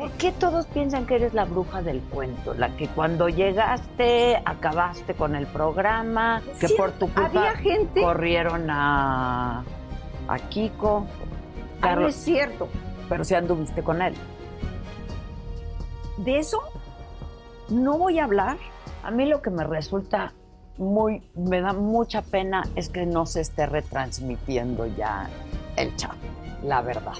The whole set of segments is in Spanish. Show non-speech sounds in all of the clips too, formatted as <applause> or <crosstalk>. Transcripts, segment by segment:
¿Por qué todos piensan que eres la bruja del cuento? La que cuando llegaste acabaste con el programa, que Sí, por tu culpa había gente- corrieron a, a Kiko. Ah, no Carlos, es cierto. pero si anduviste con él. De eso no voy a hablar. A mí lo que me resulta muy, me da mucha pena es que no se esté retransmitiendo ya el chat, la verdad.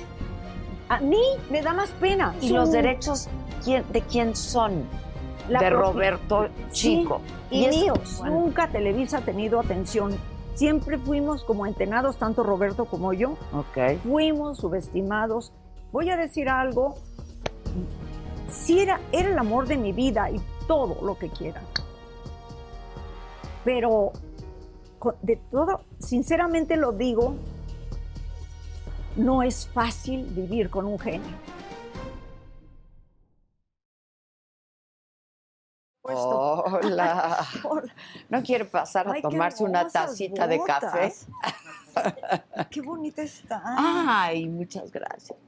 A mí me da más pena. ¿Y los derechos de quién son? la de Roberto Sí, Chico. Y, es- míos. bueno, Nunca Televisa ha tenido atención. Siempre fuimos como entenados, tanto Roberto como yo. ok. Fuimos subestimados. Voy a decir algo. Sí era, era el amor de mi vida y todo lo que quieran. Pero de todo, sinceramente lo digo, no es fácil vivir con un genio. Hola. <laughs> Hola. ¿No quiere pasar a Ay, tomarse una tacita de café? Qué bonita está. Ay, muchas gracias.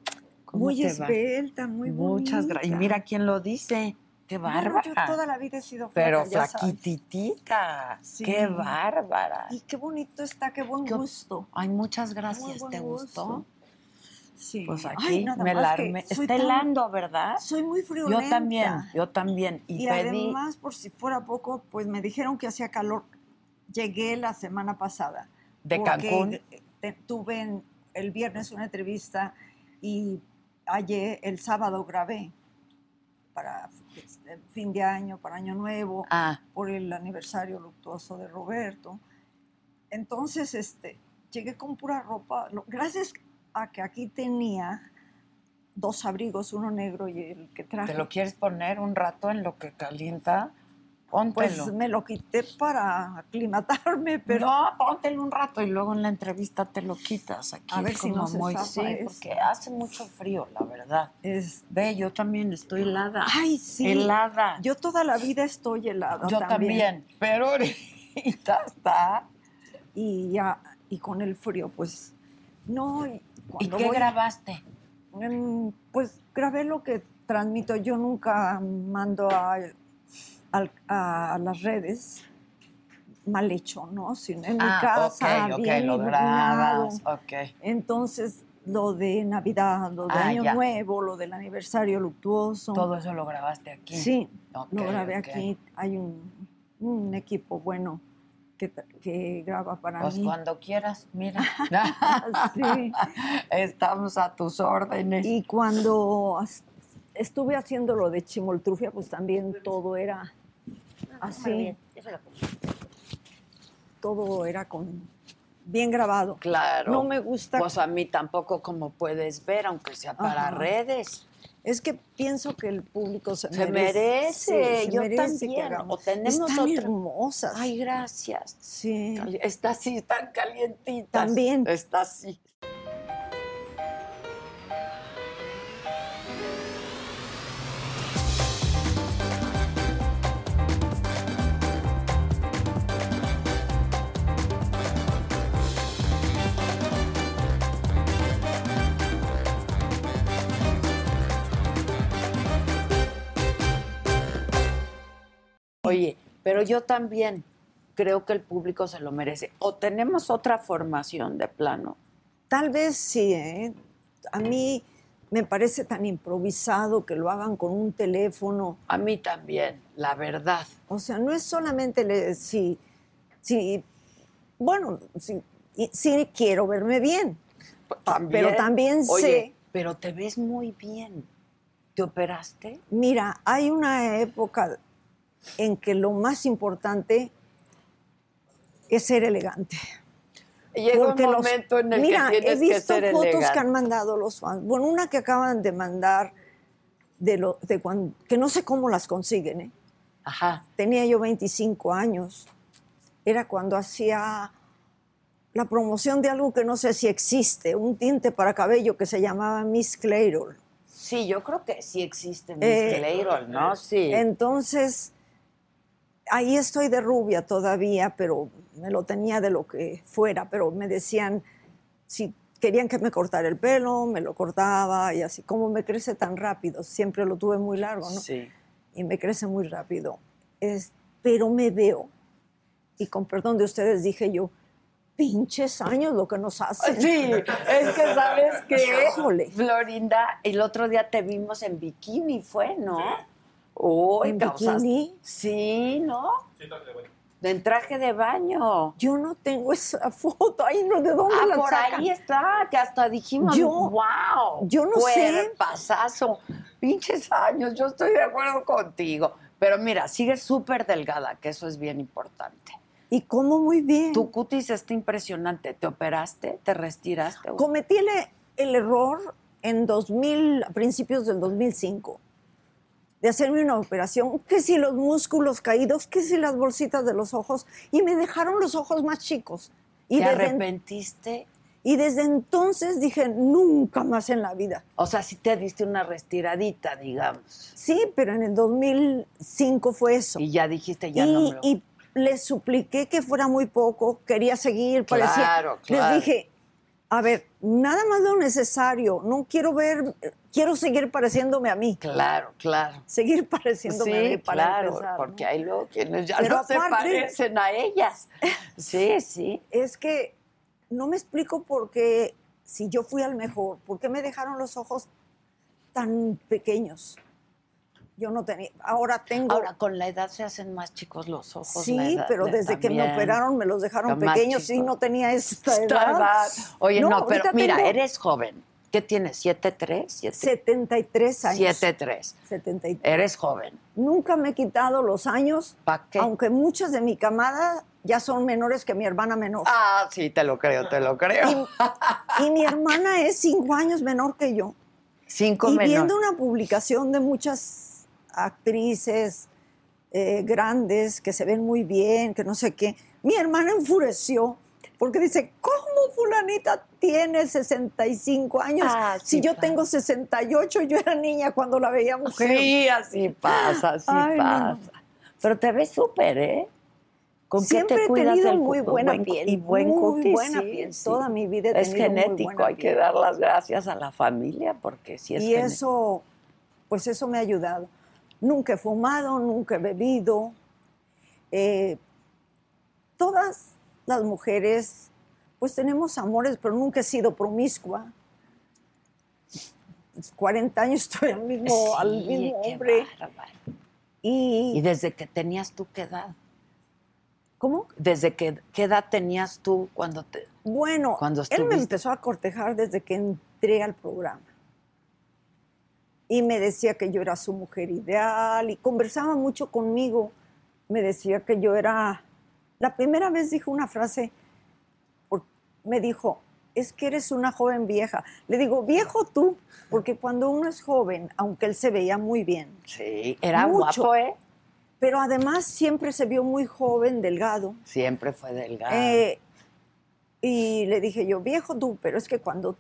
¿Cómo muy esbelta, muy bonita. Muchas gracias. Y mira quién lo dice. Qué No, bárbara. yo toda la vida he sido flaca, Pero ya flaquititita. Sí. Qué bárbara. Y qué bonito está, qué buen Qué- gusto. Ay, muchas gracias. ¿Te gustó? Sí. Pues Ay, aquí nada me la Está helando, ¿verdad? Soy muy friolenta. Yo también, yo también. Y, Y, pedí. además, por si fuera poco, pues me dijeron que hacía calor. Llegué la semana pasada. ¿De Cancún? tuve en- el viernes una entrevista y ayer, el sábado grabé para el fin de año, para Año Nuevo, Ah, por el aniversario luctuoso de Roberto. Entonces, este, llegué con pura ropa. Gracias a que aquí tenía dos abrigos, uno negro y el que traje. ¿te lo quieres poner un rato en lo que calienta? Póntelo. Pues me lo quité para aclimatarme, <laughs> pero No, póntelo un rato y luego en la entrevista te lo quitas aquí. A ver si no muy- Sí, porque hace mucho frío, la verdad. es... Ve, yo también estoy helada. Ay, sí. Helada. Yo toda la vida estoy helada Yo también. Pero ahorita está. Y ya, y con el frío, pues, no. Y, ¿Y cuando qué voy- grabaste? Mm, Pues grabé lo que transmito. Yo nunca mando a, al- a las redes mal hecho, ¿no? Sino en mi casa, ok, ok, bien lo iluminado. grabas. Ok. Entonces, lo de Navidad, lo de Ah, Año ya. Nuevo, lo del aniversario luctuoso. Todo eso lo grabaste aquí. Sí, lo grabé aquí. Hay un, un equipo bueno que, que graba para Pues mí. cuando quieras, mira. <laughs> Sí. <laughs> Estamos a tus órdenes. Y cuando estuve haciendo lo de Chimoltrufia, pues también todo era así. Todo era con bien grabado. Claro. No me gusta. Pues a mí tampoco, como puedes ver, aunque sea para Ajá. redes. Es que pienso que el público se, Se merece, Sí, se yo merece que también. O tenemos Están otra- hermosas. Ay, gracias. sí. Está así, están calientitas. También. Está así. Oye, pero yo también creo que el público se lo merece. O tenemos otra formación de plano. Tal vez sí, ¿eh? A mí me parece tan improvisado que lo hagan con un teléfono. A mí también, la verdad. O sea, no es solamente le- si, si, bueno, si, quiero verme bien, pero también Oye, sé, pero te ves muy bien. ¿Te operaste? mira, hay una época en que lo más importante es ser elegante. Llega Porque un los- momento en el mira, que tienes he visto que ser fotos elegante. que han mandado los fans. Bueno, una que acaban de mandar de lo de cuando que no sé cómo las consiguen, ¿eh? Ajá. Tenía yo 25 años. Era cuando hacía la promoción de algo que no sé si existe, un tinte para cabello que se llamaba Miss Clairol. Sí, yo creo que sí existe Miss Eh, Clairol, ¿no? Sí. Entonces, ahí estoy de rubia todavía, pero me lo tenía de lo que fuera, pero me decían, si querían que me cortara el pelo, me lo cortaba y así, como me crece tan rápido, siempre lo tuve muy largo, ¿no? Sí. Y me crece muy rápido. Es, pero me veo, y con perdón de ustedes dije yo, pinches años lo que nos hacen. Sí, es que sabes que. Florinda, el otro día te vimos en bikini, fue, ¿no? Uy, ¿En causas- bikini? Sí, ¿no? En traje de baño. Yo no tengo esa <laughs> foto, ay, no, ¿de dónde Ah, la por sacan? ahí está, que hasta dijimos, Yo- wow. yo no sé. pasazo, pinches años, yo estoy de acuerdo contigo. Pero mira, sigues súper delgada, que eso es bien importante. Y como muy bien. Tu cutis está impresionante. ¿Te operaste? ¿Te retiraste? Cometí el, el error en 2000, a principios del 2005, de hacerme una operación, que si los músculos caídos, que si las bolsitas de los ojos, y me dejaron los ojos más chicos. Y ¿Te arrepentiste? y desde entonces dije, nunca más en la vida. O sea, sí te diste una restiradita, digamos. Sí, pero en el 2005 fue eso. Y ya dijiste, ya y, no me lo... y les supliqué que fuera muy poco, quería seguir, parecía. Claro, claro. Les dije, a ver, nada más lo necesario, no quiero ver, quiero seguir pareciéndome a mí, Claro, claro. seguir <laughs> pareciéndome a mí Sí, para claro, empezar, ¿no? porque hay luego quienes ya Pero no se aparte- parecen a ellas. Sí, sí. Es que no me explico por qué, si yo fui al mejor, por qué me dejaron los ojos tan pequeños. Yo no tenía, ahora tengo... Ahora, con la edad se hacen más chicos los ojos. Sí, edad- pero desde que me operaron me los dejaron pequeños y no tenía esta Esta edad. edad. Oye, no, pero mira, tengo eres joven. ¿Qué tienes? ¿7'3"? 7 73 años. 7'3". 73. Eres joven. Nunca me he quitado los años, ¿Para qué? aunque muchas de mi camada ya son menores que mi hermana menor. Ah, sí, te lo creo, te lo creo. Y mi hermana es cinco años menor que yo. Cinco y menor. viendo una publicación de muchas actrices eh, grandes que se ven muy bien, que no sé qué, mi hermana enfureció porque dice, ¿cómo fulanita tiene 65 años? Ah, si yo pasa. tengo 68, yo era niña cuando la veía mujer. Sí, así pasa, así Ay, no. pasa. Pero te ves súper, ¿eh? ¿Con Siempre te he tenido muy buena buen piel. Y buen muy buena sí, piel. sí. Toda mi vida he Es tenido muy genético, buena hay que dar las gracias a la familia porque sí es y genético. eso, pues eso me ha ayudado. Nunca he fumado, nunca he bebido. Eh, todas las mujeres, pues tenemos amores, pero nunca he sido promiscua. 40 años <laughs> estoy al mismo, al mismo hombre. Y, ¿Y desde que tenías tú qué edad? ¿Cómo? ¿Desde que, qué edad tenías tú cuando te...? Bueno, Cuando él me empezó a cortejar desde que entré al programa. Y me decía que yo era su mujer ideal y conversaba mucho conmigo. Me decía que yo era... La primera vez dijo una frase, me dijo, es que eres una joven vieja. Le digo, viejo tú, porque cuando uno es joven, aunque él se veía muy bien, Sí, era Mucho. guapo, ¿eh? pero además siempre se vio muy joven, delgado. Siempre fue delgado. Eh, y le dije yo, viejo tú, pero es que cuando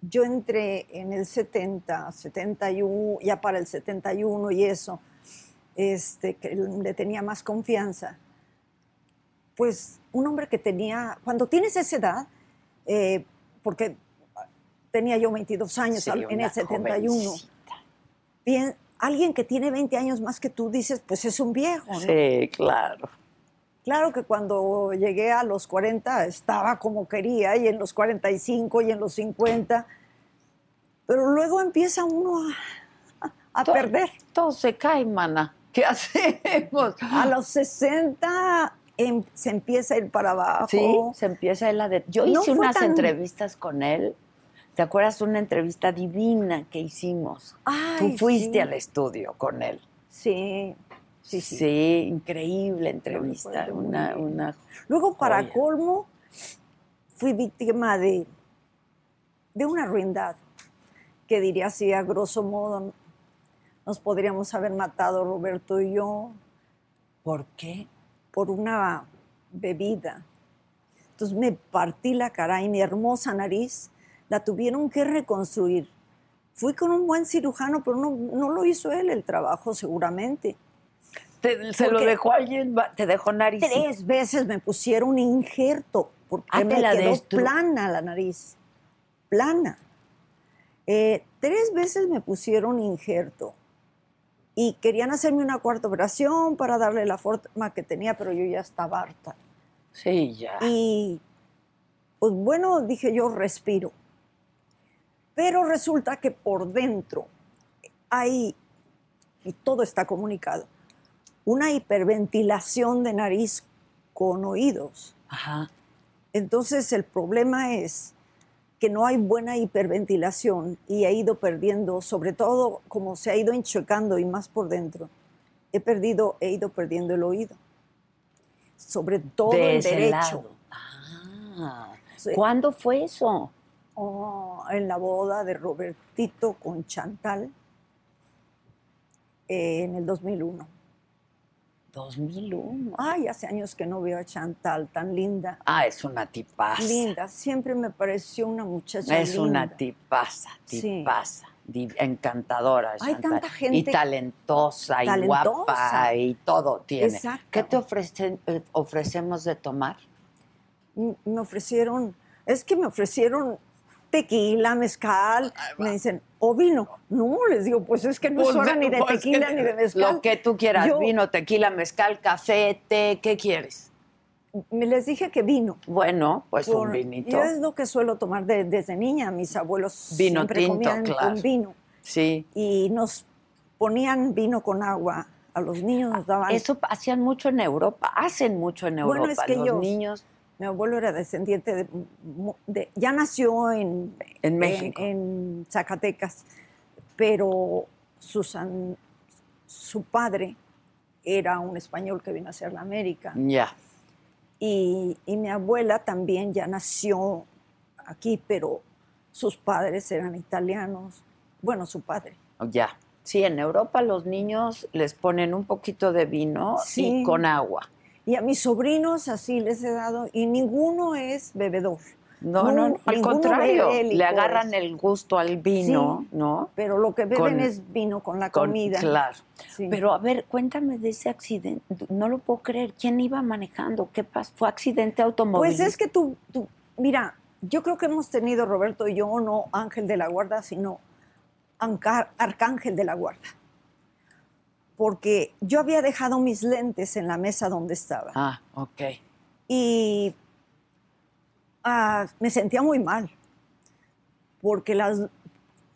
yo entré en el 70, 71, ya para el 71 y eso, este, que le tenía más confianza, pues un hombre que tenía, cuando tienes esa edad, eh, porque tenía yo 22 años Sí, en el 71, jovencita. bien, alguien que tiene 20 años más que tú dices, pues es un viejo, ¿no? Sí, claro. Claro que cuando llegué a los 40 estaba como quería y en los 45 y en los 50 Pero luego empieza uno a, a perder. Todo se cae, mana. ¿Qué <laughs> hacemos? A los 60 em- se empieza ir para abajo. Sí, se empieza él a de... Yo No hice unas tan- entrevistas con él. ¿Te acuerdas una entrevista divina que hicimos? Ay, Tú fuiste sí. al estudio con él. Sí, sí, sí. increíble entrevista. Una, una Luego, para Joya. colmo, fui víctima de, de una ruindad, que diría así, a grosso modo, nos podríamos haber matado Roberto y yo ¿Por qué? Por una bebida. Entonces me partí la cara y mi hermosa nariz la tuvieron que reconstruir. Fui con un buen cirujano, pero no, no lo hizo él el trabajo seguramente. Te- se lo dejó alguien, te dejó nariz. Tres veces me pusieron injerto porque Ah, me la quedó destru- plana la nariz. Plana. Eh, tres veces me pusieron injerto y querían hacerme una cuarta operación para darle la forma que tenía, pero yo ya estaba harta. Sí, ya. Y pues bueno, dije yo, respiro. Pero resulta que por dentro hay, y todo está comunicado, una hiperventilación de nariz con oídos. Ajá. Entonces el problema es que no hay buena hiperventilación y he ido perdiendo, sobre todo como se ha ido enchocando y más por dentro, he perdido, he ido perdiendo el oído. Sobre todo de el derecho. Ah. ¿Cuándo fue eso? Oh, en la boda de Robertito con Chantal eh, en el 2001. 2001. Ay, hace años que no veo a Chantal, tan linda. Ah, es una tipaza. Linda, siempre me pareció una muchacha Es una linda. tipaza, Sí. tipaza. di- Encantadora. Hay Chantal. tanta gente- Y talentosa, y guapa, y todo tiene. Exacto. ¿Qué te ofrecen, eh, ofrecemos de tomar? Me ofrecieron, es que me ofrecieron tequila, mezcal, me dicen, o vino. No, les digo, pues es que no es hora ni de Pues, tequila ni de mezcal. Lo que tú quieras, Yo- vino, tequila, mezcal, café, té, ¿qué quieres? Me les dije que vino. Bueno, pues un vinito. Yo es lo que suelo tomar de- desde niña. Mis abuelos Vino siempre tinto, comían claro. con vino Sí. y nos ponían vino con agua. A los niños nos daban. Eso hacían mucho en Europa, hacen mucho en Europa. Bueno, es que Los ellos- niños Mi abuelo era descendiente de, de- ya nació en, En México. en Zacatecas, pero Susan, su padre era un español que vino a hacer la América. ya. Y, y mi abuela también ya nació aquí, pero sus padres eran italianos. Bueno, su padre. Ya. Sí, en Europa los niños les ponen un poquito de vino Sí. y con agua. Y a mis sobrinos así les he dado, y ninguno es bebedor. No, No, no, al contrario, le agarran el gusto al vino, Sí. ¿no? Pero lo que beben Con- es vino con la Con- comida. Claro. Sí. Pero a ver, cuéntame de ese accidente. No lo puedo creer. ¿Quién iba manejando? ¿Qué pasó? ¿Fue accidente automovilístico? Pues es que tú, tú- mira, yo creo que hemos tenido, Roberto y yo, no Ángel de la Guarda, sino Arcángel de la Guarda. Porque yo había dejado mis lentes en la mesa donde estaba. Ah, ok. Y ah, me sentía muy mal. Porque las.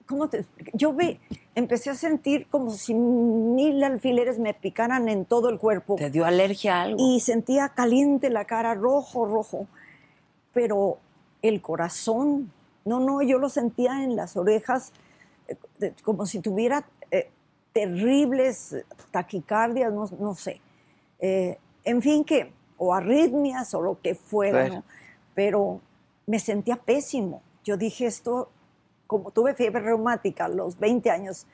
¿Cómo te? Yo ve, empecé a sentir como si mil alfileres me picaran en todo el cuerpo. ¿Te dio alergia a algo? Y sentía caliente la cara, rojo, rojo. Pero el corazón, no, no, yo lo sentía en las orejas, eh, como si tuviera terribles taquicardias, no, no sé. Eh, en fin, que, o arritmias o lo que fuera. Pero me sentía pésimo. Yo dije esto, como tuve fiebre reumática a los 20 años,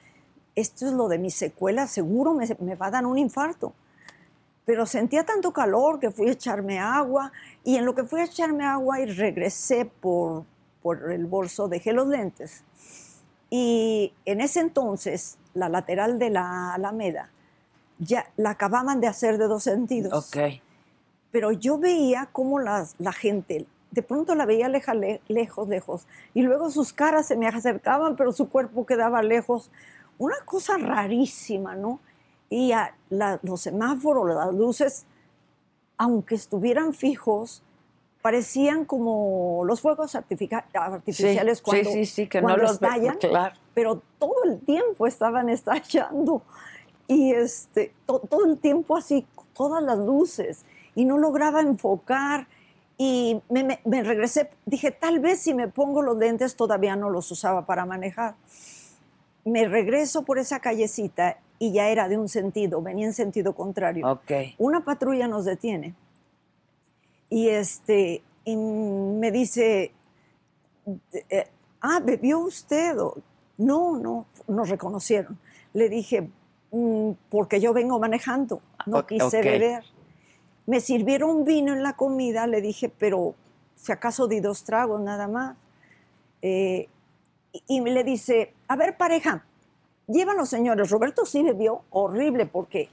esto es lo de mi secuela, seguro me, me va a dar un infarto pero sentía tanto calor que fui a echarme agua y en lo que fui a echarme agua y regresé por, por el bolso, dejé los lentes. Y en ese entonces, la lateral de la Alameda, ya la acababan de hacer de dos sentidos. Ok. Pero yo veía cómo las- la gente, de pronto la veía leja- le- lejos, lejos, y luego sus caras se me acercaban, pero su cuerpo quedaba lejos. Una cosa rarísima, ¿no? Y a la- los semáforos, las luces, aunque estuvieran fijos, parecían como los fuegos artificiales sí, cuando, sí, sí, que cuando no los estallan, claro. pero todo el tiempo estaban <laughs> estallando y este, to- todo el tiempo así, todas las luces y no lograba enfocar y me, me- me regresé, dije, tal vez si me pongo los lentes todavía no los usaba para manejar. Me regreso por esa callecita y ya era de un sentido, venía en sentido contrario Ok. una patrulla nos detiene y este y me dice eh, ah bebió usted O, no no nos reconocieron. Le dije "Mm, porque yo vengo manejando no quise beber me sirvieron vino en la comida le dije pero si acaso di dos tragos nada más Eh, y, y me le dice a ver pareja llevan los señores Roberto sí bebió horrible porque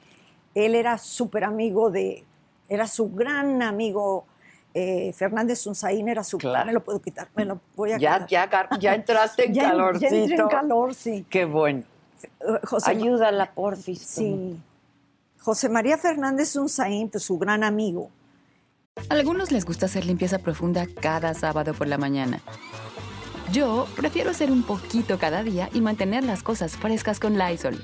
él era súper amigo de, era su gran amigo, eh, Fernández Unzaín era su, Claro. me lo puedo quitar, me lo voy a Ya, quitar. ya, ya <laughs> entraste en Ya- calorcito. Ya entré en calor, sí. Qué bueno. José, Ayúdala, porfis. sí. José María Fernández Unzaín, pues su gran amigo, A algunos les gusta hacer limpieza profunda cada sábado por la mañana. Yo prefiero hacer un poquito cada día y mantener las cosas frescas con Lysol.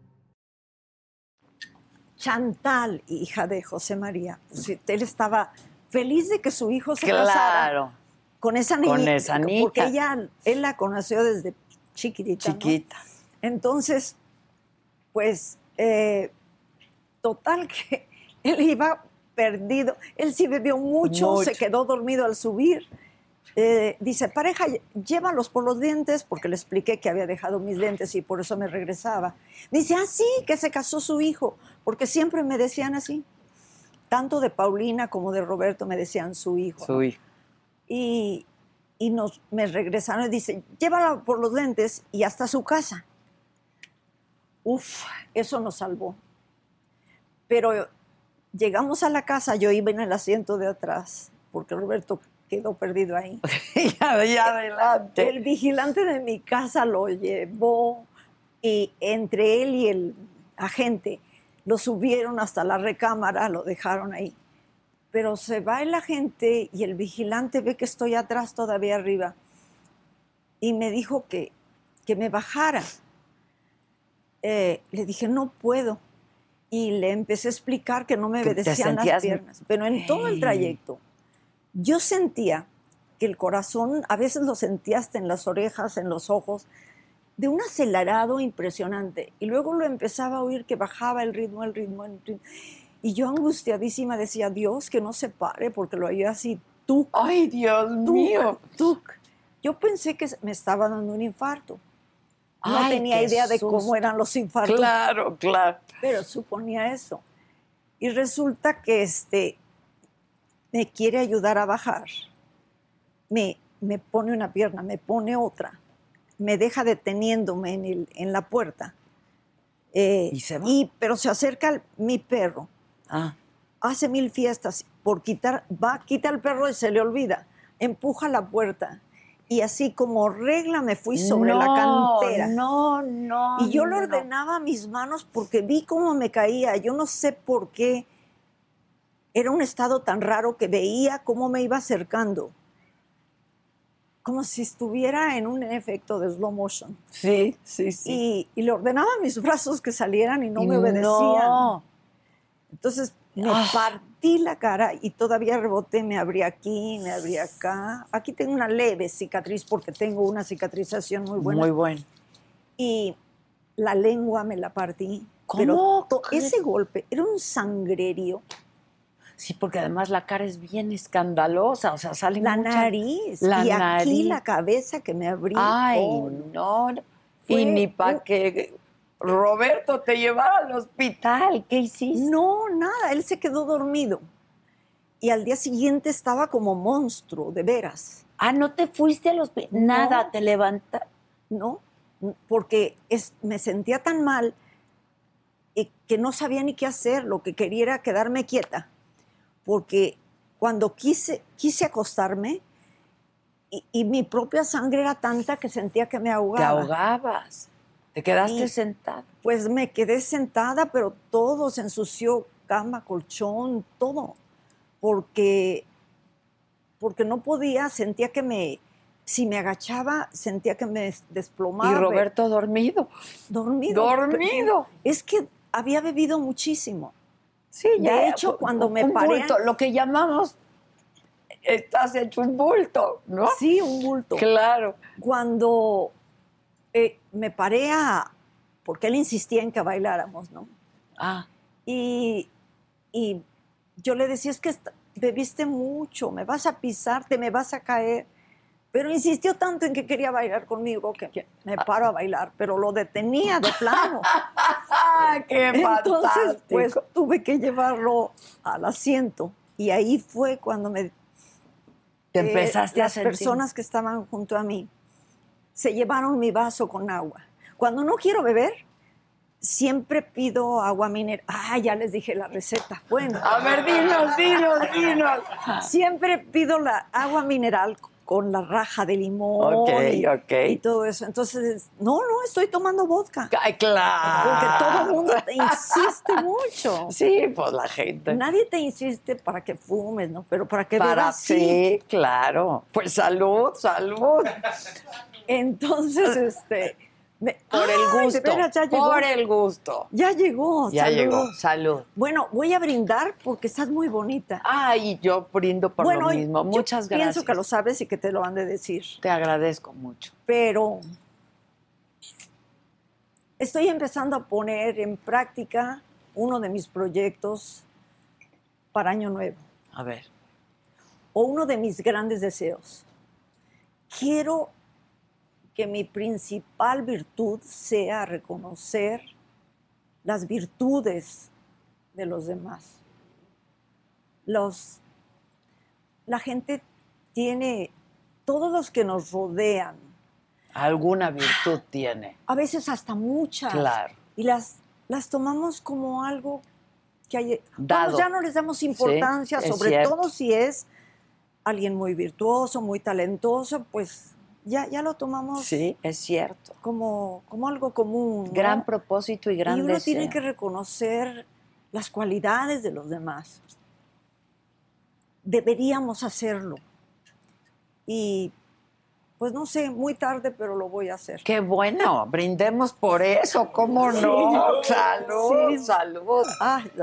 Chantal, hija de José María, pues, él estaba feliz de que su hijo se casara con esa niña. Con esa Porque niña. ella, él la conoció desde chiquitita. ¿no? Chiquita. Entonces, pues, eh, total que <laughs> él iba perdido. Él sí bebió mucho, Mucho. se quedó dormido al subir. Eh, dice, pareja, llévalos por los dientes, porque le expliqué que había dejado mis lentes y por eso me regresaba. Dice, ah, sí, que se casó su hijo, porque siempre me decían así. Tanto de Paulina como de Roberto me decían su hijo. Su hijo. y, y nos, me regresaron y dice, llévala por los lentes y hasta su casa. Uf, eso nos salvó. Pero llegamos a la casa, yo iba en el asiento de atrás, porque Roberto quedó perdido ahí. <laughs> ya, adelante. El vigilante de mi casa lo llevó y entre él y el agente lo subieron hasta la recámara, lo dejaron ahí. Pero se va el agente y el vigilante ve que estoy atrás todavía arriba y me dijo que, que me bajara. Eh, le dije, no puedo. Y le empecé a explicar que no me obedecían las piernas. Pero en todo el trayecto, yo sentía que el corazón, a veces lo sentía hasta en las orejas, en los ojos, de un acelerado impresionante. Y luego lo empezaba a oír que bajaba el ritmo, el ritmo, el ritmo. Y yo angustiadísima decía, Dios, que no se pare, porque lo oía así, tú, Ay, Dios tú, mío. tú. Yo pensé que me estaba dando un infarto. No Ay, tenía idea de cómo eran los infartos Claro, claro. pero suponía eso. Y resulta que este me quiere ayudar a bajar. Me, me pone una pierna, me pone otra. Me deja deteniéndome en, el- en la puerta. Eh, ¿Y se va? pero se acerca el- mi perro, Ah, hace mil fiestas por quitar, va, quita al perro y se le olvida, empuja la puerta. Y así como regla me fui sobre la no, cantera. No, no. Y yo lo no. ordenaba a mis manos porque vi cómo me caía. Yo no sé por qué. Era un estado tan raro que veía cómo me iba acercando. Como si estuviera en un efecto de slow motion. Sí, sí, sí. Y, y le ordenaba a mis <laughs> brazos que salieran y no Y me obedecían. no. Entonces me Ah. partí la cara y todavía reboté, me abrí aquí, me abrí acá. Aquí tengo una leve cicatriz porque tengo una cicatrización muy buena. Muy bueno. y la lengua me la partí. Pero ¿Cómo? to- ese golpe era un sangrerío. Sí, porque además la cara es bien escandalosa, o sea, sale La mucha- nariz. La y aquí nariz. la cabeza que me abrí. Ay, Oh, no. no. Fue Y ni para que Roberto te llevara al hospital. ¿Qué hiciste? No, nada, él se quedó dormido. Y al día siguiente estaba como monstruo, de veras, Ah, no te fuiste al hospital. Nada, te levantaste. ¿no? Porque es, me sentía tan mal eh, que no sabía ni qué hacer, lo que quería era quedarme quieta. Porque cuando quise, quise acostarme, y, y mi propia sangre era tanta que sentía que me Te ahogaba. ahogabas. Te quedaste Y- sentada. Pues me quedé sentada, pero todo se ensució, cama, colchón, todo, porque, porque no podía, sentía que me, si me agachaba, sentía que me desplomaba. Y Roberto dormido. dormido. Dormido. Es que había bebido muchísimo. Sí, De hecho, cuando me un bulto, lo que llamamos, estás hecho un bulto, ¿no? Sí, un bulto. Claro. Cuando eh, me paré a, porque él insistía en que bailáramos, ¿no? Ah, Y, y yo le decía, es que bebiste mucho, me vas a pisar, te me vas a caer. Pero insistió tanto en que quería bailar conmigo que me paro a bailar, pero lo detenía de plano. ¡Ah, <laughs> qué Entonces, pues fantástico! tuve que llevarlo al asiento. Y ahí fue cuando me Te eh, empezaste a las sentir. personas que estaban junto a mí se llevaron mi vaso con agua. Cuando no quiero beber, siempre pido agua mineral. Ah, ya les dije la receta. Bueno, A ver, dinos, dinos, dinos. siempre pido la agua mineral con la raja de limón Ok, y, ok. y todo eso. Entonces, no, no, estoy tomando vodka. Ay, claro. Porque todo el mundo te insiste mucho. <laughs> Sí, pues la gente. Nadie te insiste para que fumes, ¿no? Pero para que Para bebas, sí. sí, claro. Pues salud, salud. Entonces, este... me- Por ¡Ay, el gusto. veras, ya llegó! Por el gusto. Ya llegó, Ya salud. llegó. Salud. Bueno, voy a brindar porque estás muy bonita. Ay, yo brindo por bueno, lo mismo. yo Muchas gracias. Pienso que lo sabes y que te lo han de decir. Te agradezco mucho. Pero estoy empezando a poner en práctica uno de mis proyectos para Año Nuevo A ver. o uno de mis grandes deseos. Quiero que mi principal virtud sea reconocer las virtudes de los demás. Los, la gente tiene, todos los que nos rodean, Alguna virtud tiene. a veces hasta muchas, Claro. y las, las tomamos como algo que hay, Dado. Vamos, ya no les damos importancia, es sobre cierto. todo si es alguien muy virtuoso, muy talentoso, pues ya, ya lo tomamos Sí, es cierto. como, como algo común. ¿no? Gran propósito y gran y uno deseo. tiene que reconocer las cualidades de los demás. Deberíamos hacerlo. Y pues no sé, muy tarde, pero lo voy a hacer. Qué bueno, brindemos por eso, ¿cómo no? Salud, Sí. salud.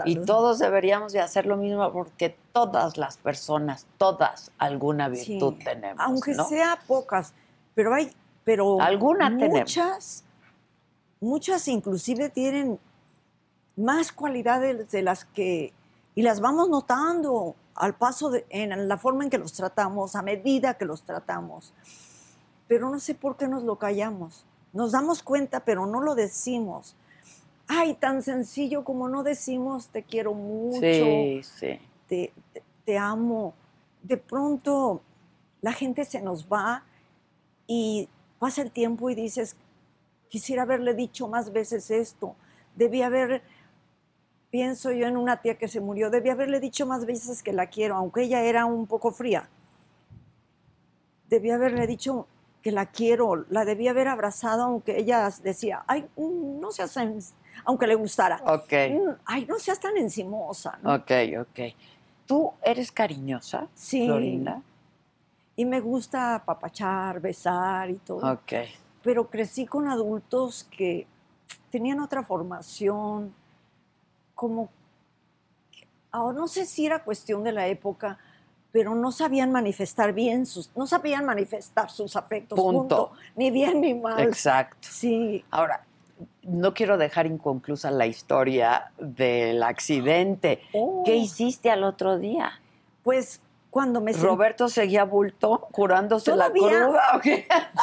Y salud. todos deberíamos de hacer lo mismo porque todas las personas, todas, alguna Sí. virtud tenemos, Aunque ¿no? sea pocas, pero hay, pero Alguna tenemos. muchas, muchas inclusive tienen más cualidades de las que, y las vamos notando al paso de, en la forma en que los tratamos, a medida que los tratamos. Pero no sé por qué nos lo callamos. Nos damos cuenta, pero no lo decimos. Ay, tan sencillo como no decimos te quiero mucho Sí, sí. te, te- te amo. De pronto la gente se nos va y pasa el tiempo y dices, quisiera haberle dicho más veces esto, debí haber, pienso yo en una tía que se murió, debí haberle dicho más veces que la quiero, aunque ella era un poco fría. Debí haberle dicho que la quiero, la debí haber abrazado, aunque ella decía, ay, mm, no seas, aunque le gustara. Ok, Mm, Ay, no seas tan encimosa. ¿no? ok, ok. ¿Tú eres cariñosa, Sí. Florinda? Y me gusta apapachar, besar y todo. Ok. Pero crecí con adultos que tenían otra formación, como, ahora no sé si era cuestión de la época, pero no sabían manifestar bien sus, no sabían manifestar sus afectos, Punto. punto. ni bien ni mal. Exacto. Sí, Ahora, no quiero dejar inconclusa la historia del accidente. Oh. ¿Qué hiciste al otro día? Pues cuando me sent- ¿Roberto seguía bulto curándose la cruda?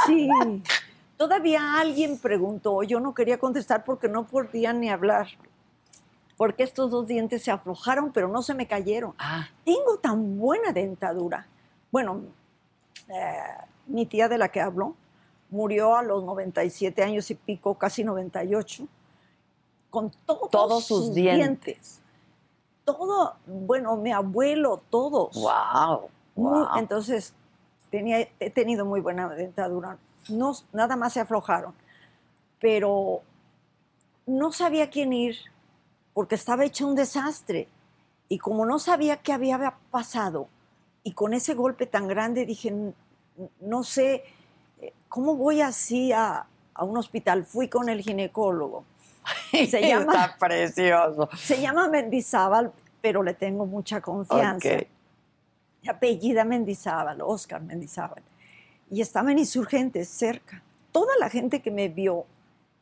Sí. <laughs> Todavía alguien preguntó, yo no quería contestar porque no podía ni hablar. Porque estos dos dientes se aflojaron, pero no se me cayeron. Ah, Tengo tan buena dentadura. Bueno, eh, mi tía de la que hablo murió a los 97 años y pico, casi 98, con todos, Todos sus dientes. Todo, bueno, mi abuelo, todos. wow. Entonces, tenía, he tenido muy buena dentadura. No, nada más se aflojaron. Pero no sabía quién ir porque estaba hecho un desastre. Y como no sabía qué había pasado, y con ese golpe tan grande dije, "N- no sé, eh, ¿cómo voy así a, a un hospital? Fui con el ginecólogo. <laughs> Se <laughs> llama, Está precioso. se llama Mendizábal, pero le tengo mucha confianza Ok. apellida Mendizábal, Oscar Mendizábal. Y estaba en Insurgentes, cerca. Toda la gente que me vio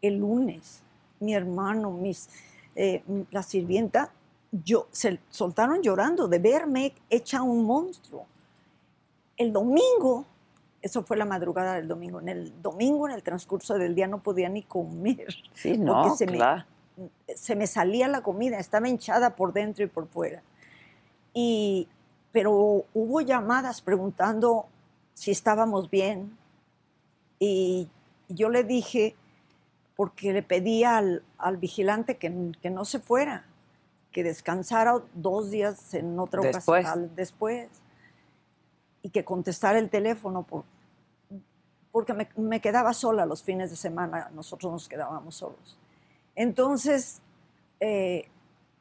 el lunes, mi hermano, mis, eh, la sirvienta, yo, se soltaron llorando de verme hecha un monstruo. El domingo, eso fue la madrugada del domingo, en el domingo, en el transcurso del día, no podía ni comer. Sí, <laughs> no, Porque se me- claro. se me salía la comida, estaba hinchada por dentro y por fuera. Y, pero hubo llamadas preguntando si estábamos bien. Y yo le dije, porque le pedí al, al vigilante que, que no se fuera, que descansara dos días en otra Después. ocasión después y que contestara el teléfono por- porque me, me quedaba sola los fines de semana, nosotros nos quedábamos solos. Entonces, eh,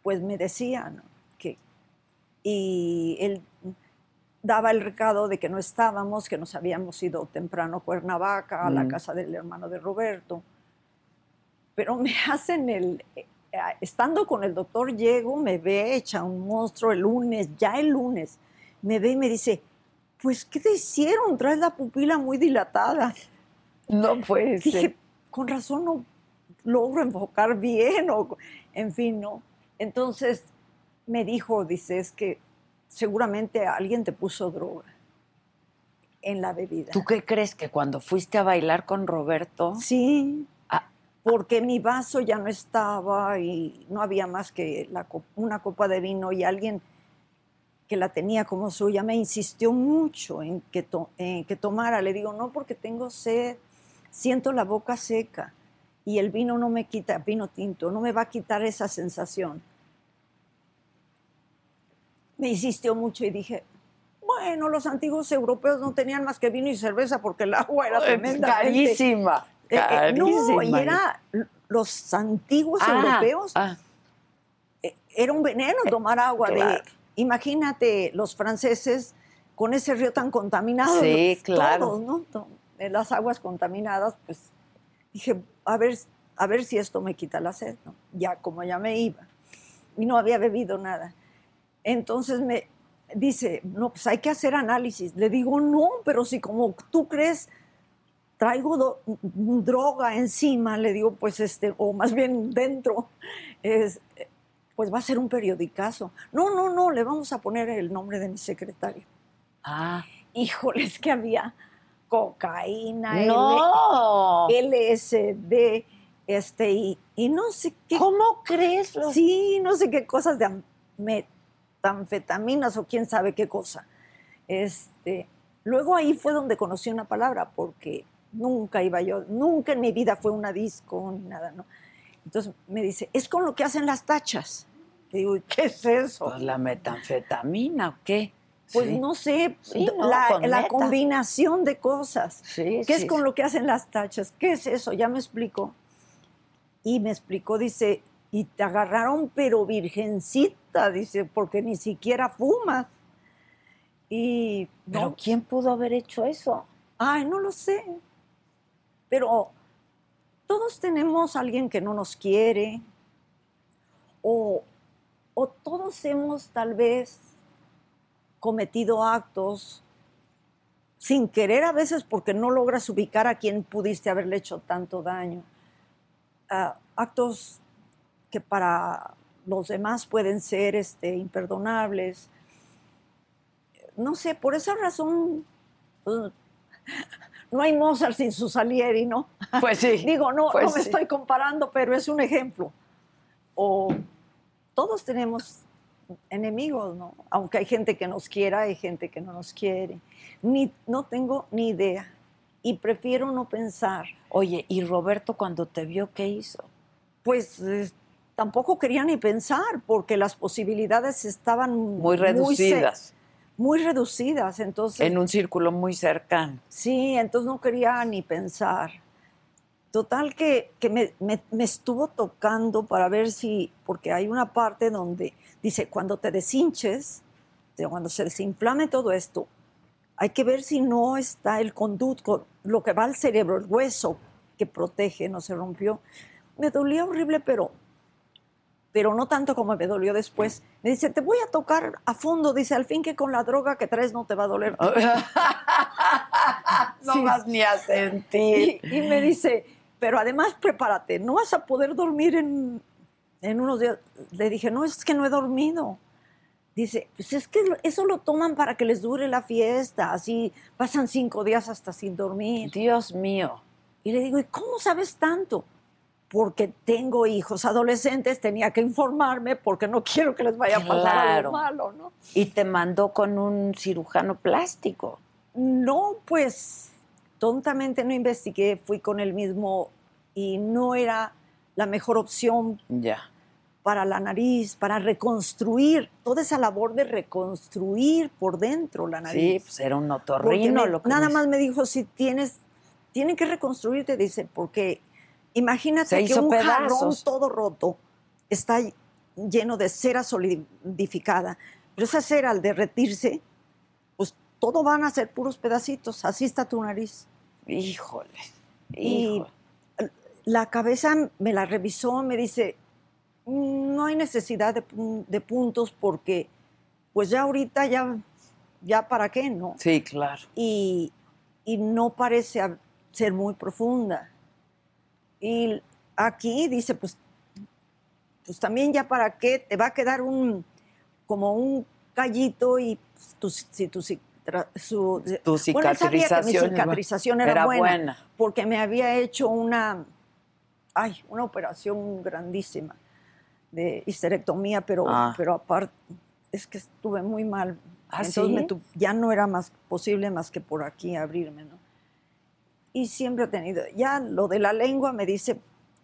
pues me decían que, y él daba el recado de que no estábamos, que nos habíamos ido temprano a Cuernavaca, a la Mm. casa del hermano de Roberto. Pero me <laughs> hacen el, eh, estando con el doctor, llego, me ve hecha un monstruo el lunes, ya el lunes, me ve y me dice, pues, ¿qué te hicieron? Traes la pupila muy dilatada. No puede ser. Dije, con razón no logro enfocar bien, o, en fin, ¿no? Entonces me dijo, dice, es que seguramente alguien te puso droga en la bebida. ¿Tú qué crees que cuando fuiste a bailar con Roberto? Sí, Ah, porque mi vaso ya no estaba y no había más que la una copa de vino y alguien que la tenía como suya me insistió mucho en que, to- en que tomara. Le digo, no, porque tengo sed, siento la boca seca y el vino no me quita, vino tinto, no me va a quitar esa sensación. Me insistió mucho y dije, bueno, los antiguos europeos no tenían más que vino y cerveza porque el agua era tremenda. carísima. Eh, eh, no, y era los antiguos Ah, europeos, ah, eh, era un veneno tomar agua. de-. Imagínate los franceses con ese río tan contaminado. Sí, los- claro. Todos, ¿no? Las aguas contaminadas, pues dije, a ver, a ver si esto me quita la sed, ¿no? Ya, como ya me iba. Y no había bebido nada. Entonces me dice, no, pues hay que hacer análisis. Le digo, no, pero si como tú crees, traigo do- droga encima, le digo, pues este, o más bien dentro, es, pues va a ser un periodicazo. No, no, no, le vamos a poner el nombre de mi secretario. ah. Híjole, es que había cocaína, No. L- LSD, este, y, y no sé qué ¿Cómo crees? Lo... Sí, no sé qué cosas de am- metanfetaminas o quién sabe qué cosa. Este, luego ahí fue donde conocí una palabra, porque nunca iba yo, nunca en mi vida fue una disco ni nada, ¿no? Entonces me dice, es con lo que hacen las tachas. Le digo, ¿y ¿qué es eso? Pues la metanfetamina o qué? Pues Sí. no sé, Sí, no, la, con la combinación de cosas. Sí, ¿Qué es con lo que hacen las tachas? ¿Qué es eso? Ya me explicó. Y me explicó, dice, y te agarraron pero virgencita, dice, porque ni siquiera fumas. Y ¿Pero no, quién pudo haber hecho eso? ay, no lo sé. Pero todos tenemos a alguien que no nos quiere, o, o todos hemos tal vez cometido actos sin querer a veces porque no logras ubicar a quien pudiste haberle hecho tanto daño. ah, actos que para los demás pueden ser este, imperdonables. No sé, por esa razón pues, no hay Mozart sin su Salieri, ¿no? Pues sí. <laughs> Digo, no, pues no me sí. estoy comparando, pero es un ejemplo. O todos tenemos enemigos, ¿no? Aunque hay gente que nos quiera, hay gente que no nos quiere. Ni, no tengo ni idea. Y prefiero no pensar. Oye, ¿y Roberto cuando te vio qué hizo? Pues eh, tampoco quería ni pensar, porque las posibilidades estaban Muy reducidas, muy reducidas. Entonces, en un círculo muy cercano. Sí, entonces no quería ni pensar. Total que, que me, me- me estuvo tocando para ver si, porque hay una parte donde dice, cuando te deshinches, de cuando se desinflame todo esto, hay que ver si no está el conducto, lo que va al cerebro, el hueso que protege, no se rompió. Me dolía horrible, pero, pero no tanto como me dolió después. Me dice, te voy a tocar a fondo, dice, al fin que con la droga que traes no te va a doler. <laughs> no Sí. vas ni a sentir. Y, y me dice, pero además prepárate, no vas a poder dormir en, en unos días. Le dije, no, es que no he dormido. Dice, pues es que eso lo toman para que les dure la fiesta, así pasan cinco días hasta sin dormir. Dios mío. Y le digo, ¿y cómo sabes tanto? Porque tengo hijos adolescentes, tenía que informarme porque no <laughs> quiero que les vaya a pasar algo malo, ¿no? Y te mandó con un cirujano plástico. No, pues tontamente no investigué, fui con el mismo y no era la mejor opción para la nariz, para reconstruir, toda esa labor de reconstruir por dentro la Sí, nariz. pues era un otorrino me- lo que nada me- más me dijo, si tienes, tienen que reconstruirte, dice, porque imagínate Se que un jarrón todo roto está lleno de cera solidificada, pero esa cera al derretirse, pues todo van a ser puros pedacitos, así está tu nariz. Híjole. Y la cabeza me la revisó, me dice, "Mm, no hay necesidad de, de puntos porque pues ya ahorita ya, ya para qué, ¿no? Sí, claro. Y, y no parece ser muy profunda. Y aquí dice, pues, pues también ya para qué, te va a quedar un, como un callito y pues, tu, si tu citra- su- Tu Bueno, sabía que mi cicatrización. cicatrización era, era buena, buena. porque me había hecho una, ay, una operación grandísima de histerectomía, pero, Ah. pero aparte es que estuve muy mal. ¿Ah, Entonces sí? me ya no era más posible más que por aquí abrirme, ¿no? Y siempre he tenido, ya lo de la lengua me dice,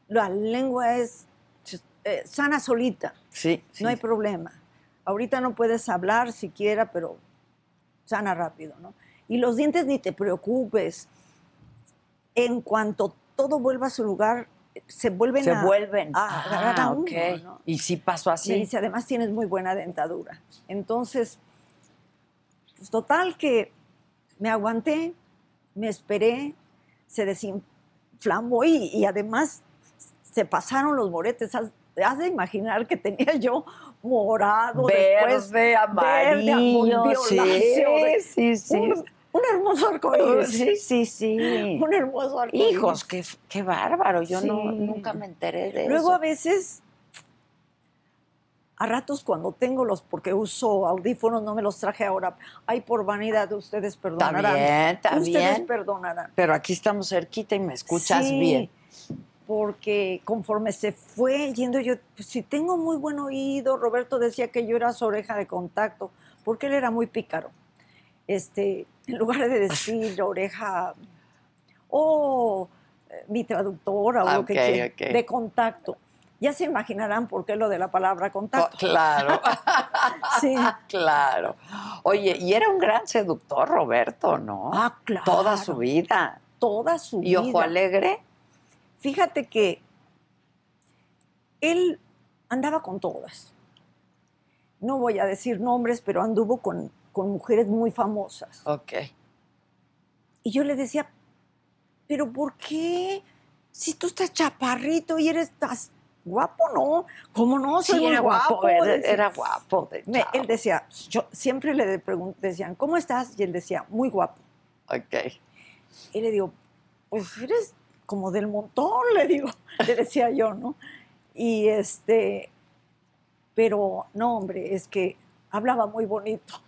la lengua es eh, sana solita, Sí, sí. no hay problema. Ahorita no puedes hablar siquiera, pero sana rápido, ¿no? Y los dientes ni te preocupes. En cuanto todo vuelva a su lugar, se vuelven Se a, vuelven. a agarrar a Ah, uno. ¿no? Y sí pasó Me así. dice, además tienes muy buena dentadura. Entonces, pues total que me aguanté, me esperé, se desinflamó y, y además se pasaron los moretes. Haz, haz de imaginar que tenía yo morado, después Verde, amarillo. violáceo, sí, sí, sí. un, un hermoso arcoíris. Sí, sí, sí. <laughs> Un hermoso arcoíris. Hijos, qué, qué bárbaro. Yo no, nunca me enteré de Luego eso. a veces, a ratos cuando tengo los, porque uso audífonos, no me los traje ahora. Ay, por vanidad, ustedes Está perdonarán. bien, está ustedes bien. perdonarán. Pero aquí estamos cerquita y me escuchas Sí, bien. Porque conforme se fue yendo yo, pues, si tengo muy buen oído, Roberto decía que yo era su oreja de contacto, porque él era muy pícaro. Este, en lugar de decir <laughs> oreja, oh, eh, mi traductora o Ah, lo que quiera, de contacto. Ya se imaginarán por qué lo de la palabra Oh, contacto. claro, <laughs> Sí. claro. Oye, y era un gran seductor, Roberto, ¿no? Ah, claro. Toda su vida. Toda su Y vida. ojo alegre. Fíjate que él andaba con todas. No voy a decir nombres, pero anduvo con, con mujeres muy famosas. Ok. Y yo le decía, pero ¿por qué? Si tú estás chaparrito y eres guapo, ¿no? ¿Cómo no? Soy Sí, era guapo, guapo. era, guapo. Me- él decía, yo siempre le decían, ¿cómo estás? Y él decía, muy guapo. Ok. Y le digo, pues eres como del montón, le digo, <laughs> le decía yo, ¿no? Y este, pero no, hombre, es que hablaba muy bonito.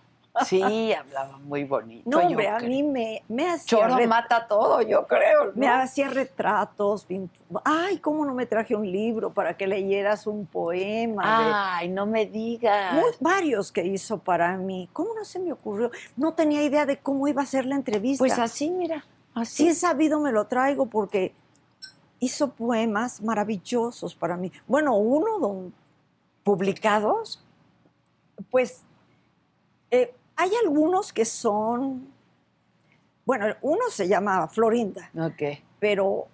Sí, hablaba muy bonito. No, yo hombre, a creo. mí me, me hacía Choro ret- mata todo, yo creo. ¿no? me hacía retratos, ay, cómo no me traje un libro para que leyeras un poema. de- Ay, no me digas. Muy- varios que hizo para mí. ¿Cómo no se me ocurrió? No tenía idea de cómo iba a ser la entrevista. Pues así, mira. Si Así he sabido, me lo traigo porque hizo poemas maravillosos para mí. Bueno, uno don- publicados, pues eh, hay algunos que son, bueno, uno se llama Florinda, Ok. pero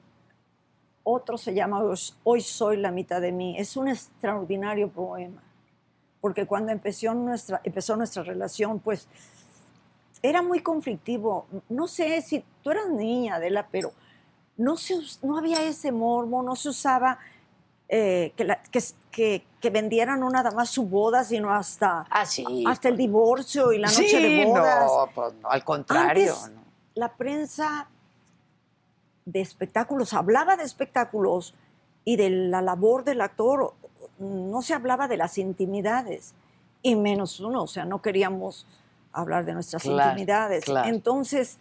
otro se llama Hoy- soy la mitad de mí. Es un extraordinario poema, porque cuando empezó nuestra, empezó nuestra relación, pues era muy conflictivo. No sé si tú eras niña, Adela, pero no, se, no había ese morbo, no se usaba eh, que, la- que, que- que vendieran no nada más su boda, sino hasta, Ah, sí. hasta el divorcio y la noche de Sí, bodas. No, pues no, al contrario. Antes, ¿no? la prensa de espectáculos hablaba de espectáculos y de la labor del actor, no se hablaba de las intimidades, y menos uno, o sea, no queríamos hablar de nuestras Claro, intimidades. claro. Entonces,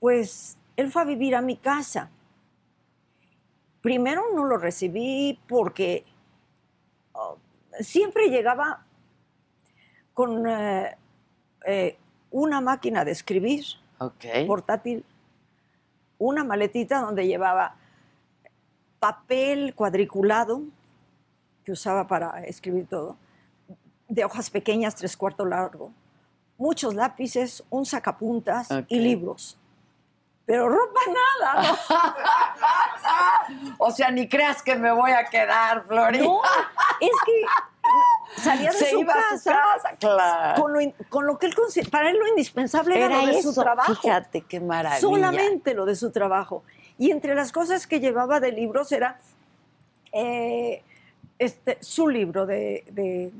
pues él fue a vivir a mi casa. Primero no lo recibí porque oh, siempre llegaba con eh, eh, una máquina de escribir portátil, una maletita donde llevaba papel cuadriculado que usaba para escribir todo, de hojas pequeñas, tres cuartos largo, muchos lápices, un sacapuntas y libros. Pero ropa nada, ¿no? <laughs> O sea, ni creas que me voy a quedar, Flori. No, es que salía de Se su iba a su casa, casa, claro. con lo, con lo que él para él lo indispensable era, Era lo de eso. su trabajo. Fíjate qué maravilla. solamente lo de su trabajo. Y entre las cosas que llevaba de libros era eh, este, su libro de, de,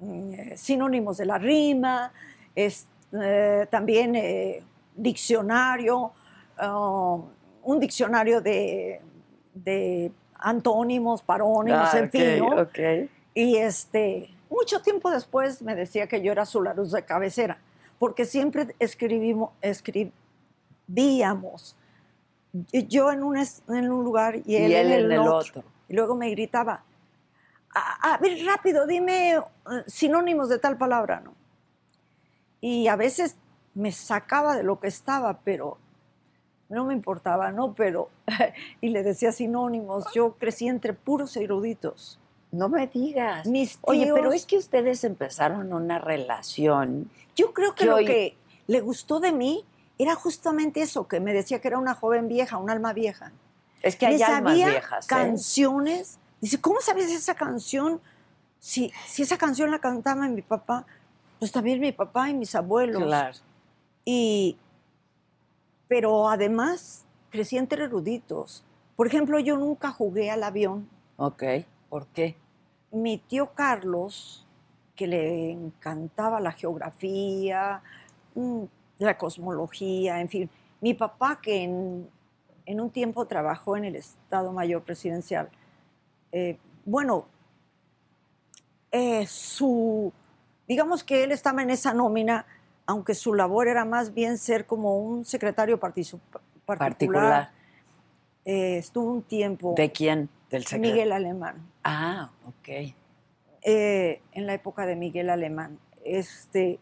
mm, eh, sinónimos de la rima, es, eh, también eh, diccionario, ah, un diccionario de, de antónimos, parónimos, Ah, en fin, ¿no? Y este, mucho tiempo después me decía que yo era su Larus de cabecera, porque siempre escribimos, escribíamos. Yo en un, en un lugar y él, en el, otro. Y luego me gritaba, a, a ver, rápido, dime eh, sinónimos de tal palabra, ¿no? Y a veces me sacaba de lo que estaba, pero no me importaba, ¿no? Pero, <laughs> y le decía sinónimos, yo crecí entre puros eruditos. No me digas. Mis Oye, pero tíos- es que ustedes empezaron una relación. Yo creo que lo que le gustó de mí era justamente eso, que me decía que era una joven vieja, un alma vieja. Es que hay almas viejas. ¿eh? canciones. Dice, ¿cómo sabes esa canción? Si, si esa canción la cantaba mi papá, pues también mi papá y mis abuelos. Claro. Y, pero además crecí entre eruditos. Por ejemplo, yo nunca jugué al avión. Ok. ¿Por qué? mi tío Carlos, que le encantaba la geografía, mm, la cosmología, en fin. Mi papá, que en, en un tiempo trabajó en el Estado Mayor Presidencial, eh, bueno, eh, su, digamos que él estaba en esa nómina, aunque su labor era más bien ser como un secretario particu- particular. Particular. Eh, estuvo un tiempo ¿De quién? Del secretario. Miguel Alemán Ah, ok. eh, en la época de Miguel Alemán. Este,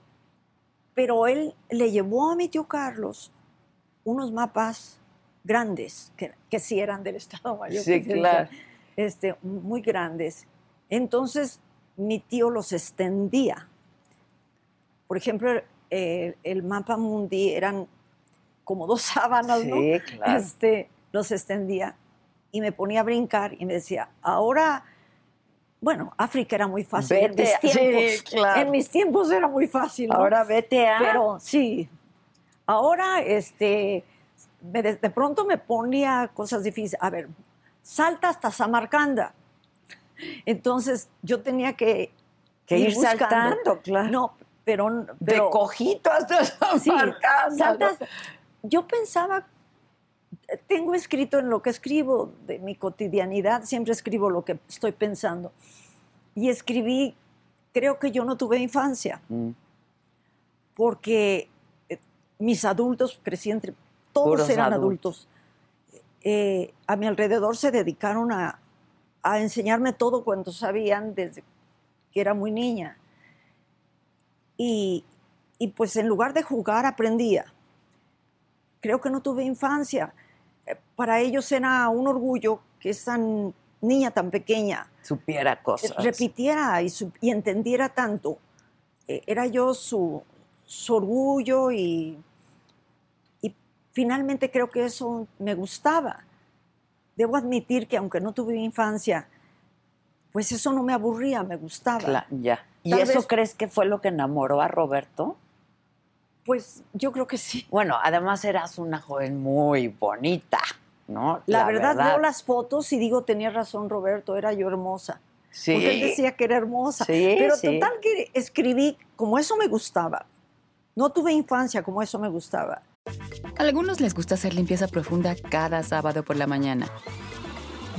pero él le llevó a mi tío Carlos unos mapas grandes, que, que sí eran del Estado Mayor. Sí, claro. Este, muy grandes. Entonces, mi tío los extendía. Por ejemplo, eh, el mapa mundi eran como dos <laughs> sábanas, ¿no? Sí, claro. este, los extendía y me ponía a brincar y me decía, ahora, bueno, África era muy fácil Vete en mis <laughs> sí, tiempos. claro. En mis tiempos era muy fácil. ¿no? Ahora vete a. Pero sí, ahora este, me de, de pronto me ponía cosas difíciles. A ver, salta hasta Samarcanda. Entonces yo tenía que, Que ir saltando, claro. No, pero, de pero cojito hasta Sí, saltas. Yo pensaba tengo escrito en lo que escribo de mi cotidianidad, siempre escribo lo que estoy pensando. Y escribí, creo que yo no tuve infancia, Mm. porque eh, mis adultos, crecí entre, todos Puros eran adultos. adultos. Eh, a mi alrededor se dedicaron a, a enseñarme todo cuanto sabían desde que era muy niña. Y, y pues en lugar de jugar aprendía. Creo que no tuve infancia. Eh, Para ellos era un orgullo que esa niña tan pequeña Supiera cosas. repitiera y, su- y entendiera tanto. Eh, era yo su, su orgullo y, y finalmente creo que eso me gustaba. Debo admitir que aunque no tuve infancia, pues eso no me aburría, me gustaba. Ya. ¿Y Tal eso vez- crees que fue lo que enamoró a Roberto? Pues yo creo que sí. Bueno, además eras una joven muy bonita, ¿no? La, verdad, veo las fotos y digo, tenía razón Roberto, era yo hermosa. Sí. Porque él decía que era hermosa. Sí, Pero sí. total que escribí como eso me gustaba. No tuve infancia como eso me gustaba. A algunos les gusta hacer limpieza profunda cada sábado por la mañana.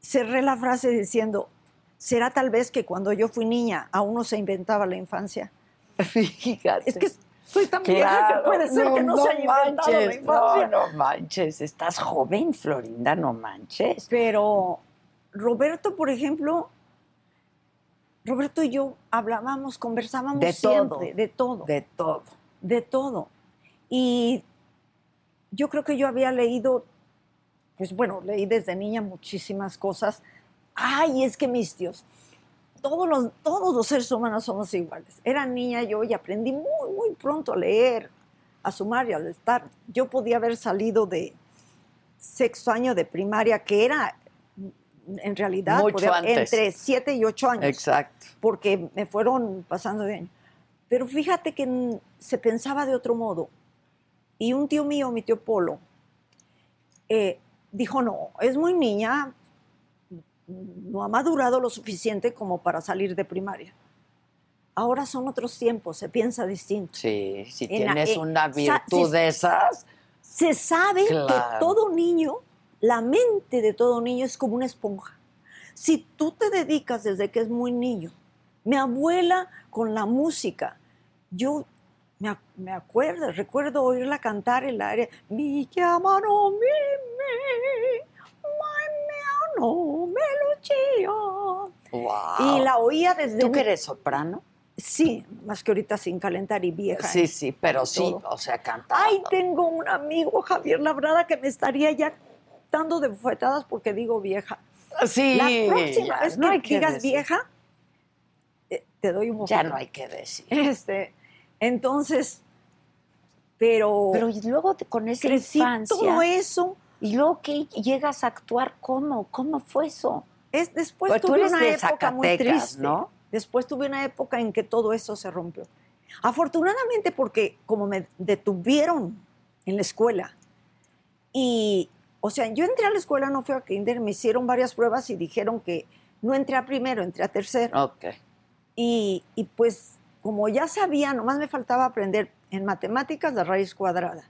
Cerré la frase diciendo, ¿será tal vez que cuando yo fui niña aún no se inventaba la infancia? <laughs> Fíjate. Es que soy tan vieja que puede ser que no, se haya inventado la manches, infancia. No, no manches. Estás joven, Florinda, no manches. Pero Roberto, por ejemplo, Roberto y yo hablábamos, conversábamos De siempre, todo. de todo, de, De todo. todo. Y yo creo que yo había leído, pues bueno, leí desde niña muchísimas cosas. Ay, es que mis tíos, todos los, todos los seres humanos somos iguales. Era niña yo y aprendí muy, muy pronto a leer, a sumar y a estar. Yo podía haber salido de sexto año de primaria, que era en realidad podía- entre siete y ocho años Exacto. porque me fueron pasando de año. Pero fíjate que se pensaba de otro modo. Y un tío mío, mi tío Polo, eh, dijo, no, es muy niña, no ha madurado lo suficiente como para salir de primaria. Ahora son otros tiempos, se piensa distinto. Sí, si En tienes eh, una virtud de esas, Se sabe Claro. que todo niño, la mente de todo niño es como una esponja. Si tú te dedicas desde que es muy niño, mi abuela con la música, yo me, me acuerdo, recuerdo oírla cantar en la área, mi llamano, mi, mi, my meano, melodía. wow. Y la oía desde... ¿Tú que eres soprano? Sí, más que ahorita sin calentar y vieja. Sí, sí, pero sí, todo. o sea, cantando. Ay, tengo un amigo, Javier Labrada, que me estaría ya dando de bufetadas porque digo vieja. Sí, La próxima ya, vez no que hay que digas decir. vieja, eh, te doy un Ya bofetón. no hay que decir. Este, entonces, pero, Pero y luego con esa infancia. todo eso. Y luego que llegas a actuar, ¿cómo? ¿Cómo fue eso? Es, después Pues tuve una de época muy triste. ¿no? Después tuve una época en que todo eso se rompió. Afortunadamente porque como me detuvieron en la escuela y, o sea, yo entré a la escuela, no fui a kinder, me hicieron varias pruebas y dijeron que no entré a primero, entré a tercero. Ok. Y, y pues como ya sabía, nomás me faltaba aprender en matemáticas la raíz cuadrada.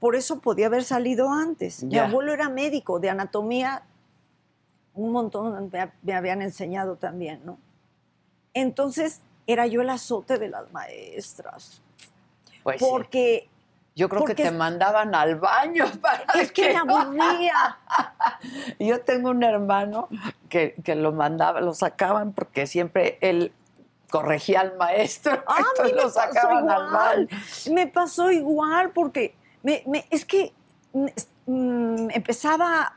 Por eso podía haber salido antes. Mi abuelo era médico de anatomía, un montón me, me habían enseñado también, ¿no? Entonces era yo el azote de las maestras, Pues sí. porque Yo creo porque que te mandaban al baño <laughs> para es que me no- aburría. <laughs> Yo tengo un hermano que, que lo mandaba, lo sacaban porque siempre él corregía al maestro. <laughs> Ah, a mí entonces me lo sacaban pasó al mal. Me pasó igual porque me, me- es que mm, mm, empezaba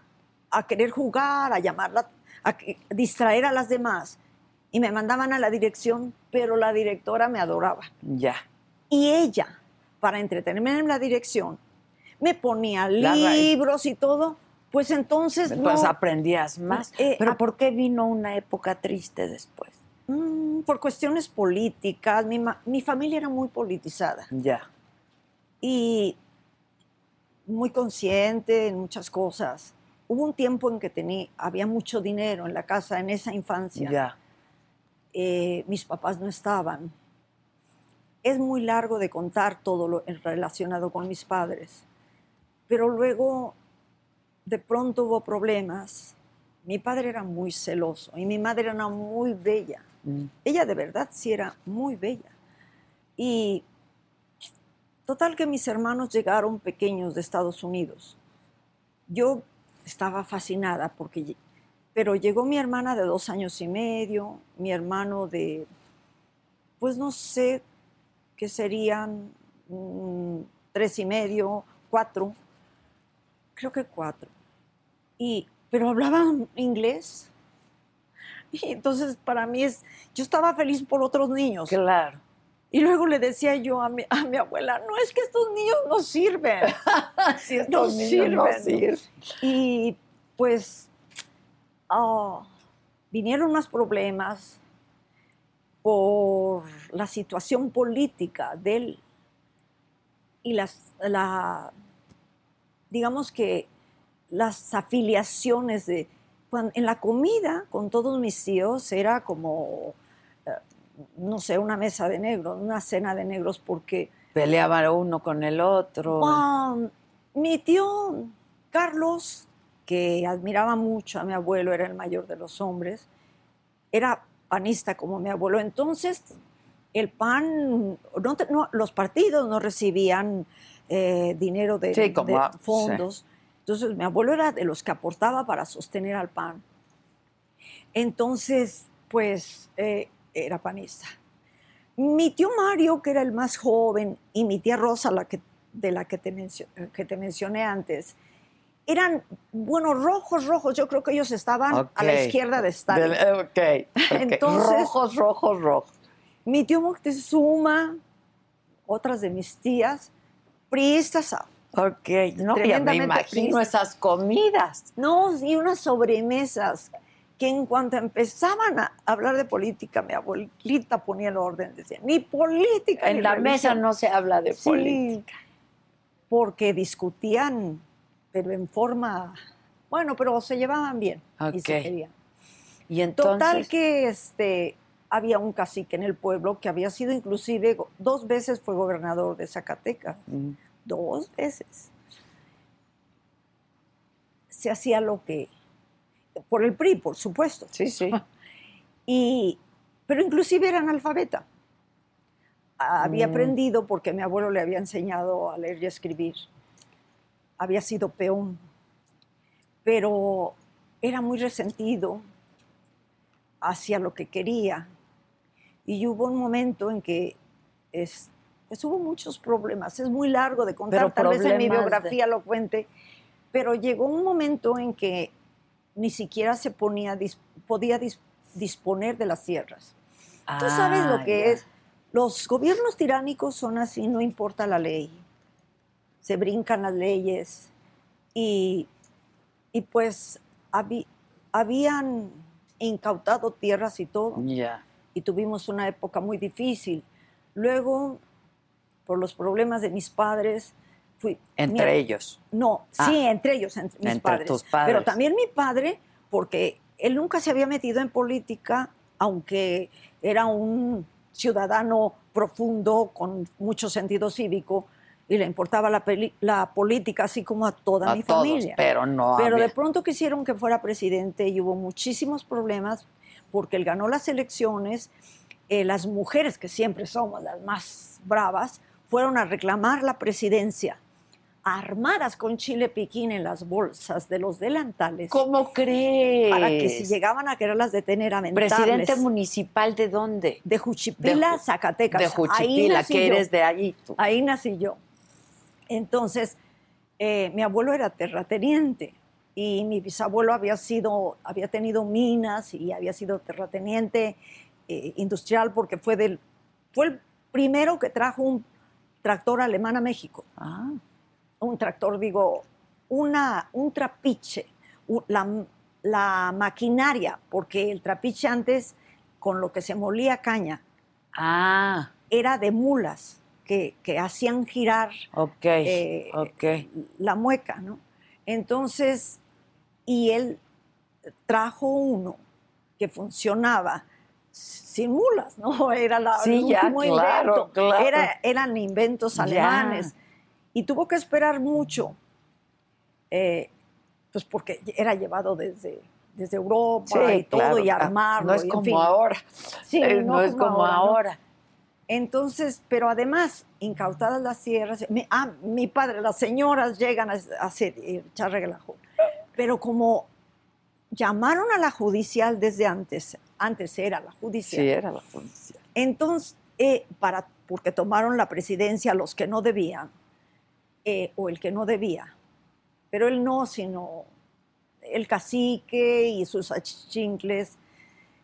a querer jugar, a llamarla, a distraer a las demás y me mandaban a la dirección, pero la directora me adoraba. Ya. Y ella, para entretenerme en la dirección, me ponía La libros y todo. Pues entonces Pues no, aprendías más. Eh, Pero ¿por qué vino una época triste después? Mm, por cuestiones políticas, mi, mi familia era muy politizada. Ya. y muy consciente en muchas cosas. Hubo un tiempo en que tenía, había mucho dinero en la casa en esa infancia. Ya. Eh, mis papás no estaban. Es muy largo de contar todo lo relacionado con mis padres, pero luego de pronto hubo problemas. Mi padre era muy celoso y mi madre era muy bella. Ella de verdad sí era muy bella. Y total que mis hermanos llegaron pequeños de Estados Unidos. Yo estaba fascinada porque, pero llegó mi hermana de dos años y medio, mi hermano de, pues no sé, qué serían mm, tres y medio, cuatro, creo que cuatro. Y, pero hablaban inglés. Y <laughs> entonces para mí es, yo estaba feliz por otros niños. Claro. Y luego le decía yo a mi, a mi abuela, no es que estos niños no sirven. <laughs> Si estos niños no sirven. Y pues ah, vinieron más problemas por la situación política de él y las, la, digamos que las afiliaciones de, en la comida con todos mis tíos era como, eh, no sé, una mesa de negros, una cena de negros, porque Peleaba uno con el otro. Mi tío Carlos, que admiraba mucho a mi abuelo, era el mayor de los hombres, era panista como mi abuelo. Entonces, el PAN, no no, los partidos no recibían eh, dinero de, Sí, como de fondos. Entonces, mi abuelo era de los que aportaba para sostener al PAN. Entonces, pues, eh, era panista. Mi tío Mario, que era el más joven, y mi tía Rosa, la que, de la que te, mencio- que te mencioné antes, eran, bueno, rojos, rojos. Yo creo que ellos estaban a la izquierda de Stalin. Del- ok, ok. Entonces- rojos, rojos, rojos. Mi tío Moctezuma, otras de mis tías, priistas, Ok, no, ya me imagino triste. esas comidas. no, y unas sobremesas que en cuanto empezaban a hablar de política, mi abuelita ponía el orden, decía, ni política. ni En la mesa religión". no se habla de Sí, política. porque discutían, pero en forma, bueno, pero se llevaban bien y se querían. Y entonces, Total que este, había un cacique en el pueblo que había sido inclusive, dos veces fue gobernador de Zacatecas, Mm, dos veces. Se hacía lo que, por el PRI, por supuesto. sí, sí. <laughs> Y, pero inclusive era analfabeta. Había Mm. aprendido porque mi abuelo le había enseñado a leer y a escribir. Había sido peón. Pero era muy resentido hacia lo que quería. Y hubo un momento en que es, pues hubo muchos problemas. Es muy largo de contar, Pero tal vez en mi problemas de- biografía lo cuente. Pero llegó un momento en que ni siquiera se ponía, dis- podía dis- disponer de las tierras. Tú sabes Ah, lo que ya. es. Los gobiernos tiránicos son así, no importa la ley. Se brincan las leyes. Y, y pues habi- habían incautado tierras y todo. Ya. Y tuvimos una época muy difícil. Luego, por los problemas de mis padres, fui... Entre mi- ellos. no, Ah. sí, entre ellos, entre mis Entre padres. tus padres. Pero también mi padre, porque él nunca se había metido en política, aunque era un ciudadano profundo, con mucho sentido cívico, y le importaba la, peli- la política, así como a toda a mi todos, familia. pero no Pero había- de pronto quisieron que fuera presidente y hubo muchísimos problemas porque él ganó las elecciones. eh, las mujeres, que siempre somos las más bravas, fueron a reclamar la presidencia armadas con chile piquín en las bolsas de los delantales. ¿Cómo crees? Para que si llegaban a quererlas detener, aventarles. ¿Presidente municipal de dónde? De Juchipila, De Zacatecas. De Ahí Juchipila, nací que yo. eres de allí tú. Ahí nací yo. Entonces, eh, mi abuelo era terrateniente y mi bisabuelo había sido, había tenido minas y había sido terrateniente eh, industrial porque fue del, fue el primero que trajo un tractor alemán a México. Ah, Un tractor, digo, una, un trapiche, la, la maquinaria, porque el trapiche antes, con lo que se molía caña, ah, era de mulas que, que hacían girar eh, la mueca, ¿no? Entonces, y él trajo uno que funcionaba sin mulas, ¿no? <laughs> Era la, Sí, el ya, último claro, invento. claro. Era- eran inventos Ya. alemanes. Y tuvo que esperar mucho, eh, pues porque era llevado desde, desde Europa y todo, claro. y Ah, armarlo. No es y en como fin. ahora. Sí, Eh, no es como como ahora, ¿no? ahora. Entonces, pero además, incautadas las tierras, mi, ah, mi padre, las señoras llegan a, hacer, echar relajo. Pero como llamaron a la judicial desde antes, antes era la judicial, Sí, era la policía. entonces, eh, para, porque tomaron la presidencia los que no debían, eh, o el que no debía, pero él no, sino el cacique y sus achichincles.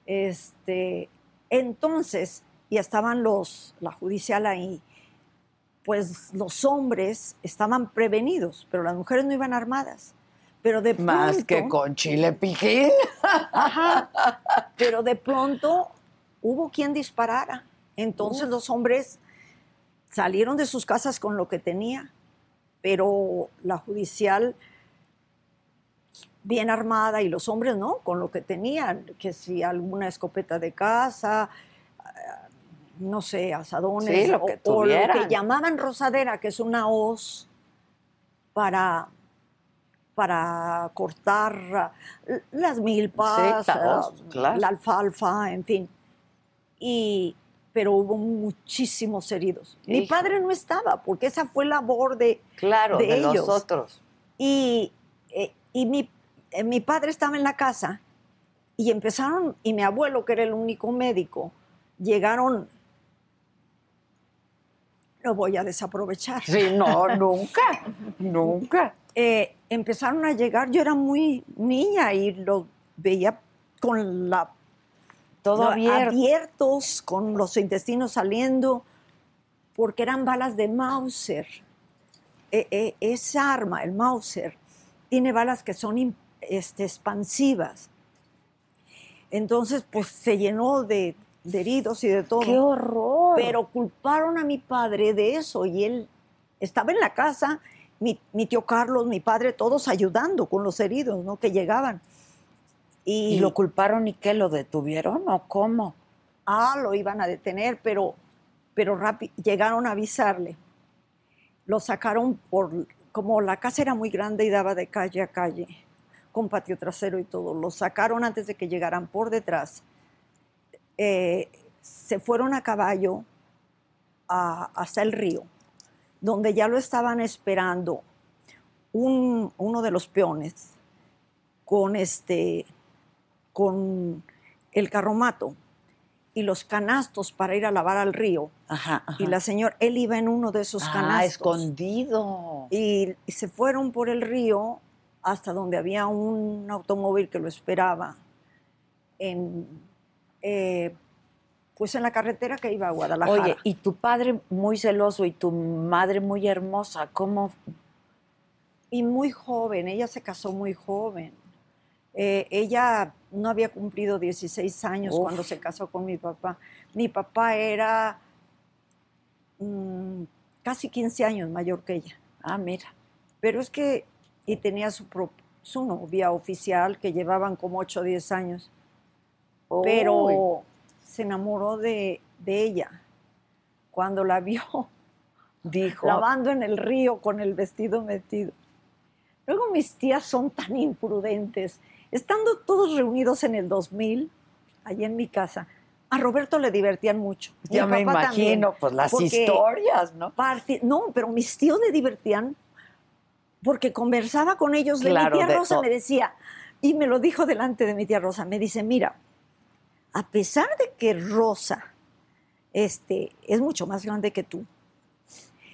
Este, entonces, y estaban los, la judicial ahí, pues los hombres estaban prevenidos, pero las mujeres no iban armadas. Pero de Más pronto- que con chile piquín. Ajá. <laughs> Pero de pronto hubo quien disparara. Entonces los hombres salieron de sus casas con lo que tenía, pero la judicial bien armada y los hombres no, con lo que tenían, que si alguna escopeta de casa, ah, no sé, asadones, Sí, lo que o, o lo que llamaban rosadera, que es una hoz para, para cortar ah, las milpas, Sí, claro. la alfalfa, en fin. Y, pero hubo muchísimos heridos. Mi padre no estaba, porque esa fue labor de, Claro, de de, ellos. los otros. y, eh, y mi, eh, mi padre estaba en la casa y empezaron, y mi abuelo, que era el único médico, llegaron, lo voy a desaprovechar. Sí, no, <laughs> nunca, nunca. Eh, empezaron a llegar, yo era muy niña y los veía con la Todo lo- abierto. abiertos, con los intestinos saliendo, porque eran balas de Mauser. E- e- esa arma, el Mauser, tiene balas que son este, expansivas. Entonces, pues se llenó de, de heridos y de todo. ¡Qué horror! Pero culparon a mi padre de eso y él estaba en la casa, mi, mi tío Carlos, mi padre, todos ayudando con los heridos, ¿no? Que llegaban. ¿Y lo culparon y qué? ¿Lo detuvieron o cómo? Ah, lo iban a detener, pero, pero llegaron a avisarle. Lo sacaron por, como la casa era muy grande y daba de calle a calle, con patio trasero y todo. Lo sacaron antes de que llegaran por detrás. Eh, se fueron a caballo a- hasta el río, donde ya lo estaban esperando un- uno de los peones con este con el carromato y los canastos para ir a lavar al río. Ajá, ajá. Y la señora, él iba en uno de esos ah, canastos. escondido. Y, y se fueron por el río hasta donde había un automóvil que lo esperaba en, eh, pues en la carretera que iba a Guadalajara. Oye, y tu padre muy celoso y tu madre muy hermosa, ¿cómo? y muy joven, ella se casó muy joven. Eh, ella no había cumplido 16 años Uf. cuando se casó con mi papá. Mi papá era mm, casi 15 años mayor que ella. Ah, mira. Pero es que, y tenía su, pro- su novia oficial que llevaban como 8 o 10 años, pero Uy, se enamoró de, de ella cuando la vio <laughs> dijo, lavando en el río con el vestido metido. Luego mis tías son tan imprudentes. Estando todos reunidos en el 2000, allí en mi casa, a Roberto le divertían mucho. ya me papá también, imagino, pues las historias, ¿no? no, pero mis tíos le divertían porque conversaba con ellos. De Claro, mi tía Rosa me decía, y me lo dijo delante de mi tía Rosa, me dice, mira, a pesar de que Rosa este, es mucho más grande que tú,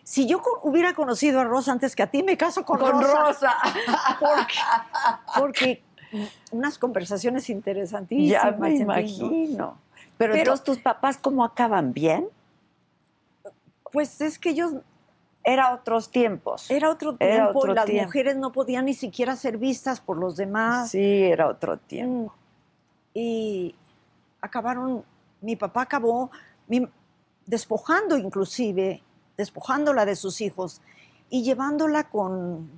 si yo hubiera conocido a Rosa antes que a ti, me caso con, Rosa. <laughs> Porque, porque unas conversaciones interesantísimas. ya me imagino. Pero, Pero- entonces tus papás cómo acaban bien? Pues es que ellos Era otros tiempos. Era otro tiempo Era otro las tiempo. mujeres no podían ni siquiera ser vistas por los demás. Sí, era otro tiempo. Mm. Y acabaron, mi papá acabó mi- despojando inclusive, despojándola de sus hijos y llevándola con,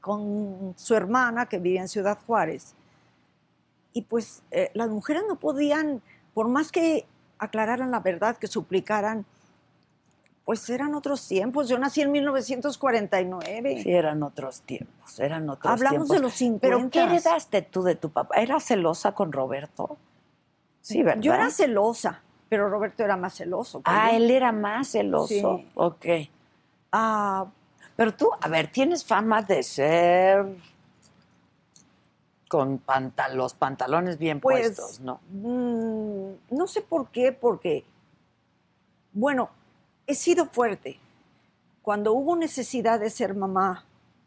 con su hermana que vivía en Ciudad Juárez. Y pues eh, las mujeres no podían, por más que aclararan la verdad, que suplicaran, pues eran otros tiempos. Yo nací en 1949. Sí, eran otros tiempos, eran otros Hablamos tiempos. de los 50. Pero ¿qué heredaste tú de tu papá? ¿Eras celosa con Roberto? Sí, ¿verdad? Yo era celosa, pero Roberto era más celoso. Ah, yo. él era más celoso. Sí. Ok. Ah, Pero tú, a ver, tienes fama de ser con los pantalones bien Pues, puestos, ¿no? mm, no sé por qué, porque, bueno, he sido fuerte. Cuando hubo necesidad de ser mamá,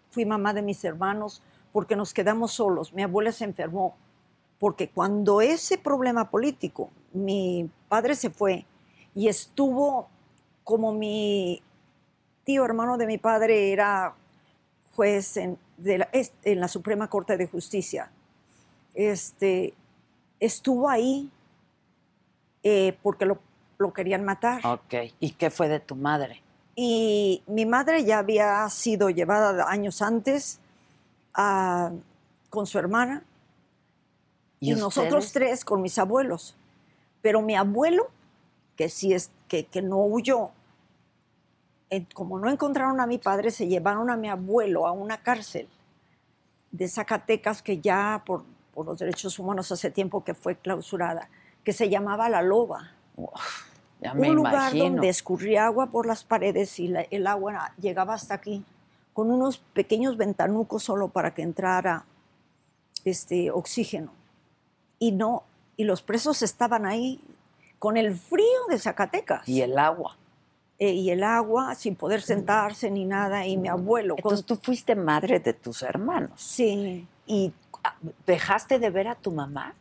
fui mamá de mis hermanos porque nos quedamos solos. Mi abuela se enfermó. Porque cuando ese problema político, mi padre se fue y estuvo como mi tío hermano de mi padre era juez en, de la, en la Suprema Corte de Justicia. Este, estuvo ahí eh, porque lo, lo querían matar. Ok. ¿Y qué fue de tu madre? Y mi madre ya había sido llevada años antes a- con su hermana y, nosotros tres con mis abuelos. Pero mi abuelo, que sí es, que, que no huyó, en- como no encontraron a mi padre, se llevaron a mi abuelo a una cárcel de Zacatecas que ya por, por los derechos humanos hace tiempo que fue clausurada, que se llamaba La Loba Ya me un lugar imagino. donde escurría agua por las paredes y la- el agua llegaba hasta aquí, con unos pequeños ventanucos solo para que entrara este oxígeno. Y no, y los presos estaban ahí con el frío de Zacatecas Y el agua. eh, y el agua sin poder sentarse ni nada. Y mi abuelo, con- Entonces tú fuiste madre de tus hermanos. sí, ¿Y ah, dejaste de ver a tu mamá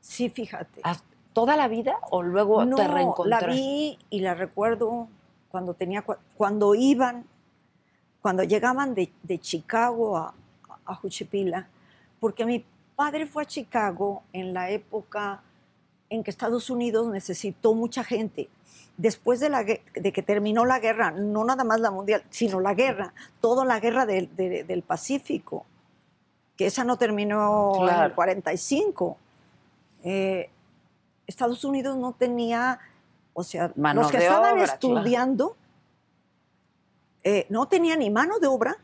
sí, fíjate. ¿A- toda la vida o luego no, te reencontraste? la vi y la recuerdo cuando tenía cua- cuando iban cuando llegaban de, de Chicago a, a Juchipila porque mi padre fue a Chicago en la época en que Estados Unidos necesitó mucha gente después de, la, de que terminó la guerra, no nada más la mundial, sino la guerra, toda la guerra del- de- del Pacífico, que esa no terminó en el 45. Eh, Estados Unidos no tenía, o sea, Mano los que estaban obra, claro. estudiando eh, no tenían ni mano de obra,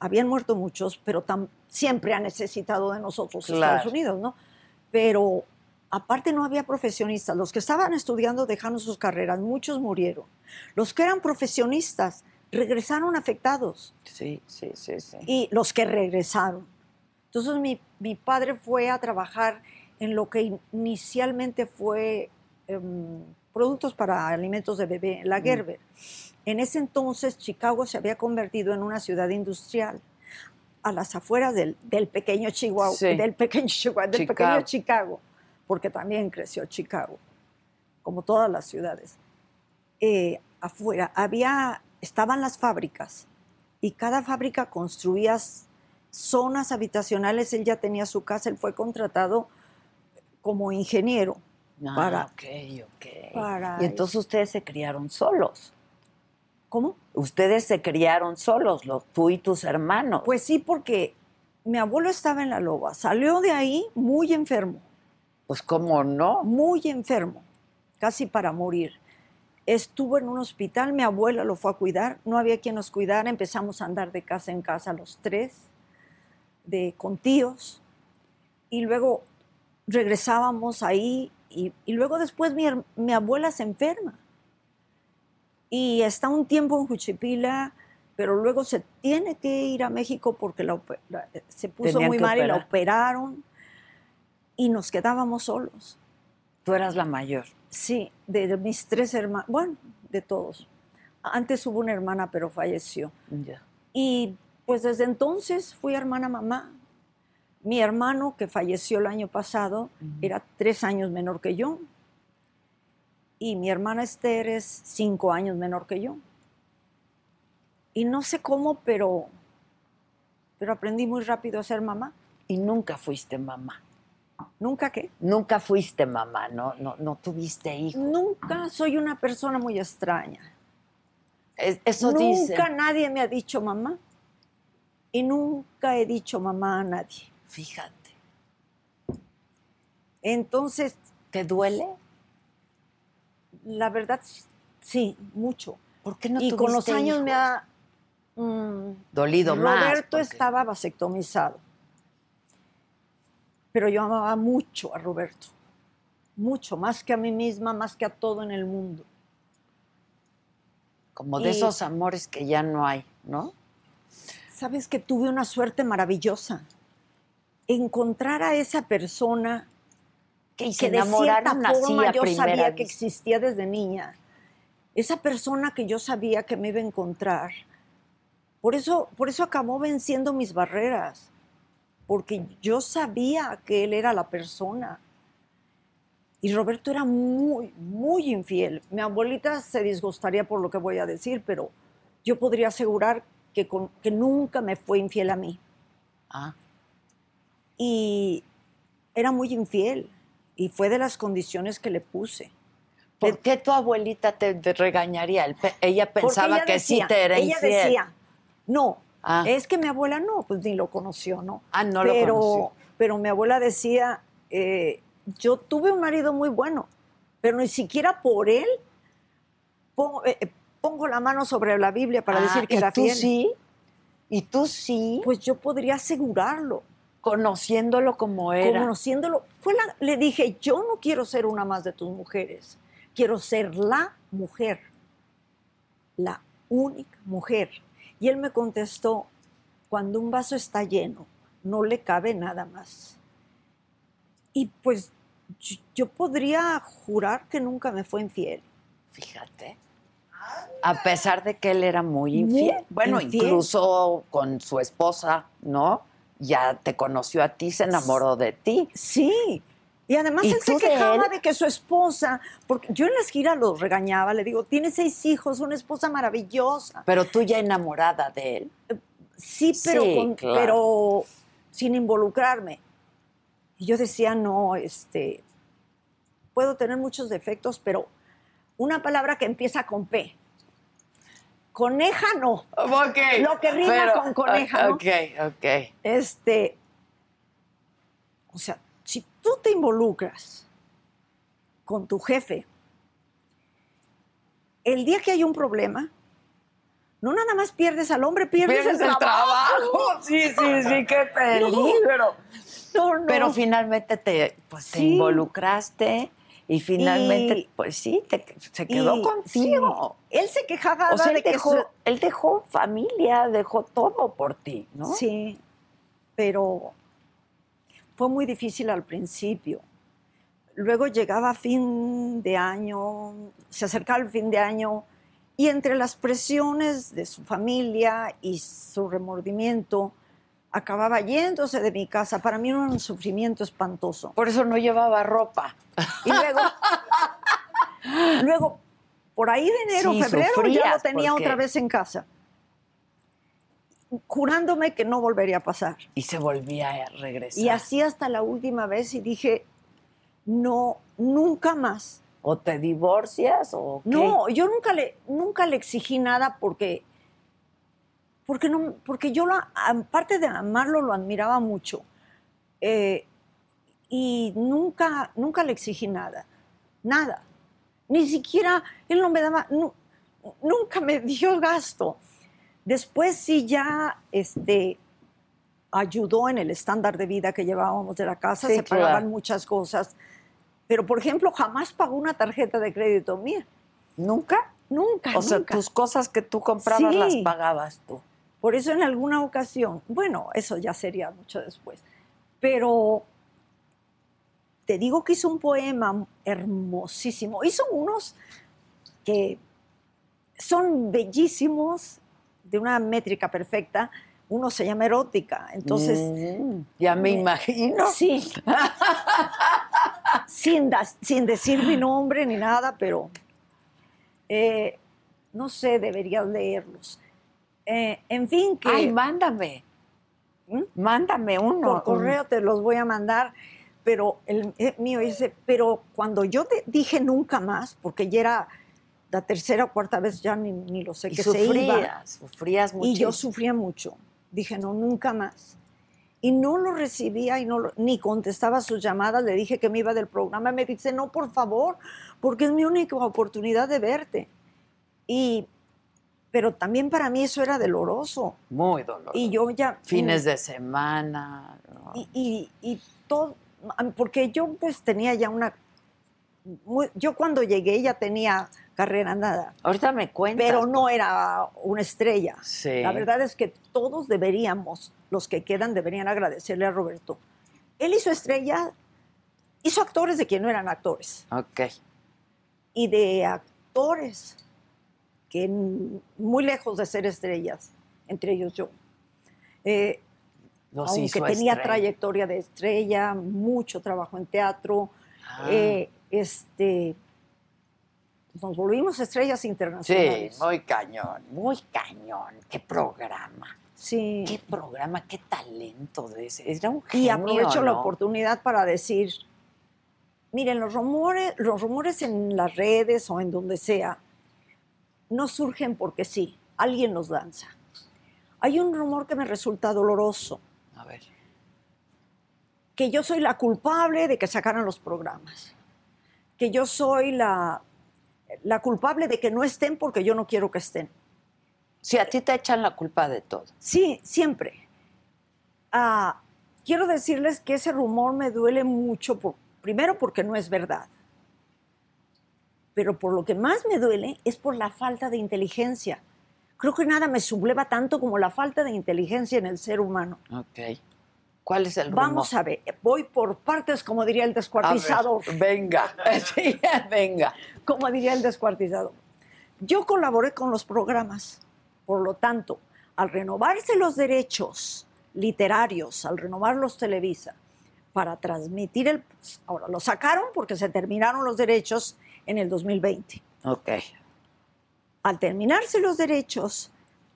habían muerto muchos, pero tam- siempre ha necesitado de nosotros Claro. Estados Unidos, ¿no? Pero aparte no había profesionistas. Los que estaban estudiando dejaron sus carreras, muchos murieron. Los que eran profesionistas regresaron afectados Sí, sí, sí, sí. y los que regresaron. Entonces mi, mi padre fue a trabajar en lo que inicialmente fue em, productos para alimentos de bebé, Mm. la Gerber. En ese entonces Chicago se había convertido en una ciudad industrial a las afueras del, del pequeño Chihuahua, Sí. del pequeño Chihuahua, del Chicago. pequeño Chicago, porque también creció Chicago, como todas las ciudades. Eh, afuera había, estaban las fábricas y cada fábrica construía zonas habitacionales. Él ya tenía su casa, él fue contratado como ingeniero. Ah, para- ok, ok. para y entonces ustedes se criaron solos. ¿Cómo? Ustedes se criaron solos, lo- tú y tus hermanos. Pues sí, porque mi abuelo estaba en la loba, salió de ahí muy enfermo, Pues cómo no. muy enfermo, casi para morir. Estuvo en un hospital, mi abuela lo fue a cuidar, no había quien nos cuidara, empezamos a andar de casa en casa los tres, de, con tíos, y luego regresábamos ahí, y, y luego después mi, abuela se enferma. Y está un tiempo en Juchipila pero luego se tiene que ir a México porque la la- se puso Tenían muy mal y la operar. operaron y nos quedábamos solos. Tú eras la mayor. Sí, de, de mis tres hermanos, bueno, de todos. Antes hubo una hermana, pero falleció. Y pues desde entonces fui hermana mamá. Mi hermano, que falleció el año pasado, era tres años menor que yo. Y mi hermana Esther es cinco años menor que yo. Y no sé cómo, pero, pero aprendí muy rápido a ser mamá. Y nunca fuiste mamá. Nunca que. Nunca fuiste mamá, no, no, no tuviste hijos. Nunca soy una persona muy extraña. Es- Eso nunca dice. nadie me ha dicho mamá. Y nunca he dicho mamá a nadie. Fíjate. Entonces, ¿Te duele? la verdad, sí, mucho. ¿Por qué no y con los años me ha... mm, dolido más. Roberto estaba vasectomizado. Pero yo amaba mucho a Roberto. Mucho, más que a mí misma, más que a todo en el mundo. Como de y- esos amores que ya no hay, ¿no? Sabes que tuve una suerte maravillosa. Encontrar a esa persona Que, de cierta forma yo sabía que existía desde niña. Esa persona que yo sabía que me iba a encontrar. Por eso, por eso acabó venciendo mis barreras. Porque yo sabía que él era la persona. Y Roberto era muy, muy infiel. Mi abuelita se disgustaría por lo que voy a decir, pero yo podría asegurar que, con- que nunca me fue infiel a mí Ah, y era muy infiel y fue de las condiciones que le puse. ¿Por qué tu abuelita te, regañaría? Ella pensaba ella que decía- sí te era Ella infiel. decía, no, Ah. es que mi abuela no, pues ni lo conoció, ¿no? Ah, no lo conoció. Pero mi abuela decía, eh, yo tuve un marido muy bueno, pero ni siquiera por él pongo, eh, eh, pongo la mano sobre la Biblia para Ah, decir que ¿y era tú fiel. sí? ¿Y tú sí? Pues yo podría asegurarlo. Conociéndolo como era. conociéndolo, fue la- le dije, yo no quiero ser una más de tus mujeres, quiero ser la mujer, la única mujer. Y él me contestó, cuando un vaso está lleno, no le cabe nada más. Y pues yo, podría jurar que nunca me fue infiel. Fíjate. A pesar de que él era muy Muy infiel. Bueno, infiel. incluso con su esposa, ¿no? Ya te conoció a ti, se enamoró de ti. Sí. Y además ¿Y él se de quejaba él? de, que su esposa, porque yo en las giras los regañaba, le digo, tiene seis hijos, una esposa maravillosa. Pero tú ya enamorada de él. Sí, pero, Sí, con- claro. pero sin involucrarme. Y yo decía, no, este, puedo tener muchos defectos, pero una palabra que empieza con P. Coneja no. Lo que rima con coneja, ¿no? Ok, ok. Este, o sea, si tú te involucras con tu jefe, el día que hay un problema, no nada más pierdes al hombre, pierdes, el, trabajo. <laughs> Sí, sí, sí, qué <laughs> peligro. No, no. Pero finalmente te, pues, te involucraste y finalmente, Y- pues sí, te- se quedó Y- contigo. sí, él se quejaba O sea, de él que dejó, su- él dejó familia, dejó todo por ti, ¿no? Sí, pero fue muy difícil al principio. Luego llegaba fin de año, se acercaba el fin de año y entre las presiones de su familia y su remordimiento, acababa yéndose de mi casa. Para mí era un sufrimiento espantoso. Por eso no llevaba ropa. Y luego, <laughs> luego por ahí de enero, Sí, febrero, ya lo tenía porque- otra vez en casa, jurándome que no volvería a pasar. Y se volvía a regresar. Y así hasta la última vez y dije, no, nunca más. ¿O te divorcias o qué? No, yo nunca le, nunca le exigí nada porque, porque, no, porque yo, lo, aparte de amarlo, lo admiraba mucho. Eh, y nunca, nunca le exigí nada, nada. Ni siquiera, él no me daba, nu- nunca me dio gasto. Después sí ya, este, ayudó en el estándar de vida que llevábamos de la casa, Sí, se pagaban muchas cosas. Pero, por ejemplo, jamás pagó una tarjeta de crédito mía. ¿Nunca? Nunca, O sea, tus cosas que tú comprabas Sí. las pagabas tú. Por eso en alguna ocasión, bueno, eso ya sería mucho después, pero te digo que hizo un poema hermosísimo. Hizo unos que son bellísimos, de una métrica perfecta. Uno se llama erótica, entonces... Mm, ya me me- imagino. Sí. <laughs> sin, da- sin decir mi nombre ni nada, pero eh, no sé, deberías leerlos. Eh, en fin, que Ay, mándame. ¿Mm? Mándame uno. por correo te los voy a mandar, pero el eh, mío dice, pero cuando yo te dije nunca más, porque ya era la tercera o cuarta vez, ya ni, ni lo sé, Y que se iba. sufrías, sufrías mucho. Y yo sufría mucho. Dije, no, nunca más. Y no lo recibía y no lo- ni contestaba sus llamadas. Le dije que me iba del programa. Me dice, no, por favor, porque es mi única oportunidad de verte. Y, pero también para mí eso era doloroso. Muy doloroso. Y yo ya... Fines de semana. ¿no? Y, y, y todo, porque yo pues tenía ya una... muy- yo cuando llegué ya tenía carrera nada, Ahorita me cuentas. pero no era una estrella. Sí. La verdad es que todos deberíamos, los que quedan, deberían agradecerle a Roberto. Él hizo estrella, hizo actores de quien no eran actores Ok. y de actores que muy lejos de ser estrellas, entre ellos yo. Eh, aunque tenía estrella. trayectoria de estrella, mucho trabajo en teatro, Ah, eh, este, nos volvimos estrellas sí, internacionales. muy cañón, muy cañón. Qué programa. Sí. Qué programa, qué talento de ese. Era un Y genio, aprovecho la oportunidad para decir, miren, los rumores, los rumores en las redes o en donde sea, no surgen porque sí, alguien los lanza. Hay un rumor que me resulta doloroso, A ver. que yo soy la culpable de que sacaran los programas, que yo soy la, la culpable de que no estén porque yo no quiero que estén. Si a ti te echan la culpa de todo. Sí, siempre. Ah, quiero decirles que ese rumor me duele mucho, por- primero porque no es verdad, pero por lo que más me duele es por la falta de inteligencia. Creo que nada me subleva tanto como la falta de inteligencia en el ser humano. Ok. ¿Cuál es el rumor? Vamos a ver, voy por partes, como diría el A ver, descuartizador. venga, <laughs> sí, venga. como diría el descuartizado. Yo colaboré con los programas, por lo tanto, al renovarse los derechos literarios, al renovarlos Televisa, para transmitir el... Ahora, lo sacaron porque se terminaron los derechos en el 2020. Ok. Al terminarse los derechos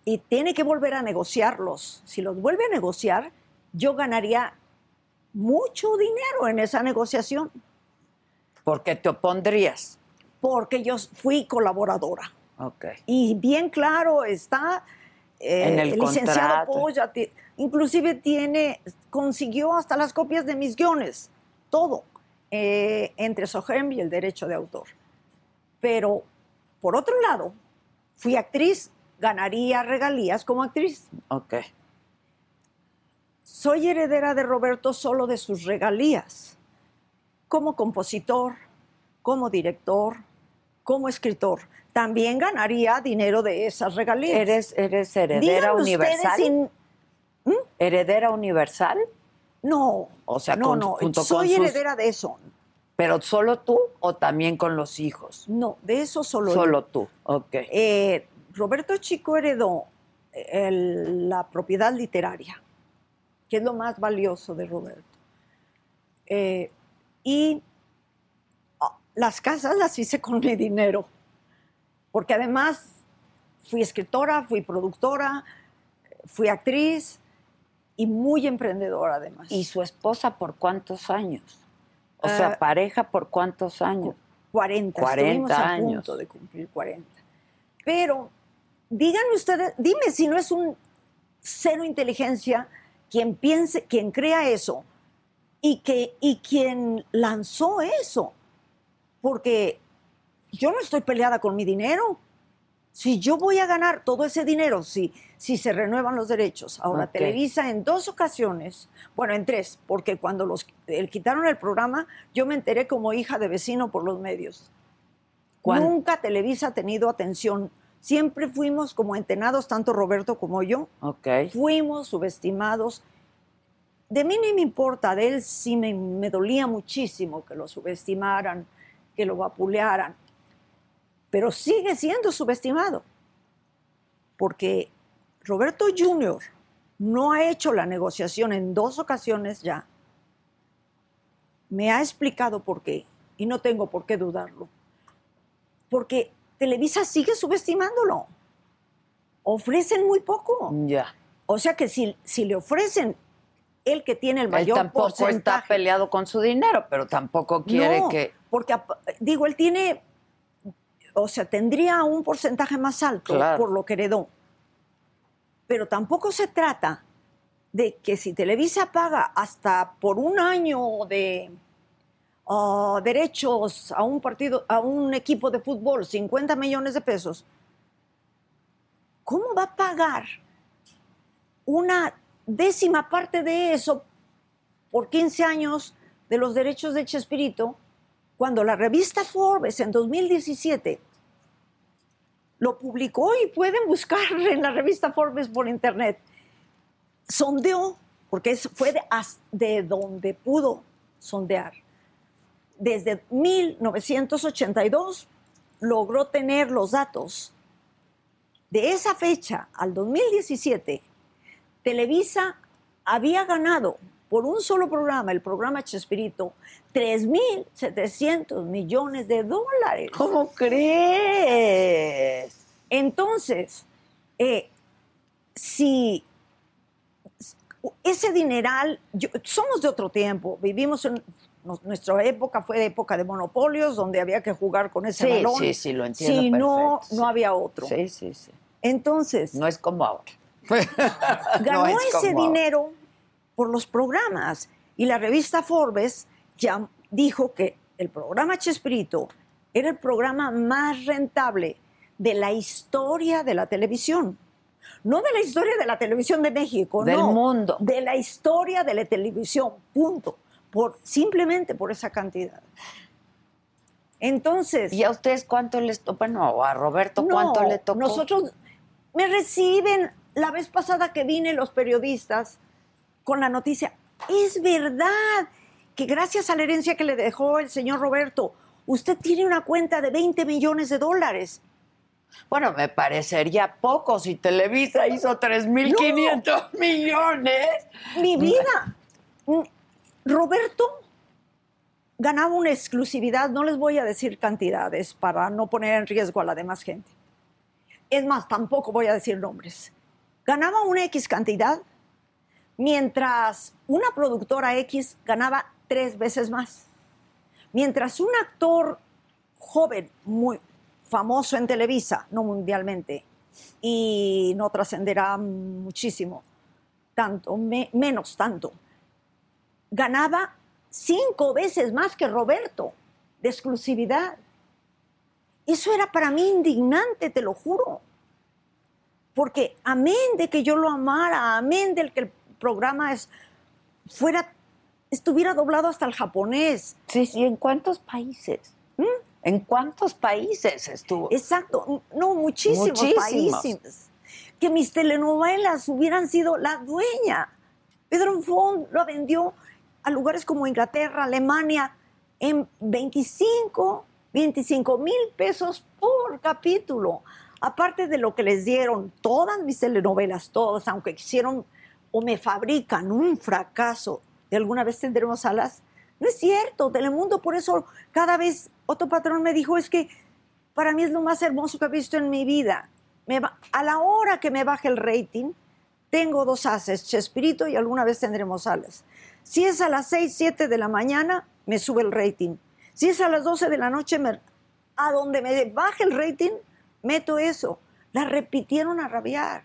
y tiene que volver a negociarlos, si los vuelve a negociar, yo ganaría mucho dinero en esa negociación, Porque te opondrías. porque yo fui colaboradora. Ok. Y bien claro está eh, En el licenciado. Polla, inclusive tiene, consiguió hasta las copias de mis guiones, todo, eh, entre Sohem y el derecho de autor. Pero, por otro lado, fui actriz, ganaría regalías como actriz. Ok. Soy heredera de Roberto solo de sus regalías, como compositor, como director, como escritor. También ganaría dinero de esas regalías. ¿Eres, eres heredera Díganme universal? sin- ¿Heredera universal? No, O sea, no, con- no, soy sus- heredera de eso. ¿Pero solo tú o también con los hijos? No, de eso solo. yo. Solo tú. Ok. Eh, Roberto Chico heredó eh, el- la propiedad literaria, que es lo más valioso de Roberto. Eh, y ah, las casas las hice con mi dinero, porque además fui escritora, fui productora, fui actriz y muy emprendedora además. ¿Y su esposa por cuántos años? O sea, Eh, pareja por cuántos años. 40, 40 estuvimos a años. punto de cumplir 40. Pero díganme ustedes, dime si no es un cero inteligencia quien piense, quien crea eso y, que, y quien lanzó eso. Porque yo no estoy peleada con mi dinero. Si yo voy a ganar todo ese dinero, si, si se renuevan los derechos. Ahora. Televisa en dos ocasiones, bueno, en tres, porque cuando los eh, quitaron el programa, yo me enteré como hija de vecino por los medios. ¿Cuán- Nunca Televisa ha tenido atención. Siempre fuimos como entenados, tanto Roberto como yo. Ok. Fuimos subestimados. De mí ni me importa, de él sí me, me dolía muchísimo que lo subestimaran, que lo vapulearan. Pero sigue siendo subestimado. Porque Roberto Jr. no ha hecho la negociación en dos ocasiones ya. Me ha explicado por qué y no tengo por qué dudarlo. Porque Televisa sigue subestimándolo. Ofrecen muy poco. Ya. O sea que si, si le ofrecen el que tiene el Él mayor tampoco está porcentaje. peleado con su dinero, pero tampoco quiere No, que. Porque, ap- digo, él tiene, o sea, tendría un porcentaje más alto Claro. por lo que heredó. Pero tampoco se trata de que si Televisa paga hasta por un año de ah, derechos a un partido, a un equipo de fútbol, 50 millones de pesos, ¿cómo va a pagar una décima parte de eso por 15 años de los derechos de Chespirito cuando la revista Forbes en 2017 lo publicó y pueden buscar <laughs> en la revista Forbes por internet. Sondeó, porque fue de, de donde pudo sondear. Desde 1982 logró tener los datos. De esa fecha al 2017, Televisa había ganado por un solo programa, el programa Chespirito, 3.700 millones de dólares. ¿Cómo crees? Entonces, eh, si ese dineral, yo- somos de otro tiempo, vivimos en nuestra época fue de época de monopolios, donde había que jugar con ese Sí, balón. sí, sí, lo entiendo Si no, perfecto, no sí. había otro. Sí, sí, sí. Entonces, No es como ahora. <laughs> ganó No es ese ahora. dinero por los programas. Y la revista Forbes ya dijo que el programa Chespirito era el programa más rentable de la historia de la televisión. No de la historia de la televisión de México, Del no, mundo. De la historia de la televisión, punto. Por, simplemente por esa cantidad. Entonces. ¿Y a ustedes cuánto les tocó? Bueno, o a Roberto, No, ¿cuánto le tocó? Nosotros me reciben la vez pasada que vine los periodistas con la noticia. Es verdad que gracias a la herencia que le dejó el señor Roberto, usted tiene una cuenta de 20 millones de dólares. Bueno, me parecería poco si Televisa hizo 3.500 millones. Mi vida. Mm, Roberto ganaba una exclusividad, no les voy a decir cantidades para no poner en riesgo a la demás gente. Es más, tampoco voy a decir nombres. Ganaba una X cantidad, mientras una productora X ganaba tres veces más. Mientras un actor joven, muy famoso en Televisa, no mundialmente, y no trascenderá muchísimo, tanto, me- menos tanto, ganaba cinco veces más que Roberto de exclusividad. Eso era para mí indignante, te lo juro. Porque amén de que yo lo amara, amén del que el programa es, fuera, estuviera doblado hasta el japonés. Sí, sí, ¿en cuántos países? ¿Mm? ¿En cuántos países estuvo? Exacto, no, muchísimos, Muchísimos. países. Que mis telenovelas hubieran sido la dueña. Pedro Font lo vendió a lugares como Inglaterra, Alemania, en 25, 25 mil pesos por capítulo. Aparte de lo que les dieron todas mis telenovelas, todas, aunque hicieron o me fabrican un fracaso de alguna vez tendremos alas. No es cierto, Telemundo, por eso cada vez otro patrón me dijo, es que para mí es lo más hermoso que he visto en mi vida. Me va- a la hora que me baje el rating, tengo dos haces, Chespirito y alguna vez tendremos alas. Si es a las 6, 7 de la mañana, me sube el rating. Si es a las 12 de la noche, me- a donde me baje el rating, meto eso. La repitieron a rabiar.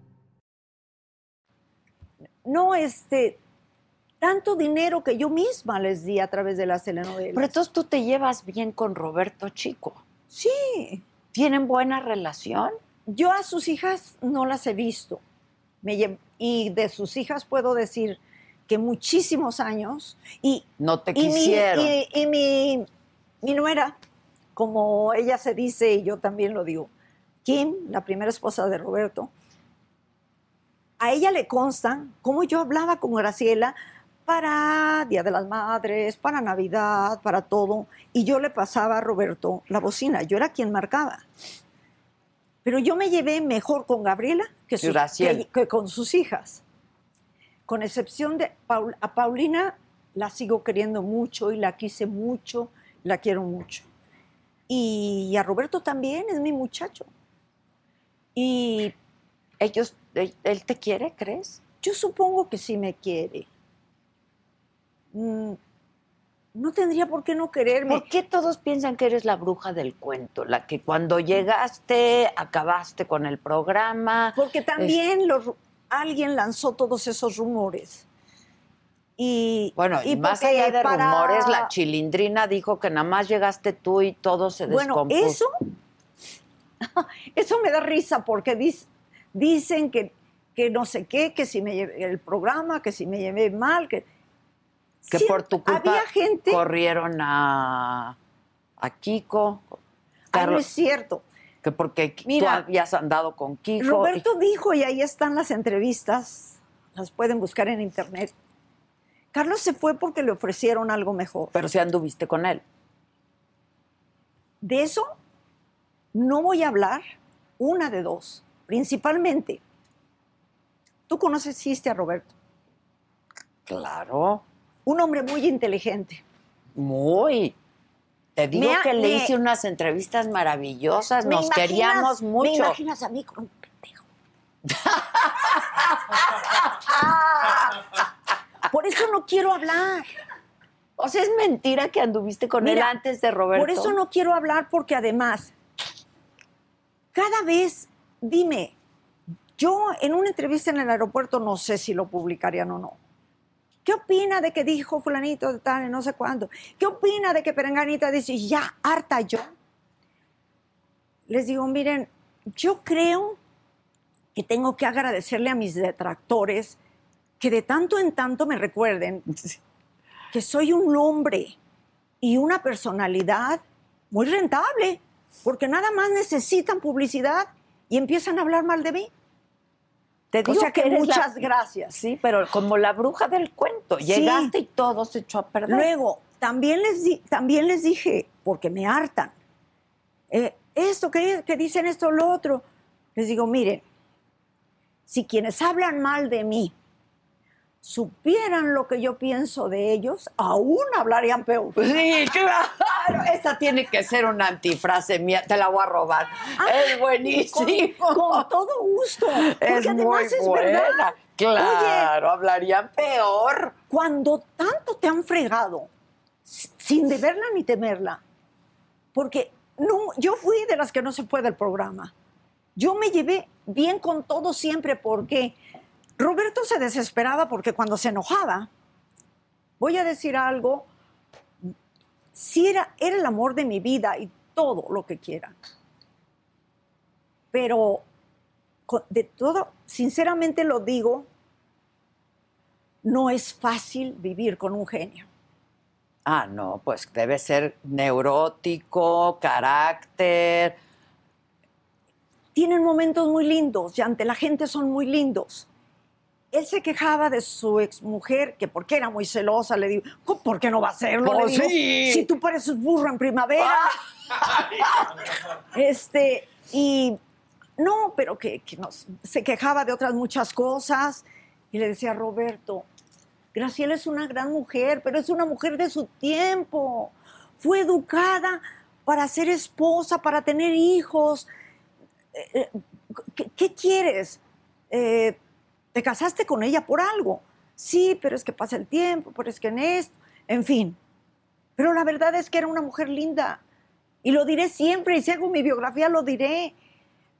No este tanto dinero que yo misma les di a través de las telenovelas. Pero entonces tú te llevas bien con Roberto Chico. sí, ¿Tienen buena relación? yo a sus hijas no las he visto. Me lle- y de sus hijas puedo decir que muchísimos años y No te y mi, quisieron. y, y mi, mi nuera, como ella se dice y yo también lo digo, Kim, la primera esposa de Roberto, a ella le consta cómo yo hablaba con Graciela para Día de las Madres, para Navidad, para todo, y yo le pasaba a Roberto la bocina, yo era quien marcaba. Pero yo me llevé mejor con Gabriela que, con sus hijas. Con excepción de Paul- a Paulina, la sigo queriendo mucho y la quise mucho, la quiero mucho. Y a Roberto también, es mi muchacho. Y Ellos, él, te quiere, crees? yo supongo que sí me quiere. Mm, no tendría por qué no quererme. ¿Por qué todos piensan que eres la bruja del cuento? La que cuando llegaste acabaste con el programa. Porque también los alguien lanzó todos esos rumores. Y, Bueno, y, más allá de para- rumores, la chilindrina dijo que nada más llegaste tú y todo se Bueno, descompuso. eso, <laughs> eso me da risa porque dis- dicen que, que no sé qué, que si me llevé el programa, que si me llevé mal, que... que Sí, por tu culpa Había gente... corrieron a, a Kiko. Ay, no Carlos, es cierto. que porque Mira, tú habías andado con Kiko. Roberto dijo, y ahí están las entrevistas, las pueden buscar en internet. Carlos se fue porque le ofrecieron algo mejor. Pero si anduviste con él. De eso no voy a hablar, una de dos, principalmente. Tú conociste a Roberto, Claro. un hombre muy inteligente. Muy. Te digo Me que le me- hice unas entrevistas maravillosas. ¿Me Nos imaginas- queríamos ¿Me mucho. imaginas a mí con un pendejo? <laughs> Por eso no quiero hablar. O sea, es mentira que anduviste con él antes de Roberto. Por eso no quiero hablar porque además, cada vez, dime, yo en una entrevista en el aeropuerto no sé si lo publicarían o no. ¿Qué opina de que dijo fulanito de tal y no sé cuándo? ¿Qué opina de que Perenganita dice, ya, harta yo? Les digo, miren, yo creo que tengo que agradecerle a mis detractores que de tanto en tanto me recuerden que soy un hombre y una personalidad muy rentable, porque nada más necesitan publicidad y empiezan a hablar mal de mí. Te O digo sea que la- muchas gracias. Sí, pero como la bruja del cuento. Sí. Llegaste y todo se echó a perder. Luego, también les, di- también les dije, porque me hartan, eh, esto, que, que dicen esto, lo otro. Les digo, miren, si quienes hablan mal de mí supieran lo que yo pienso de ellos, aún hablarían peor. Sí, claro. Esa tiene que ser una antifrase mía. Te la voy a robar. es buenísimo. Con, con todo gusto. Porque es muy además es buena. verdad. Claro, hablarían peor. cuando tanto te han fregado, sin deberla ni temerla, porque no, yo fui de las que no se fue del programa. Yo me llevé bien con todo siempre porque Roberto se desesperaba porque cuando se enojaba, voy a decir algo, sí era, era el amor de mi vida y todo lo que quieran. Pero de todo, sinceramente lo digo, no es fácil vivir con un genio. Ah, no, pues debe ser neurótico, carácter. Tienen momentos muy lindos y ante la gente son muy lindos. Él se quejaba de su exmujer, que porque era muy celosa, le digo, "¿Cómo, ¿por qué no va a hacerlo? Le digo, sí. Si tú pareces burro en primavera. <laughs> este, y no, pero que, que nos- se quejaba de otras muchas cosas. Y le decía, Roberto, Graciela es una gran mujer, pero es una mujer de su tiempo. Fue educada para ser esposa, para tener hijos. Eh, eh, ¿Qué, qué quieres? Eh, te casaste con ella por algo. Sí, pero es que pasa el tiempo, pero es que en esto, en fin. Pero la verdad es que era una mujer linda. Y lo diré siempre, y si hago mi biografía lo diré.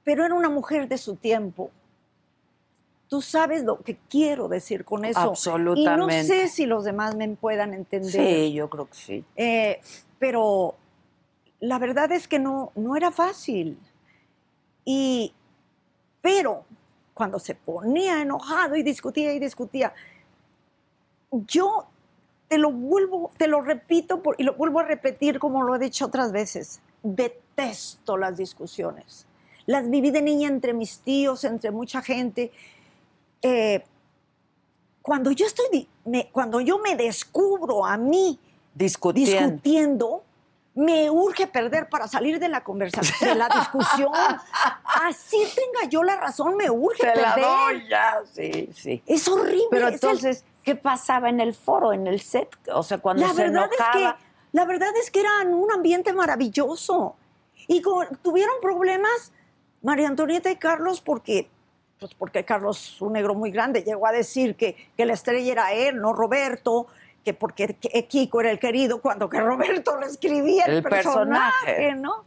Pero era una mujer de su tiempo. Tú sabes lo que quiero decir con eso. Absolutamente. Y no sé si los demás me puedan entender. Sí, yo creo que sí. Eh, pero la verdad es que no, no era fácil. Y, pero cuando se ponía enojado y discutía y discutía, yo te lo vuelvo, te lo repito por- y lo vuelvo a repetir como lo he dicho otras veces. Detesto las discusiones. Las viví de niña entre mis tíos, entre mucha gente. Eh, cuando yo estoy, me- cuando yo me descubro a mí Discutiendo. discutiendo, me urge perder para salir de la conversación, de la discusión. <laughs> Así tenga yo la razón, me urge Te la perder. doy ya, sí, sí. Es horrible. Pero es el- entonces, ¿qué pasaba en el foro, en el set? O sea, cuando la se verdad enojaba. es que la verdad es que eran un ambiente maravilloso y con- tuvieron problemas María Antonieta y Carlos porque pues porque Carlos un negro muy grande llegó a decir que, que la estrella era él no Roberto que porque que- Kiko era el querido cuando que Roberto le escribía el, El personaje, personaje. no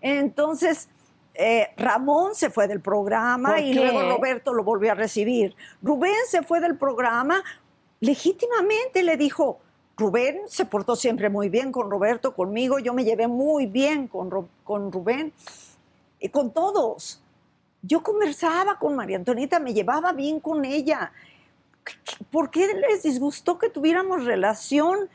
entonces eh, Ramón se fue del programa ¿Por y qué? luego Roberto lo volvió a recibir. Rubén se fue del programa legítimamente, le dijo, Rubén se portó siempre muy bien con Roberto, conmigo, yo me llevé muy bien con, Ro- con Rubén y con todos. Yo conversaba con María Antonieta, me llevaba bien con ella. ¿Por qué les disgustó que tuviéramos relación?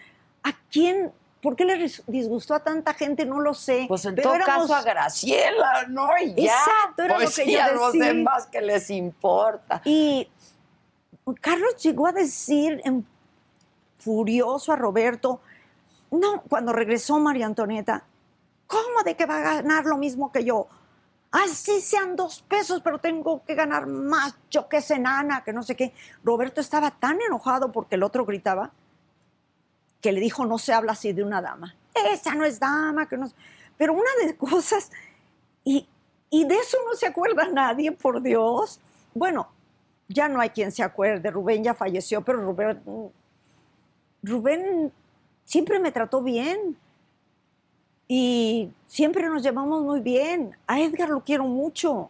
¿A quién? ¿Por qué les disgustó a tanta gente? No lo sé. Pues en Pero todo éramos- caso a Graciela, ¿no? Y ya. Exacto, era lo pues que sí, yo a los demás que les importa. Y Carlos llegó a decir en- furioso a Roberto, no, cuando regresó María Antonieta, ¿cómo de que va a ganar lo mismo que yo? Así sean dos pesos, pero tengo que ganar más, yo que es enana, que no sé qué. Roberto estaba tan enojado porque el otro gritaba que le dijo, no se habla así de una dama. Esa no es dama, que no es-". Pero una de cosas, y, y de eso no se acuerda nadie, por Dios. Bueno, ya no hay quien se acuerde, Rubén ya falleció, pero Rubén, Rubén siempre me trató bien y siempre nos llevamos muy bien. A Edgar lo quiero mucho.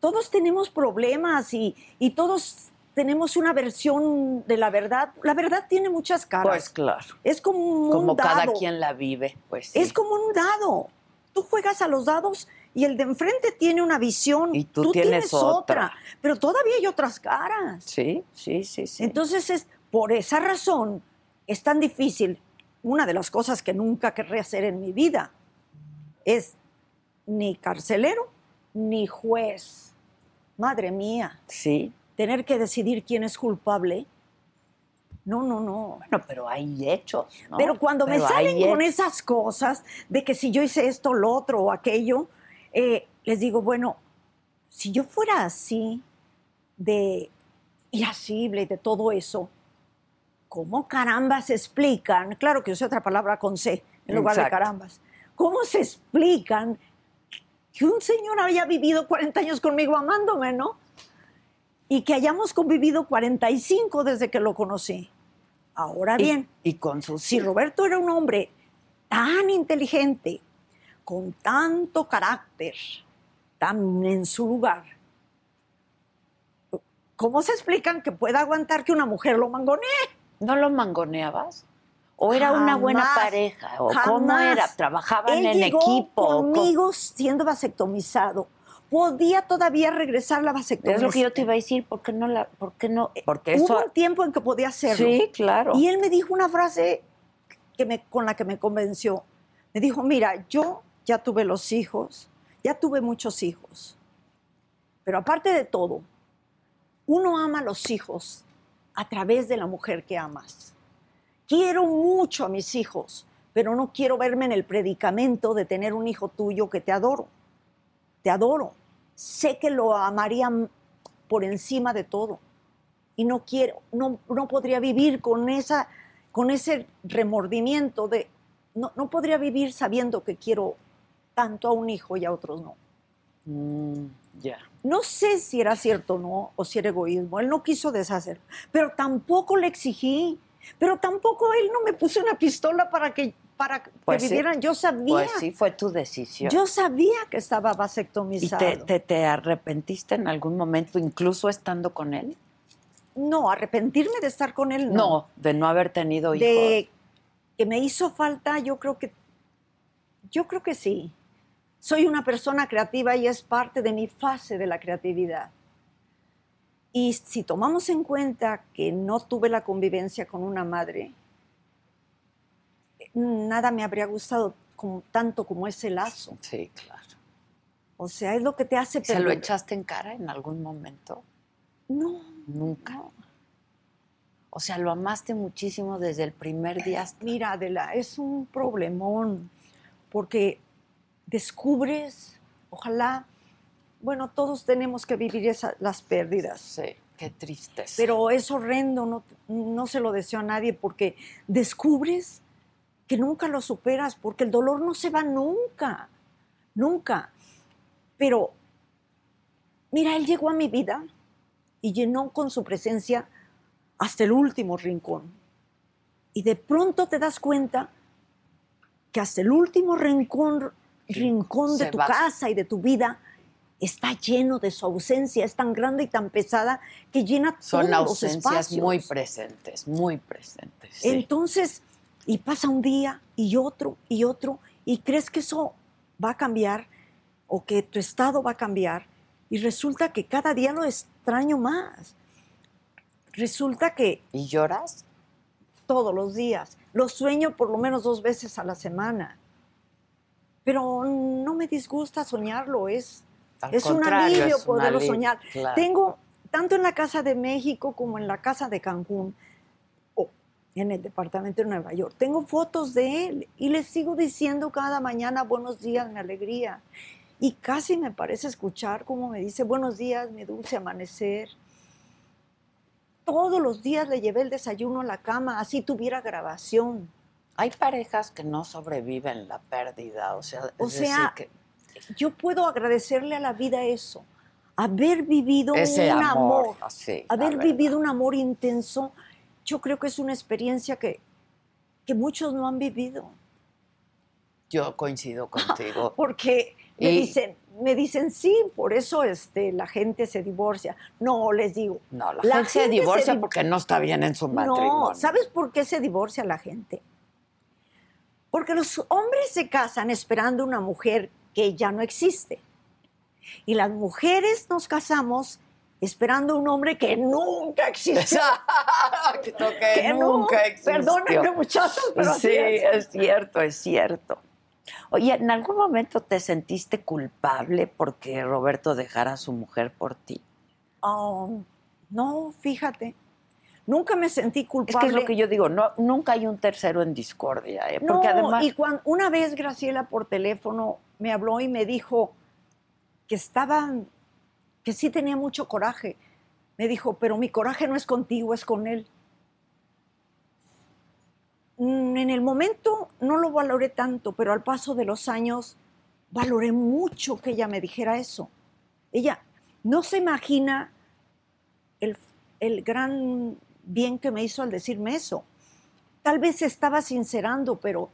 Todos tenemos problemas y, y todos tenemos una versión de la verdad. La verdad tiene muchas caras. Pues claro. es como un Como cada dado. quien la vive, pues sí. Es como un dado. Tú juegas a los dados y el de enfrente tiene una visión. Y tú tienes otra. Pero todavía hay otras caras. Sí, sí, sí, sí. Entonces, es, por esa razón, es tan difícil. Una de las cosas que nunca querré hacer en mi vida es ni carcelero ni juez. Madre mía, sí. tener que decidir quién es culpable. No, no, no. Bueno, pero hay hechos, ¿no? Pero cuando me Pero salen hay con hechos. esas cosas de que si yo hice esto, lo otro o aquello, eh, les digo, bueno, si yo fuera así, de irascible, de todo eso, ¿cómo carambas explican? Claro que usé otra palabra con C en lugar de carambas. ¿Cómo se explican que un señor haya vivido 40 años conmigo amándome, no? Y que hayamos convivido 45 desde que lo conocí. Ahora Y- bien, Y, con sus si Roberto era un hombre tan inteligente, con tanto carácter, tan en su lugar, ¿cómo se explican que pueda aguantar que una mujer lo mangonee? ¿No lo mangoneabas? ¿O era una buena Jamás, pareja? ¿O cómo jamás. era? ¿Trabajaban Él en llegó equipo? ¿O cómo? conmigo siendo vasectomizado. Podía todavía regresar la vasectomía. Es lo que yo te iba a decir, ¿por qué no la, por qué no? Porque Hubo eso un tiempo en que podía hacerlo. Sí, claro. Y él me dijo una frase que me, con la que me convenció. Me dijo, mira, yo ya tuve los hijos, ya tuve muchos hijos, pero aparte de todo, uno ama a los hijos a través de la mujer que amas. Quiero mucho a mis hijos, pero no quiero verme en el predicamento de tener un hijo tuyo que te adoro. Te adoro. Sé que lo amaría por encima de todo. Y no quiero, no, no podría vivir con, esa, con ese remordimiento de, no, no podría vivir sabiendo que quiero tanto a un hijo y a otros no. Mm, ya. No sé si era cierto o no, o si era egoísmo. Él no quiso deshacer, pero tampoco le exigí. Pero tampoco él no me puso una pistola para que, para que Pues sí. vivieran. Yo sabía. Pues sí, fue tu decisión. Yo sabía que estaba ¿Y vasectomizado. te, te, te arrepentiste en algún momento, incluso estando con él? No, arrepentirme de estar con él, No, no. de no haber tenido hijos. de que me hizo falta, yo creo que, yo creo que sí. Soy una persona creativa y es parte de mi fase de la creatividad. Y si tomamos en cuenta que no tuve la convivencia con una madre, nada me habría gustado como- tanto como ese lazo. Sí, claro. O sea, es lo que te hace ¿Se lo echaste en cara en algún momento? No, Nunca. O sea, lo amaste muchísimo desde el primer día hasta... Mira, Adela, es un problemón, porque descubres, ojalá, bueno, todos tenemos que vivir esa- las pérdidas, Sí, qué tristeza. pero es horrendo, no, no se lo deseo a nadie, porque descubres que nunca lo superas, porque el dolor no se va nunca, nunca. Pero, mira, él llegó a mi vida y llenó con su presencia hasta el último rincón. Y de pronto te das cuenta que hasta el último rincón, rincón de tu va. casa y de tu vida está lleno de su ausencia, es tan grande y tan pesada que llena Son todos los ausencias espacios. muy presentes, muy presentes. sí. Entonces, y pasa un día y otro y otro, y crees que eso va a cambiar o que tu estado va a cambiar, y resulta que cada día lo extraño más. Resulta que ¿Y lloras? todos los días, lo sueño por lo menos dos veces a la semana. Pero no me disgusta soñarlo, es, Al es un alivio es un poderlo alivio, soñar. claro. Tengo, tanto en la casa de México como en la casa de Cancún, o en el departamento de Nueva York, tengo fotos de él y le sigo diciendo cada mañana buenos días, mi alegría. Y casi me parece escuchar cómo me dice buenos días, mi dulce amanecer. Todos los días le llevé el desayuno a la cama, así tuviera grabación. Hay parejas que no sobreviven la pérdida, o sea, O es sea, decir que Yo puedo agradecerle a la vida eso, haber vivido ese un amor, haber vivido un amor intenso, yo creo que es una experiencia que, que muchos no han vivido. Yo coincido contigo. <laughs> Porque me dicen, me dicen, sí, por eso este, la gente se divorcia. No, les digo. No, la, La gente se gente se divorcia div- porque no está bien en su matrimonio. No, ¿sabes por qué se divorcia la gente? Porque los hombres se casan esperando una mujer que ya no existe. Y las mujeres nos casamos esperando un hombre que nunca existió. <laughs> Exacto, que, que no. nunca existió. Perdónenme, muchachos, pero así sí, es. es cierto, es cierto. Oye, ¿en algún momento te sentiste culpable porque Roberto dejara a su mujer por ti? Oh, no, fíjate. Nunca me sentí Es culpable. que es lo que yo digo, no, nunca hay un tercero en discordia, ¿eh? No, porque además... y cuando una vez Graciela por teléfono me habló y me dijo que estaba, que sí tenía mucho coraje. Me dijo, pero mi coraje no es contigo, es con él. Mm, En el momento no lo valoré tanto, pero al paso de los años valoré mucho que ella me dijera eso. Ella no se imagina el, el gran bien que me hizo al decirme eso. Tal vez estaba sincerando, pero,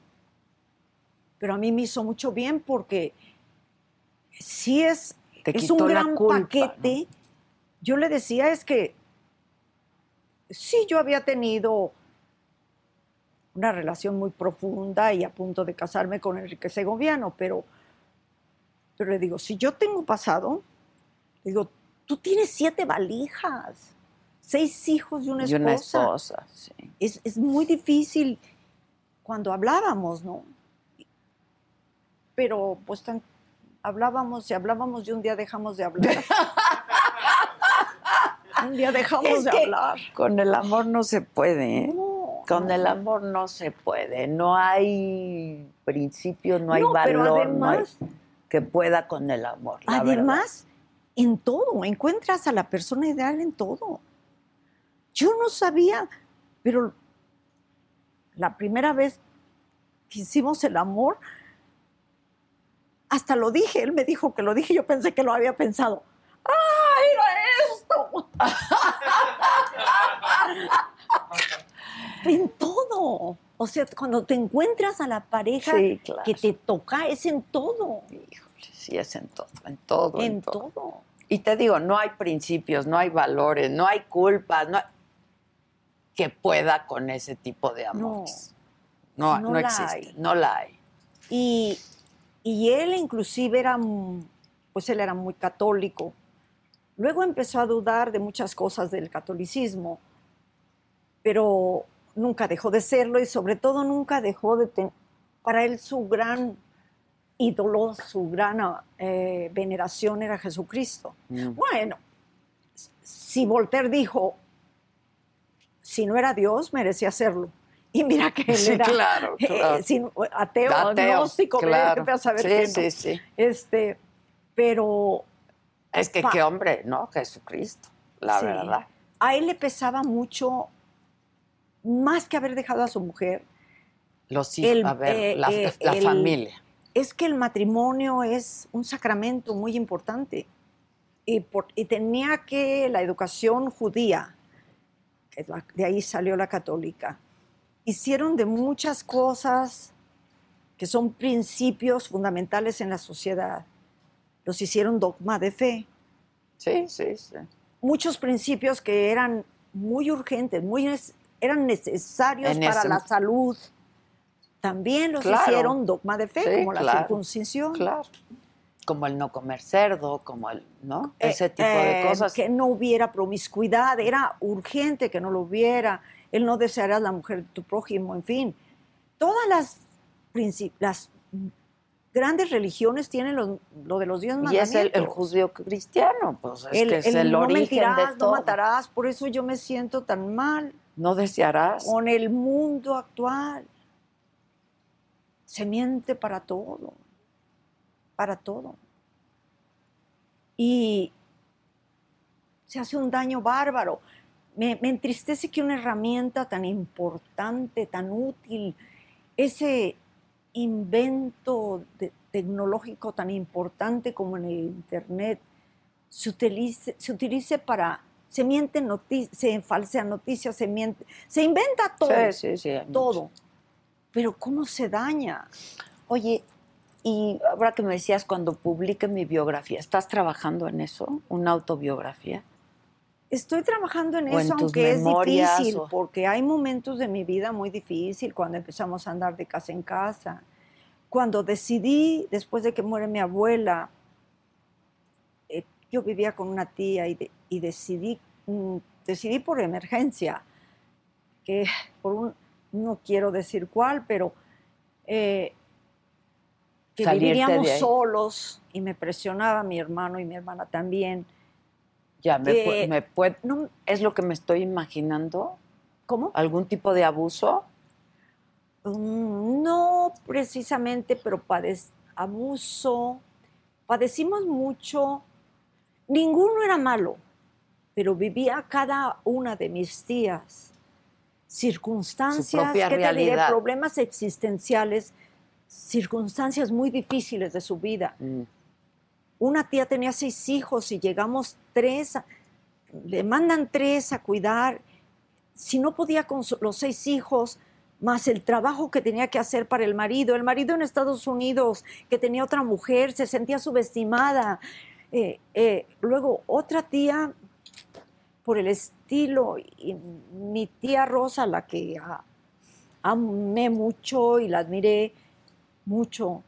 pero a mí me hizo mucho bien porque sí es, Te es un gran culpa, paquete. Yo le decía es que sí, yo había tenido una relación muy profunda y a punto de casarme con Enrique Segoviano, pero, pero le digo, si yo tengo pasado, le digo, tú tienes siete valijas, seis hijos y una y esposa. una esposa, sí. Es, es muy difícil cuando hablábamos, ¿no? Pero pues tan- hablábamos y hablábamos y un día dejamos de hablar. <laughs> Un día dejamos Es de que hablar. Con el amor no se puede, ¿eh? No, Con no. el amor no se puede. No hay principio, no hay No, valor hay- que pueda con el amor. la verdad. Además, en todo, encuentras a la persona ideal en todo. Yo no sabía, pero la primera vez que hicimos el amor, hasta lo dije, él me dijo que lo dije, yo pensé que lo había pensado. ¡Ah, era esto! <laughs> en todo. O sea, cuando te encuentras a la pareja Sí, claro. que te toca, es en todo. Híjole, sí, es en todo, en todo. En todo. Y te digo, no hay principios, no hay valores, no hay culpas, no hay- que pueda con ese tipo de amores. No, no, existe, hay. no la hay. Y, y él inclusive era, pues él era muy católico. Luego empezó a dudar de muchas cosas del catolicismo, pero nunca dejó de serlo y sobre todo nunca dejó de tener, para él su gran ídolo, su gran eh, veneración era Jesucristo. Mm. Bueno, si Voltaire dijo, si no era Dios, merecía serlo. Y mira que él Sí, era claro, eh, claro. sin- ateo, Ateo, agnóstico, claro. a saber Sí, no. sí, sí. Este, pero Es que Pa- qué hombre, ¿no? Jesucristo, la Sí. verdad. a él le pesaba mucho, más que haber dejado a su mujer, Los hijos, El- a ver, eh, la, eh, la el- familia. es que el matrimonio es un sacramento muy importante. Y, por- y tenía que la educación judía, de ahí salió la católica, hicieron de muchas cosas que son principios fundamentales en la sociedad. Los hicieron dogma de fe. Sí, sí, sí. Muchos principios que eran muy urgentes, muy eran necesarios En para ese- la salud, también los Claro. hicieron dogma de fe, Sí, como la circuncisión. Claro. Como el no comer cerdo, como el, ¿no? Eh, Ese tipo de eh, cosas. Que no hubiera promiscuidad, era urgente que no lo hubiera, el no desear a la mujer de tu prójimo, en fin. Todas las, las grandes religiones tienen lo, lo de los diez Y es mandamientos. el, el judío cristiano, pues es El- que es el el no origen mentirás, de no todo. matarás, por eso yo me siento tan mal No desearás. con el mundo actual. Se miente para todo, para todo. Y se hace un daño bárbaro. Me, me entristece que una herramienta tan importante, tan útil, ese invento de- tecnológico tan importante como en el Internet, se utilice, se utilice para, se mienten noticias, se falsean noticias, se miente, se inventa todo, Sí, sí, sí. todo. Pero ¿cómo se daña? Oye, y ahora que me decías cuando publique mi biografía, ¿estás trabajando en eso? ¿Una autobiografía? Estoy trabajando en O en eso, tus aunque es memorias, difícil, o- porque hay momentos de mi vida muy difícil cuando empezamos a andar de casa en casa. Cuando decidí, después de que muere mi abuela, eh, yo vivía con una tía y, de- y decidí, mm, decidí por emergencia, que por un, no quiero decir cuál, pero eh, que de viviríamos ahí. solos y me presionaba mi hermano y mi hermana también. Ya, me, Eh, me puede- No, ¿Es lo que me estoy imaginando? ¿Cómo? ¿Algún tipo de abuso? Mm, No precisamente, pero padec- abuso. Padecimos mucho. Ninguno era malo, pero vivía cada una de mis tías circunstancias, ¿qué te diré? problemas existenciales, circunstancias muy difíciles de su vida. Mm. Una tía tenía seis hijos y llegamos tres, a- le mandan tres a cuidar. Si no podía con los seis hijos, más el trabajo que tenía que hacer para el marido, el marido en Estados Unidos, que tenía otra mujer, se sentía subestimada. Eh, eh, luego otra tía, por el estilo, y mi tía Rosa, la que a- amé mucho y la admiré mucho,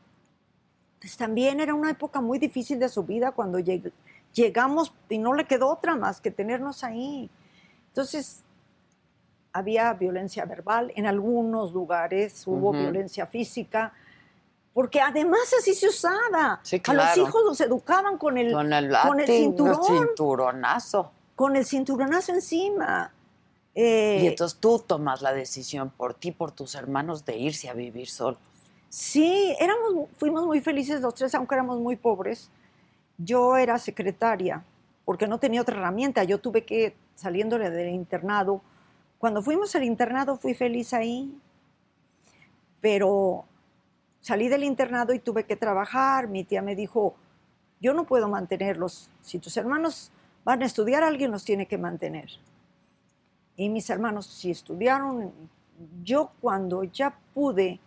pues también era una época muy difícil de su vida cuando lleg- llegamos y no le quedó otra más que tenernos ahí. Entonces, había violencia verbal, en algunos lugares hubo violencia física, porque además así se usaba. Sí, A los hijos los educaban con el, Con el, con el cinturón. cinturonazo. con el cinturonazo encima. y Eh, entonces tú tomas la decisión por ti, por tus hermanos, de irse a vivir solos. Sí, éramos, fuimos muy felices los tres, aunque éramos muy pobres. Yo era secretaria, porque no tenía otra herramienta. Yo tuve que, saliéndole del internado, cuando fuimos al internado fui feliz ahí, pero salí del internado y tuve que trabajar. Mi tía me dijo, yo no puedo mantenerlos. Si tus hermanos van a estudiar, alguien los tiene que mantener. Y mis hermanos sí estudiaron. Yo cuando ya pude,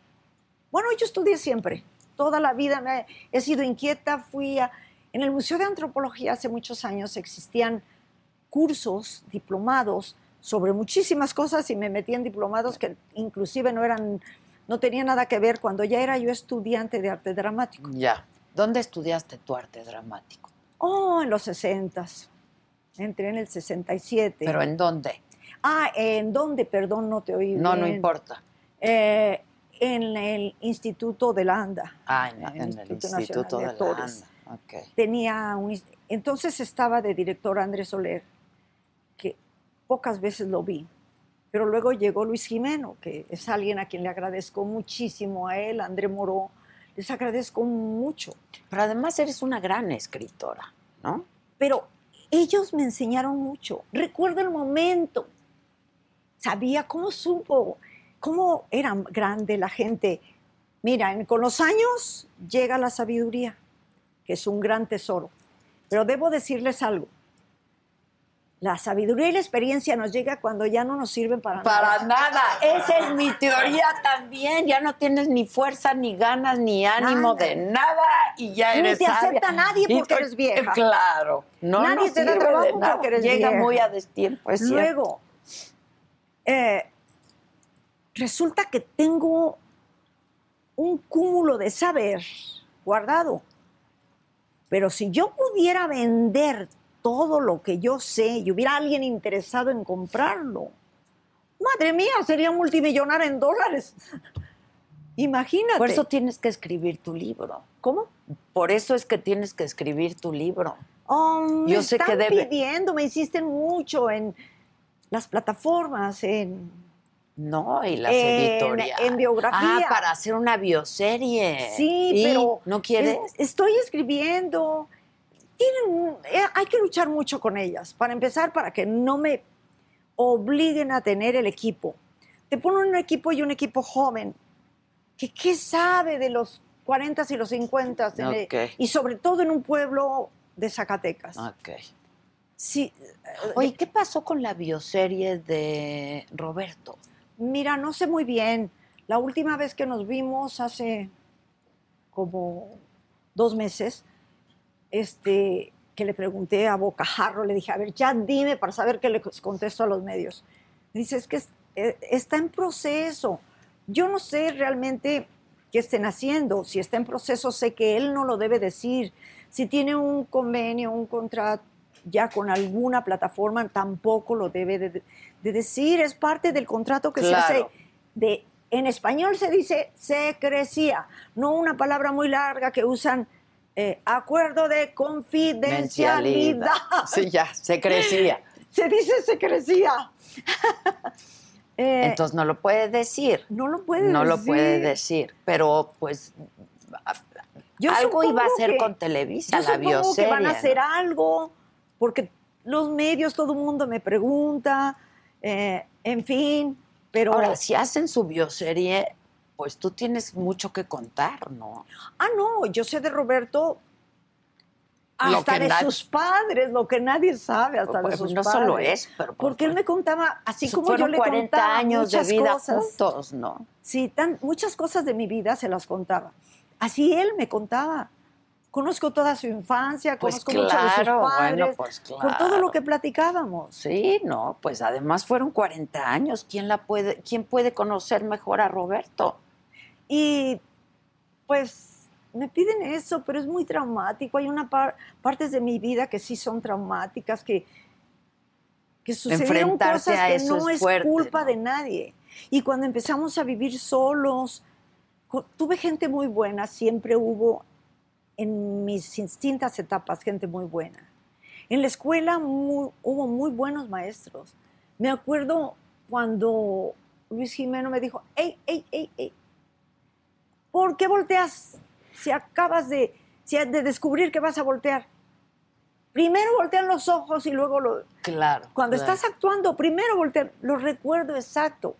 bueno, yo estudié siempre, toda la vida me, he sido inquieta, fui a... En el Museo de Antropología hace muchos años existían cursos, diplomados sobre muchísimas cosas y me metí en diplomados que inclusive no eran, no tenían nada que ver cuando ya era yo estudiante de arte dramático. Ya. ¿Dónde estudiaste tu arte dramático? Oh, en los 60 Entré en el 67. ¿Pero en dónde? Ah, ¿en dónde? Perdón, no te oí No, no importa. Eh, en el Instituto de la ANDA. Ah, en, en el Instituto Instituto Nacional de de la Actores. ANDA. Ok. tenía un, entonces estaba de director Andrés Soler, que pocas veces lo vi, pero luego llegó Luis Jimeno, que es alguien a quien le agradezco muchísimo a él, André Moró, les agradezco mucho, Pero además eres una gran escritora, ¿no? pero ellos me enseñaron mucho. Recuerdo el momento, sabía cómo supo, cómo era grande la gente. Mira, con los años llega la sabiduría, que es un gran tesoro. Pero debo decirles algo. La sabiduría y la experiencia nos llega cuando ya no nos sirven para, Para nada. nada. Esa es mi teoría también. Ya no tienes ni fuerza, ni ganas, ni ánimo Nada. de nada y ya Ni eres te sabia. acepta nadie porque eres vieja. Claro. No Nadie te da trabajo de nada. porque eres Llega vieja. muy a destiempo, es. Luego, eh, resulta que tengo un cúmulo de saber guardado. Pero si yo pudiera vender todo lo que yo sé y hubiera alguien interesado en comprarlo, madre mía, sería multimillonaria en dólares. <laughs> Imagínate. Por eso tienes que escribir tu libro. ¿Cómo? Por eso es que tienes que escribir tu libro. Oh, me Yo sé que están debe- pidiendo, me insisten mucho en las plataformas, en No, y las En- editoriales. en biografía. Ah, para hacer una bioserie. Sí, ¿Y pero ¿No quieres? es- estoy escribiendo. Tienen eh, hay que luchar mucho con ellas. Para empezar, para que no me obliguen a tener el equipo. Te ponen un equipo y un equipo joven. que ¿Qué sabe de los 40 y los 50? en el- Ok. y sobre todo en un pueblo de Zacatecas. Ok. Sí, Oye, ¿qué pasó con la bioserie de Roberto? Mira, no sé muy bien. La última vez que nos vimos hace como dos meses, este, que le pregunté a Bocajarro, le dije, a ver, ya dime para saber qué le contesto a los medios. Me dice, es que eh, está en proceso. Yo no sé realmente qué estén haciendo. Si está en proceso, sé que él no lo debe decir. Si tiene un convenio, un contrato ya con alguna plataforma, tampoco lo debe de, de decir. Es parte del contrato que Claro. se hace de... En español se dice secrecía, no una palabra muy larga que usan eh, acuerdo de confidencialidad. Sí, ya, se crecía. <laughs> Se dice secrecía. <laughs> Eh, Entonces no lo puede decir. no lo puede No lo decir. puede decir. Pero pues Yo algo iba a hacer que- con Televisa, Yo la bioserie. que van a ¿no? hacer algo, porque los medios, todo el mundo me pregunta, eh, en fin, pero... Ahora, si hacen su bioserie, pues tú tienes mucho que contar, ¿no? Ah, no, yo sé de Roberto hasta de nadie- sus padres, lo que nadie sabe, hasta de Pues, sus no padres. solo eso, pero Porque él me contaba, así como yo le 40 contaba años de muchas vida cosas. juntos, ¿no? Sí, tan, muchas cosas de mi vida se las contaba. Así él me contaba. Conozco toda su infancia, Pues conozco mucho de sus claro, padres, bueno, pues por todo lo claro. que platicábamos. Sí, no, pues además fueron 40 años. ¿Quién la puede, quién puede conocer mejor a Roberto? Y pues me piden eso, pero es muy traumático. Hay una par- partes de mi vida que sí son traumáticas, que, que sucedieron cosas que no es fuerte, culpa ¿no? de nadie. Y cuando empezamos a vivir solos, tuve gente muy buena, siempre hubo en mis distintas etapas gente muy buena. En la escuela hubo muy buenos maestros. Me acuerdo cuando Luis Jimeno me dijo, ¡Ey, ey, ey, ey! ¿Por qué volteas si acabas de, de descubrir que vas a voltear? Primero voltean los ojos y luego lo... Claro. Cuando estás actuando, primero voltean. Lo recuerdo exacto.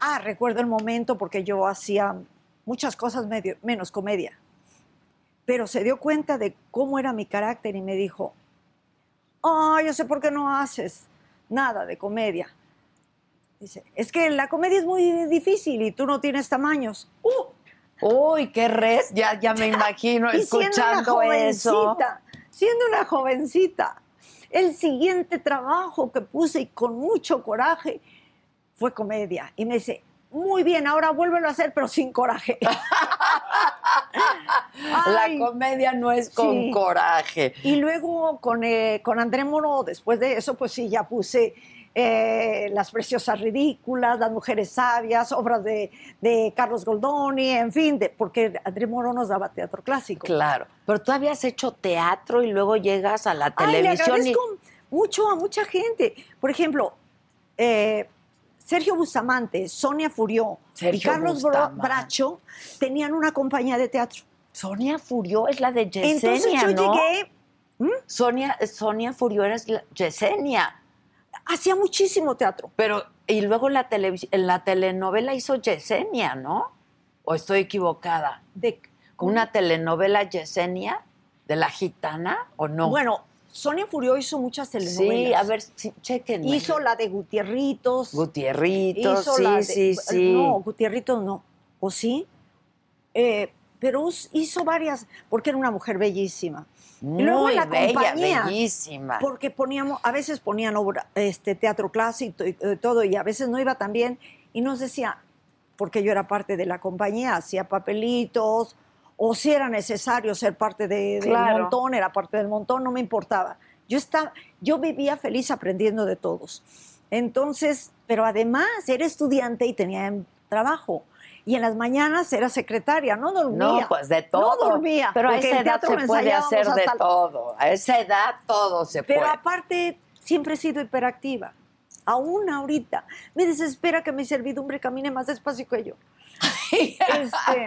Ah, recuerdo el momento porque yo hacía muchas cosas medio, menos comedia. Pero se dio cuenta de cómo era mi carácter y me dijo, oh, yo sé por qué no haces nada de comedia. Dice, es que la comedia es muy difícil y tú no tienes tamaños. ¡Uh! Uy, qué res, ya, ya me <laughs> imagino escuchando eso. Siendo una jovencita, el siguiente trabajo que puse y con mucho coraje fue comedia. Y me dice, muy bien, ahora vuélvelo a hacer, pero sin coraje. <laughs> la comedia no es con coraje. Y luego con, eh, con André Moro, después de eso, pues sí, ya puse eh, Las Preciosas Ridículas, Las Mujeres Sabias, obras de, Carlos Goldoni, en fin, de, porque André Moro nos daba teatro clásico. Claro, pero tú habías hecho teatro y luego llegas a la televisión. Le agradezco mucho a mucha gente. Por ejemplo, eh, Sergio Bustamante, Sonia Furió y Carlos Bracho tenían una compañía de teatro. Sonia Furió es la de Yesenia, Entonces yo llegué... ¿Mm? Sonia, Sonia Furió era Yesenia hacía muchísimo teatro. Pero, y luego la en la telenovela hizo Yesenia, ¿no? ¿O estoy equivocada? De, ¿Una telenovela Yesenia de la gitana o no? Bueno, Sonia Furió hizo muchas telenovelas. Sí, a ver, sí, chequen. Hizo la de Gutierritos. Gutierritos, sí, sí, sí. No, Gutierritos no. ¿O sí? Eh, pero hizo varias, porque era una mujer bellísima. Muy luego la compañía, bellísima. Porque poníamos, a veces ponían obra, este, teatro clásico y eh, todo, y a veces no iba tan bien, y nos decía, porque yo era parte de la compañía, hacía papelitos, o si era necesario ser parte de, del montón, era parte del montón, no me importaba. Yo, estaba, yo vivía feliz aprendiendo de todos. Entonces, pero además era estudiante y tenía trabajo y en las mañanas era secretaria, no dormía. No, pues de todo. No dormía. Pero a esa edad se puede hacer de todo. A esa edad todo se puede. Pero aparte, siempre he sido hiperactiva. Aún ahorita. Me desespera que mi servidumbre camine más despacio que yo. <laughs> este,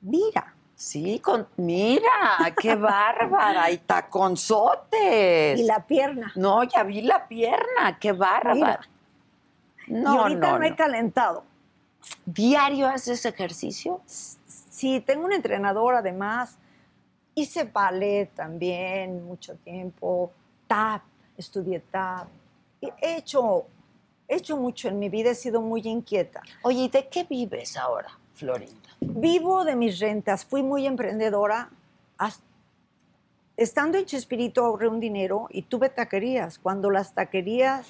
Mira. Sí, con, mira, qué bárbara, y taconzotes. Y la pierna. No, ya vi la pierna, qué bárbara. No, y ahorita no, he calentado. ¿Diario haces ejercicio? Sí, tengo un entrenador además. Hice ballet también mucho tiempo, tap, estudié tap. He hecho, he hecho mucho en mi vida, he sido muy inquieta. Oye, ¿y de qué vives ahora, Florinda? Vivo de mis rentas, fui muy emprendedora. Estando en Chespirito ahorré un dinero y tuve taquerías. Cuando las taquerías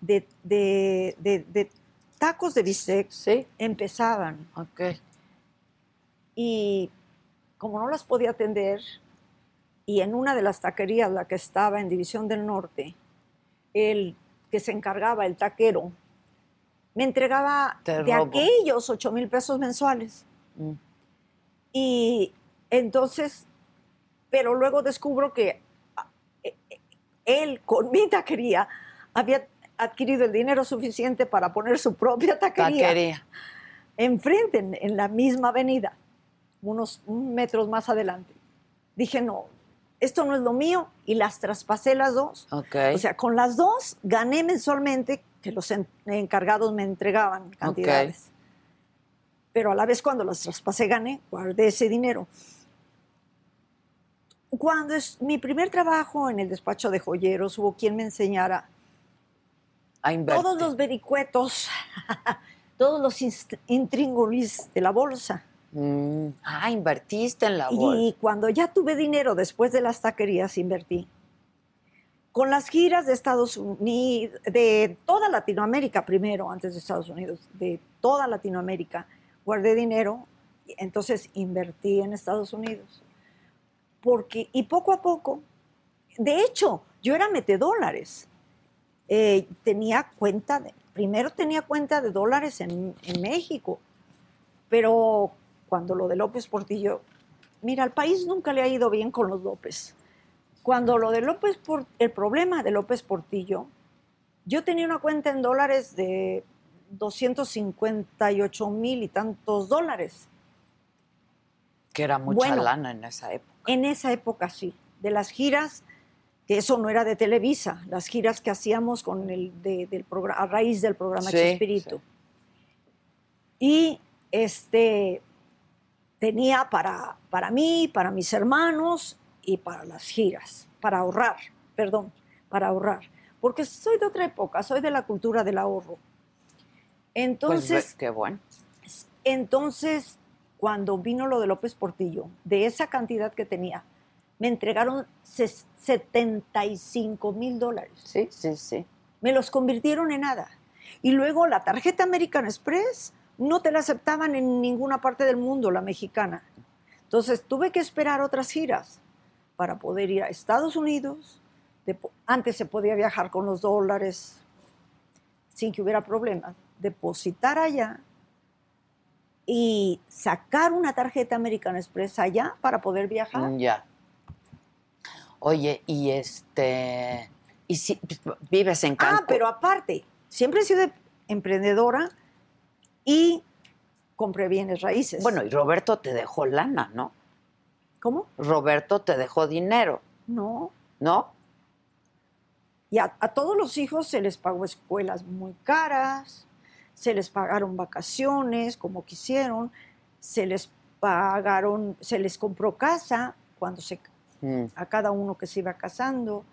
de, tacos de bistec empezaban. Okay. Y como no las podía atender, y en una de las taquerías, la que estaba en División del Norte, el que se encargaba, el taquero, me entregaba de aquellos 8 mil pesos mensuales. Mm. Y entonces, pero luego descubro que ah, e, e, él con mi taquería había adquirido el dinero suficiente para poner su propia taquería. enfrente, en, en la misma avenida, unos metros más adelante. Dije, no, esto no es lo mío y las traspasé las dos. Ok. O sea, con las dos gané mensualmente, que los en- encargados me entregaban cantidades. Pero a la vez cuando las traspasé gané, guardé ese dinero. Cuando es mi primer trabajo en el despacho de joyeros, hubo quien me enseñara a invertir. todos los vericuetos, <laughs> todos los intríngulis de la bolsa. Mm, Ah, invertiste en la bolsa. Y cuando ya tuve dinero después de las taquerías, invertí. Con las giras de Estados Unidos, de toda Latinoamérica primero, antes de Estados Unidos, de toda Latinoamérica, guardé dinero, entonces invertí en Estados Unidos. Porque, y poco a poco, de hecho, yo era metedólares. Eh, tenía cuenta, de, primero tenía cuenta de dólares en, en México, pero cuando lo de López Portillo, mira, al país nunca le ha ido bien con los López. Cuando lo de López, el problema de López Portillo, yo tenía una cuenta en dólares de 258 mil y tantos dólares. Que era mucha Bueno. lana en esa época. En esa época sí, de las giras, que eso no era de Televisa, las giras que hacíamos con el de- del a raíz del programa Sí, Chespirito. Y este tenía para, para mí, para mis hermanos y para las giras, para ahorrar, perdón, para ahorrar. Porque soy de otra época, soy de la cultura del ahorro. Entonces, pues qué bueno. entonces, cuando vino lo de López Portillo, de esa cantidad que tenía, me entregaron ses- 75 mil dólares. Sí, sí, sí. Me los convirtieron en nada. Y luego la tarjeta American Express no te la aceptaban en ninguna parte del mundo, la mexicana. Entonces tuve que esperar otras giras para poder ir a Estados Unidos. Antes se podía viajar con los dólares sin que hubiera problemas. Depositar allá y sacar una tarjeta American Express allá para poder viajar. Mm, Ya. Oye, y este. Y si vives en Cancún. Ah, pero aparte, siempre he sido emprendedora y compré bienes raíces. Bueno, y Roberto te dejó lana, ¿no? ¿cómo? Roberto te dejó dinero, No. ¿no? Y a, a todos los hijos se les pagó escuelas muy caras, se les pagaron vacaciones como quisieron, se les pagaron, se les compró casa cuando se Mm, a cada uno que se iba casando,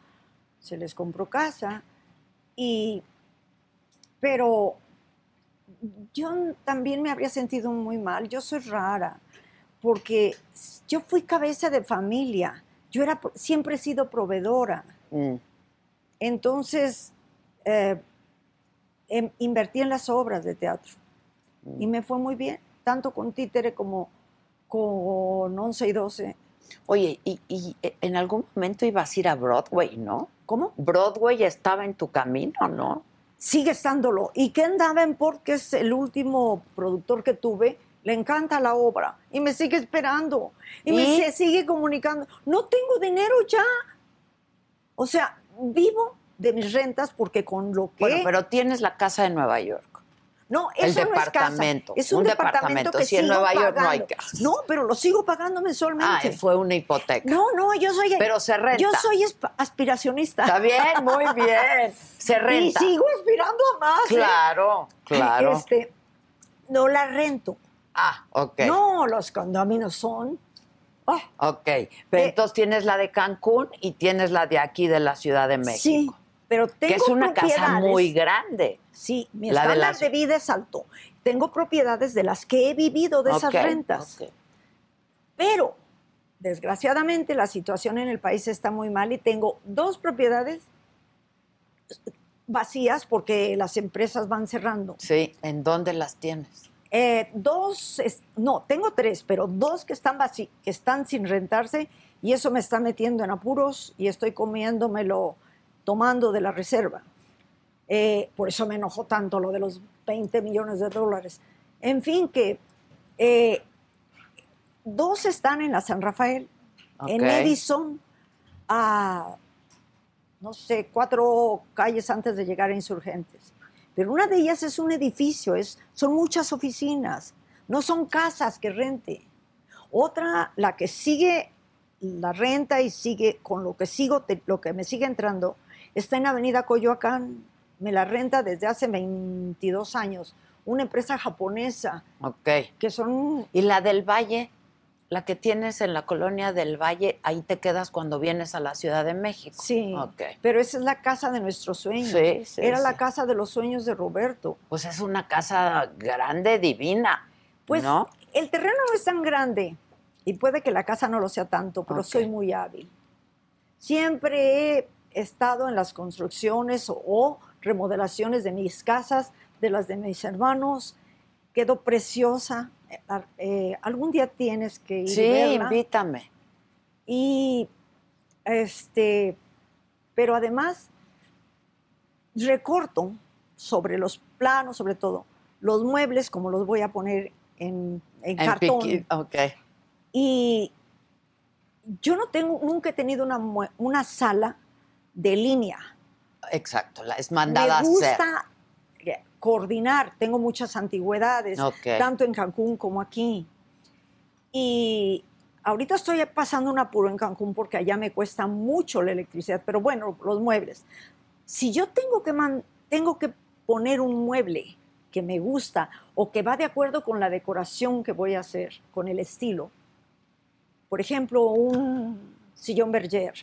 se les compró casa y pero yo también me habría sentido muy mal, yo soy rara, porque yo fui cabeza de familia, yo era siempre he sido proveedora. mm. Entonces, eh, em- invertí en las obras de teatro y me fue muy bien, tanto con Títere como con 11 y 12. Oye, y, y en algún momento ibas a ir a Broadway, ¿no? ¿Cómo? Broadway estaba en tu camino, ¿no? Sigue estándolo. Y Ken Davenport, que es el último productor que tuve, le encanta la obra y me sigue esperando y, me sigue comunicando. No tengo dinero ya. O sea, vivo de mis rentas porque con lo que... Bueno, pero tienes la casa de Nueva York. No, El eso no es casa. departamento. Es un, Un departamento, departamento. que Si en sigo Nueva York no hay pagando. casas. No, pero lo sigo pagando Ah, mensualmente. fue una hipoteca. No, no, yo soy Pero se renta. Yo soy aspiracionista. Está bien, muy <laughs> bien. Se Y renta. sigo aspirando a más. ¿eh? Claro, claro. Este, no la rento. Ah, ok. No, los condóminos son. ah, Ok. Pero Eh, entonces tienes la de Cancún y tienes la de aquí de la Ciudad de México. sí, pero tengo que es una casa muy grande. Sí, mi La de las- de vida es alto. Tengo propiedades de las que he vivido de esas rentas. Pero, desgraciadamente, la situación en el país está muy mal y tengo dos propiedades vacías porque las empresas van cerrando. Sí, ¿en dónde las tienes? Eh, dos, es- no, tengo tres, pero dos que están vací- que están sin rentarse y eso me está metiendo en apuros y estoy comiéndomelo, tomando de la reserva. Eh, por eso me enojó tanto lo de los 20 millones de dólares. En fin, que eh, dos están en la San Rafael, en. Edison, a, no sé, cuatro calles antes de llegar a Insurgentes. pero una de ellas es un edificio, es, son muchas oficinas, no son casas que rente. Otra, la que sigue la renta y sigue con lo que sigo, lo que me sigue entrando, está en Avenida Coyoacán. Me la renta desde hace 22 años. Una empresa japonesa. Ok. Que son. ¿Y la del Valle? La que tienes en la colonia del Valle, ahí te quedas cuando vienes a la Ciudad de México. Sí. Ok. Pero esa es la casa de nuestros sueños. Sí, sí, Era sí. la casa de los sueños de Roberto. Pues es una casa grande, divina. Pues ¿no? el terreno no es tan grande y puede que la casa no lo sea tanto, pero soy muy hábil. Siempre he estado en las construcciones o, remodelaciones de mis casas, de las de mis hermanos. Quedó preciosa. Eh, eh, algún día tienes que ir Sí, verla. invítame. Y este, pero además recorto sobre los planos, sobre todo, los muebles, como los voy a poner en, en En cartón. piqui- Ok. Y yo no tengo, nunca he tenido una, una sala de línea. Exacto, la es mandada Me a hacer. gusta eh, coordinar, tengo muchas antigüedades, tanto en Cancún como aquí. Y ahorita estoy pasando un apuro en Cancún porque allá me cuesta mucho la electricidad, pero bueno, los muebles. Si yo tengo que, man- tengo que poner un mueble que me gusta o que va de acuerdo con la decoración que voy a hacer, con el estilo, por ejemplo, un sillón Berger,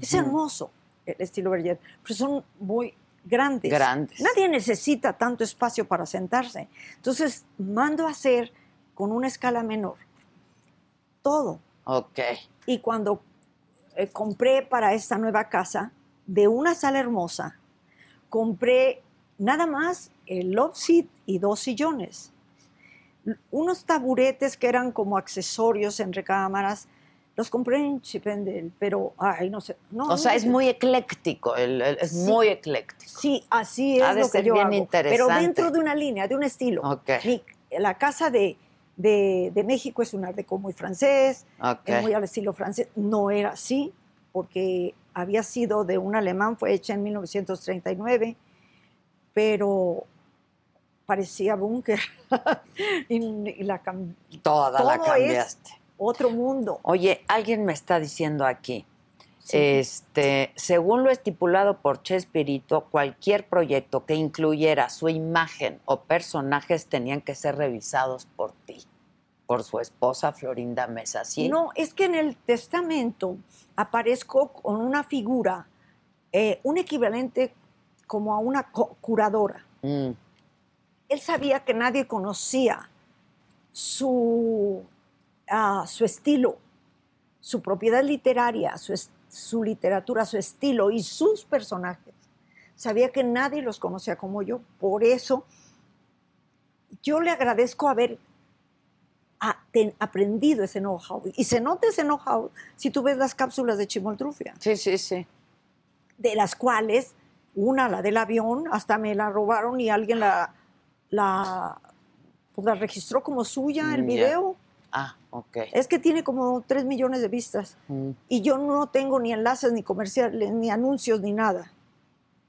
es hermoso estilo Berger, pero son muy grandes. Grandes. Nadie necesita tanto espacio para sentarse. Entonces, mando a hacer con una escala menor todo. Ok. Y cuando eh, compré para esta nueva casa, de una sala hermosa, compré nada más el love seat y dos sillones. Unos taburetes que eran como accesorios en recámaras, los compré en Chipendel, pero, ay, no sé. No, O sea, no es muy ecléctico, el- el- es Sí. muy ecléctico. Sí, así Ha es de lo que ser yo bien hago. interesante. Pero dentro de una línea, de un estilo. Mi- la casa de, de- de México es un art deco muy francés, es muy al estilo francés. No era así, porque había sido de un alemán, fue hecha en 1939, pero parecía búnker. <laughs> y, y la Toda la es- cambiaste. Otro mundo. Oye, alguien me está diciendo aquí, Sí. este, según lo estipulado por Chespirito, cualquier proyecto que incluyera su imagen o personajes tenían que ser revisados por ti, por su esposa Florinda Mesa, ¿sí? No, es que en el testamento aparezco con una figura, eh, un equivalente como a una curadora. Mm, Él sabía que nadie conocía su, ah, su estilo, su propiedad literaria, su, su literatura, su estilo y sus personajes. Sabía que nadie los conocía como yo. Por eso yo le agradezco haber a- ten- aprendido ese know-how. Y se nota ese know-how si tú ves las cápsulas de Chimoltrufia, sí, sí, sí. de las cuales una, la del avión, hasta me la robaron y alguien la, la, pues la registró como suya, el Mm, video. Ah, ok. Es que tiene como 3 millones de vistas. Mm, Y yo no tengo ni enlaces, ni comerciales, ni anuncios, ni nada.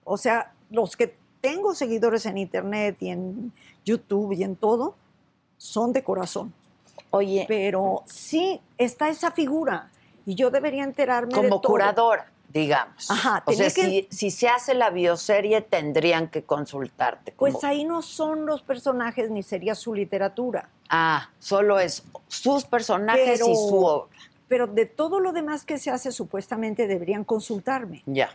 O sea, los que tengo seguidores en internet y en YouTube y en todo, son de corazón. Oye, Pero sí está esa figura y yo debería enterarme de como todo. curadora, digamos. Ajá, o sea, que- si, si se hace la bioserie, tendrían que consultarte. Pues como- ahí no son los personajes ni sería su literatura. Ah, solo es sus personajes Pero- y su obra. Pero de todo lo demás que se hace, supuestamente deberían consultarme Ya.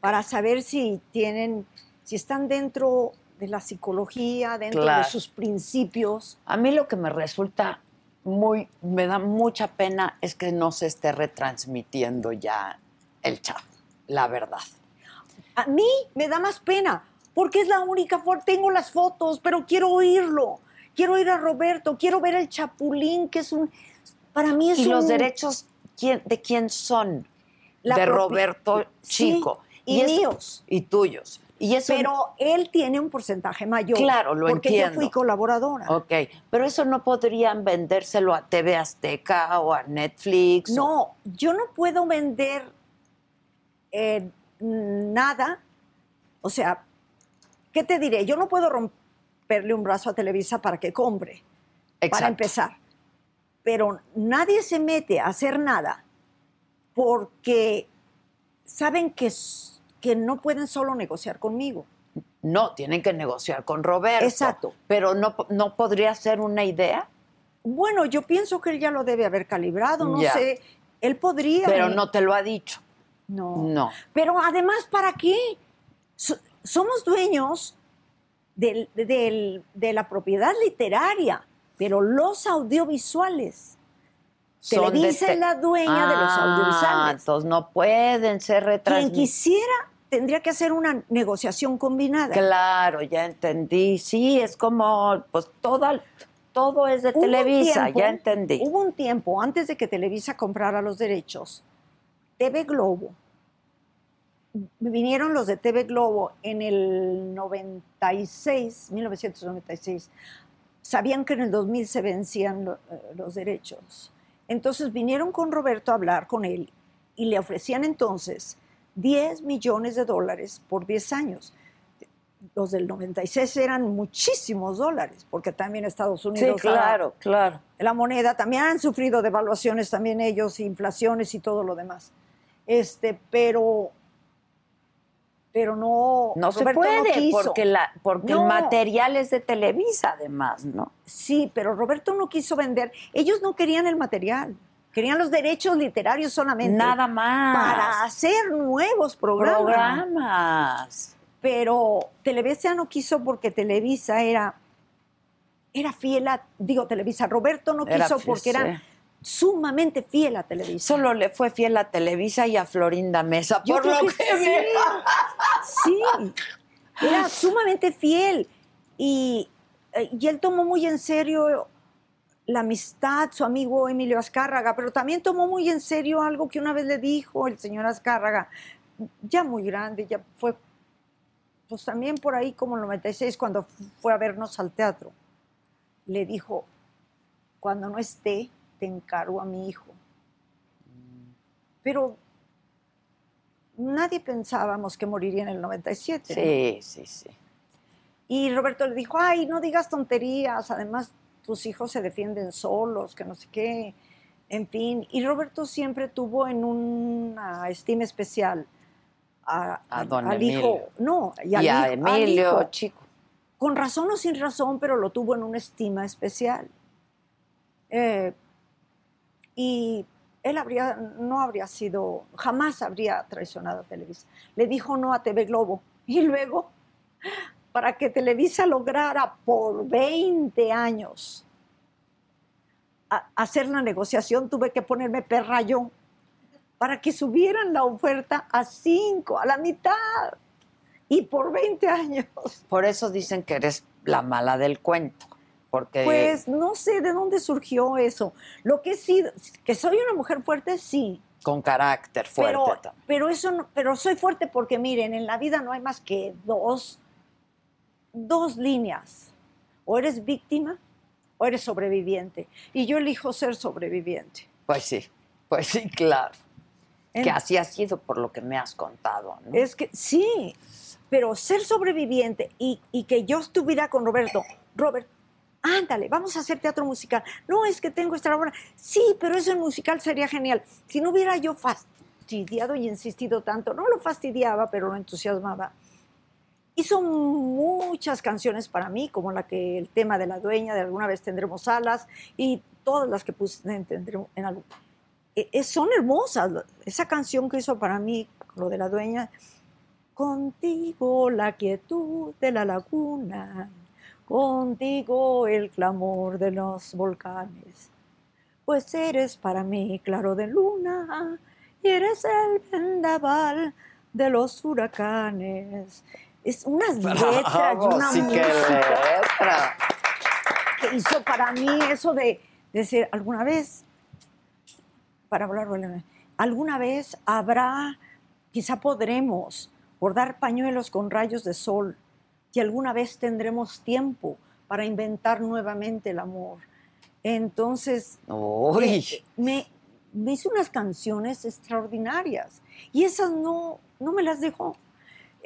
Para saber si tienen, si están dentro de la psicología, dentro Claro. de sus principios. A mí lo que me resulta muy, me da mucha pena es que no se esté retransmitiendo ya el chat, la verdad. A mí me da más pena, porque es la única forma. Tengo las fotos, pero quiero oírlo. Quiero oír a Roberto, quiero ver el Chapulín, que es un. Para mí es ¿Y los derechos quién- de quién son? La de Roberto Sí, Chico. y eso- míos. Y tuyos. Y eso Pero él tiene un porcentaje mayor. Claro, lo porque entiendo. yo fui colaboradora. Ok, pero eso no podrían vendérselo a TV Azteca o a Netflix. o- No, yo no puedo vender eh, nada. O sea, ¿qué te diré? Yo no puedo romperle un brazo a Televisa para que compre, para empezar. Pero nadie se mete a hacer nada porque saben que, que no pueden solo negociar conmigo. No, tienen que negociar con Roberto. Exacto. Pero no, no podría ser una idea, Bueno, yo pienso que él ya lo debe haber calibrado, no Ya. sé. Él podría. pero no te lo ha dicho. No. No. Pero además, ¿para qué? So- somos dueños del- del- de la propiedad literaria, pero los audiovisuales. Son Televisa te- es la dueña de los Ah, audiovisuales. Entonces no pueden ser Quien retransmitidos. quisiera tendría que hacer una negociación combinada. Claro, ya entendí. Sí, es como, pues toda, todo es de Hubo Televisa, tiempo- ya entendí. Hubo un tiempo antes de que Televisa comprara los derechos, TV Globo. Vinieron los de TV Globo en el 96, 1996. Sabían que en el 2000 se vencían lo- eh, los derechos. Entonces vinieron con Roberto a hablar con él y le ofrecían entonces 10 millones de dólares por 10 años. Los del 96 eran muchísimos dólares, porque también Estados Sí, Unidos daba- claro, claro. la moneda, también han sufrido devaluaciones también ellos, inflaciones y todo lo demás. Este, pero pero no No se Roberto puede, quiso. porque, la, porque el material es de Televisa, además, ¿no? Sí, pero Roberto no quiso vender. Ellos no querían el material, querían los derechos literarios solamente Nada más. para hacer nuevos programas. programas. Pero Televisa no quiso porque Televisa era era fiel a digo Televisa, Roberto no quiso porque era. Sumamente fiel a Televisa. Solo le fue fiel a Televisa y a Florinda Mesa, Yo por lo que que, sí. Sí, era sumamente fiel y, eh, y él tomó muy en serio la amistad, su amigo Emilio Azcárraga, pero también tomó muy en serio algo que una vez le dijo el señor Azcárraga, ya muy grande, ya fue, pues también por ahí como el 96, cuando fue a vernos al teatro, le dijo, cuando no esté, te encargo a mi hijo. Pero nadie pensábamos que moriría en el 97. ¿no? Sí, sí, sí. Y Roberto le dijo, ay, no digas tonterías, además tus hijos se defienden solos, que no sé qué, en fin. Y Roberto siempre tuvo en una estima especial a, A don al Emilio. hijo, no, y, al Y a hijo- al Emilio, hijo. chico. con razón o sin razón, pero lo tuvo en una estima especial. Eh, y él habría, no habría sido, jamás habría traicionado a Televisa. Le dijo no a TV Globo. <laughs> Y luego, para que Televisa lograra por 20 años hacer la negociación, tuve que ponerme perra yo para que subieran la oferta a 5, a la mitad. Y por 20 años. Por eso dicen que eres la mala del cuento. Porque Pues no sé de dónde surgió eso. Lo que sí, que soy una mujer fuerte, sí. con carácter fuerte Pero, eso no- pero soy fuerte porque miren, en la vida no hay más que dos, dos líneas. O eres víctima o eres sobreviviente. Y yo elijo ser sobreviviente. Pues sí, pues sí, claro. En- Que así ha sido por lo que me has contado. ¿no? Es que sí, pero ser sobreviviente y, y que yo estuviera con Roberto, Robert, ándale, vamos a hacer teatro musical. No, es que tengo esta obra. Sí, pero eso en musical sería genial. Si no hubiera yo fastidiado y insistido tanto, no lo fastidiaba, pero lo entusiasmaba. Hizo muchas canciones para mí, como la que el tema de la dueña de alguna vez tendremos alas y todas las que puse en, en algún eh, eh, son hermosas. Esa canción que hizo para mí, lo de la dueña, contigo la quietud de la laguna, contigo el clamor de los volcanes, pues eres para mí claro de luna y eres el vendaval de los huracanes. Es unas <laughs> letras y una sí, música letra. que hizo para mí eso de decir, alguna vez, para hablar, alguna vez habrá, quizá podremos bordar pañuelos con rayos de sol y alguna vez tendremos tiempo para inventar nuevamente el amor. Entonces, Uy, eh, me, me hizo unas canciones extraordinarias y esas no, no me las dejó.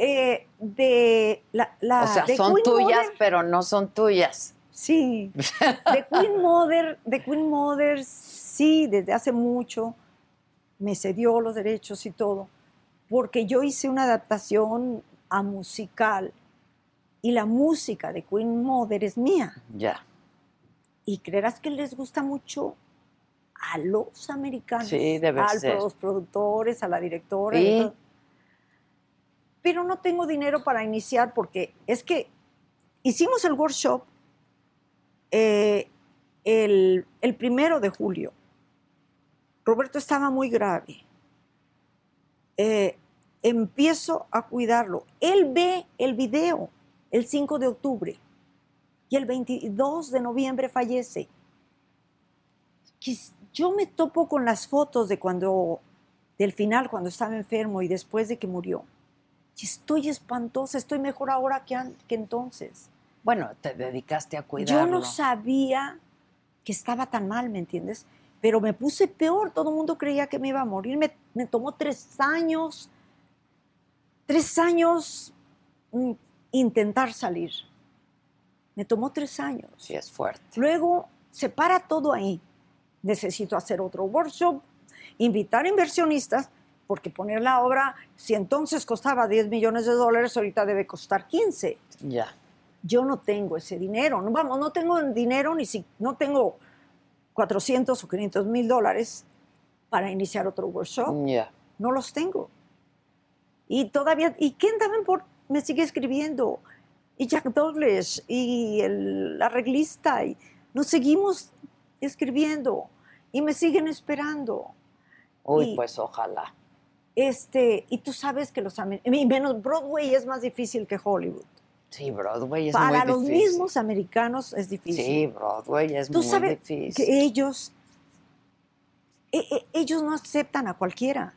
eh, de la, la- o sea, de son Queen tuyas, Mother. pero no son tuyas. Sí, de Queen <laughs> Mother, de Queen Mother, sí, desde hace mucho me cedió los derechos y todo, porque yo hice una adaptación a musical y la música de Queen Mother es mía. Ya. Y creerás que les gusta mucho a los americanos, Sí, debe a ser. los productores, a la directora. Pero no tengo dinero para iniciar porque es que hicimos el workshop eh, el, el primero de julio. Roberto estaba muy grave. Eh, empiezo a cuidarlo. Él ve el video el 5 de octubre y el 22 de noviembre fallece. Yo me topo con las fotos de cuando, del final, cuando estaba enfermo y después de que murió. Y estoy espantosa, estoy mejor ahora que, que entonces. Bueno, te dedicaste a cuidarlo. Yo no sabía que estaba tan mal, ¿me entiendes? Pero me puse peor, todo el mundo creía que me iba a morir. Me, me tomó tres años, tres años mm, intentar salir. Me tomó tres años. Sí, es fuerte. Luego se para todo ahí. Necesito hacer otro workshop, invitar inversionistas, porque poner la obra, si entonces costaba 10 millones de dólares, ahorita debe costar 15 Ya. yo no tengo ese dinero. No, vamos, no tengo dinero ni si no tengo 400 o 500 mil dólares para iniciar otro workshop. Ya. No los tengo. Y todavía, y Ken Davenport me sigue escribiendo, y Jack Douglas, y el arreglista, y nos seguimos escribiendo, y me siguen esperando. Uy, Y- pues ojalá. Este, y tú sabes que los y menos Broadway es más difícil que Hollywood. Sí, Broadway es Para muy los difícil. mismos americanos es difícil. Sí, Broadway es Tú muy sabes difícil. que ellos, e- e- ellos no aceptan a cualquiera.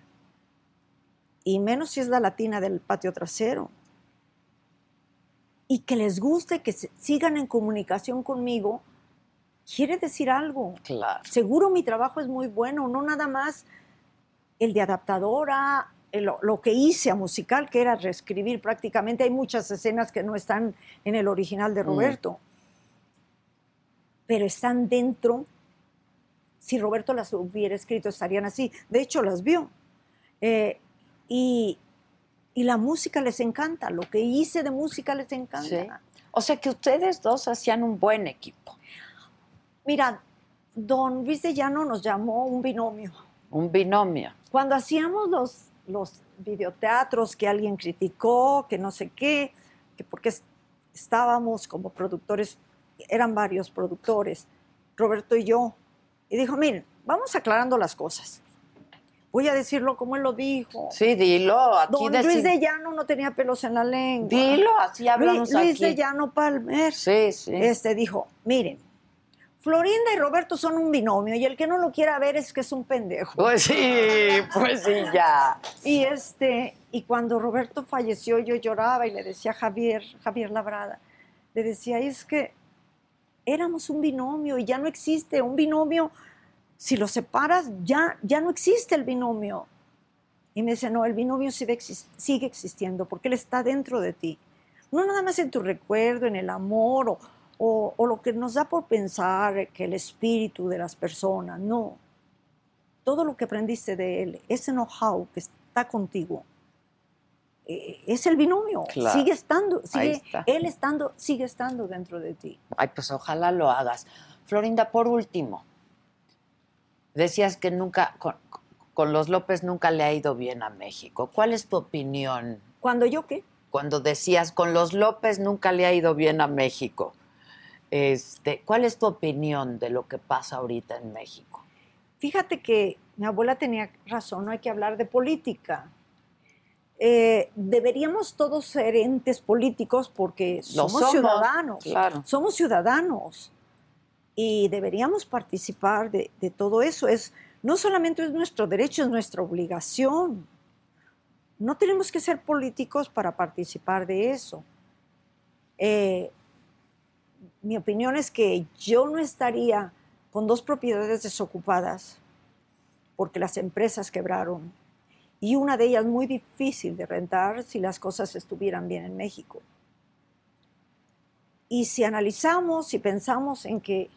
Y menos si es la latina del patio trasero. Y que les guste, que sigan en comunicación conmigo, quiere decir algo. Claro. Seguro mi trabajo es muy bueno, no nada más el de adaptadora, el- lo, lo que hice a musical, que era reescribir prácticamente. Hay muchas escenas que no están en el original de Mm. Roberto, pero están dentro. Si Roberto las hubiera escrito, estarían así. De hecho, las vio. Eh, y, y la música les encanta, lo que hice de música les encanta. Sí. O sea que ustedes dos hacían un buen equipo. Mira, don Luis de Llano nos llamó un binomio. Un binomio. Cuando hacíamos los, los videoteatros que alguien criticó, que no sé qué, que porque es- estábamos como productores, eran varios productores, Roberto y yo, y dijo, miren, vamos aclarando las cosas. Voy a decirlo como él lo dijo. Sí, dilo. Aquí Don Luis de Llano no tenía pelos en la lengua. Dilo, así hablamos Luis, Luis aquí. de Llano Palmer Sí, sí. este, dijo, miren, Florinda y Roberto son un binomio y el que no lo quiera ver es que es un pendejo. Pues sí, pues sí, ya. Y este, y cuando Roberto falleció, yo lloraba y le decía a Javier, Javier Labrada, le decía, es que éramos un binomio y ya no existe un binomio. Si lo separas, ya, ya no existe el binomio. Y me dice, no, el binomio sigue, sigue existiendo porque él está dentro de ti. No nada más en tu recuerdo, en el amor o, o- o lo que nos da por pensar que el espíritu de las personas, no todo lo que aprendiste de él, ese know-how que está contigo, eh, es el binomio. Claro. Sigue estando, sigue, él estando, sigue estando dentro de ti. Ay, pues ojalá lo hagas. Florinda, por último, decías que nunca, con, con los López nunca le ha ido bien a México. ¿Cuál es tu opinión Cuando yo qué, cuando decías con los López nunca le ha ido bien a México? Este, ¿Cuál es tu opinión de lo que pasa ahorita en México? fíjate que mi abuela tenía razón, no hay que hablar de política. Eh, deberíamos todos ser entes políticos porque somos, somos, ciudadanos. claro. Somos ciudadanos y deberíamos participar de, todo eso. Es, no solamente es nuestro derecho, es nuestra obligación. No tenemos que ser políticos para participar de eso. Eh, mi opinión es que yo no estaría con dos propiedades desocupadas porque las empresas quebraron y una de ellas muy difícil de rentar si las cosas estuvieran bien en México. Y si analizamos y pensamos en que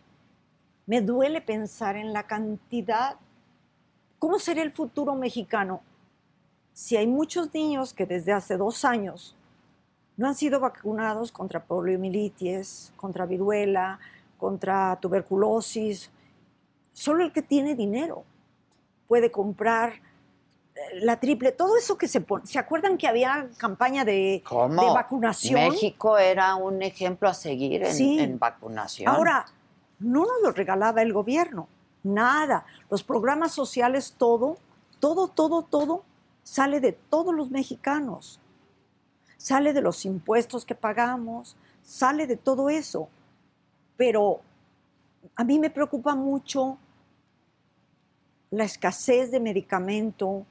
me duele pensar en la cantidad, ¿cómo sería el futuro mexicano si hay muchos niños que desde hace dos años no han sido vacunados contra poliomielitis, contra viruela, contra tuberculosis? Solo el que tiene dinero puede comprar eh, la triple, todo eso que se pone. ¿Se acuerdan que había campaña de, de vacunación? México era un ejemplo a seguir en, en vacunación. Ahora, no nos lo regalaba el gobierno, nada. Los programas sociales, todo, todo, todo, todo sale de todos los mexicanos. Sale de los impuestos que pagamos, sale de todo eso. Pero a mí me preocupa mucho la escasez de medicamento,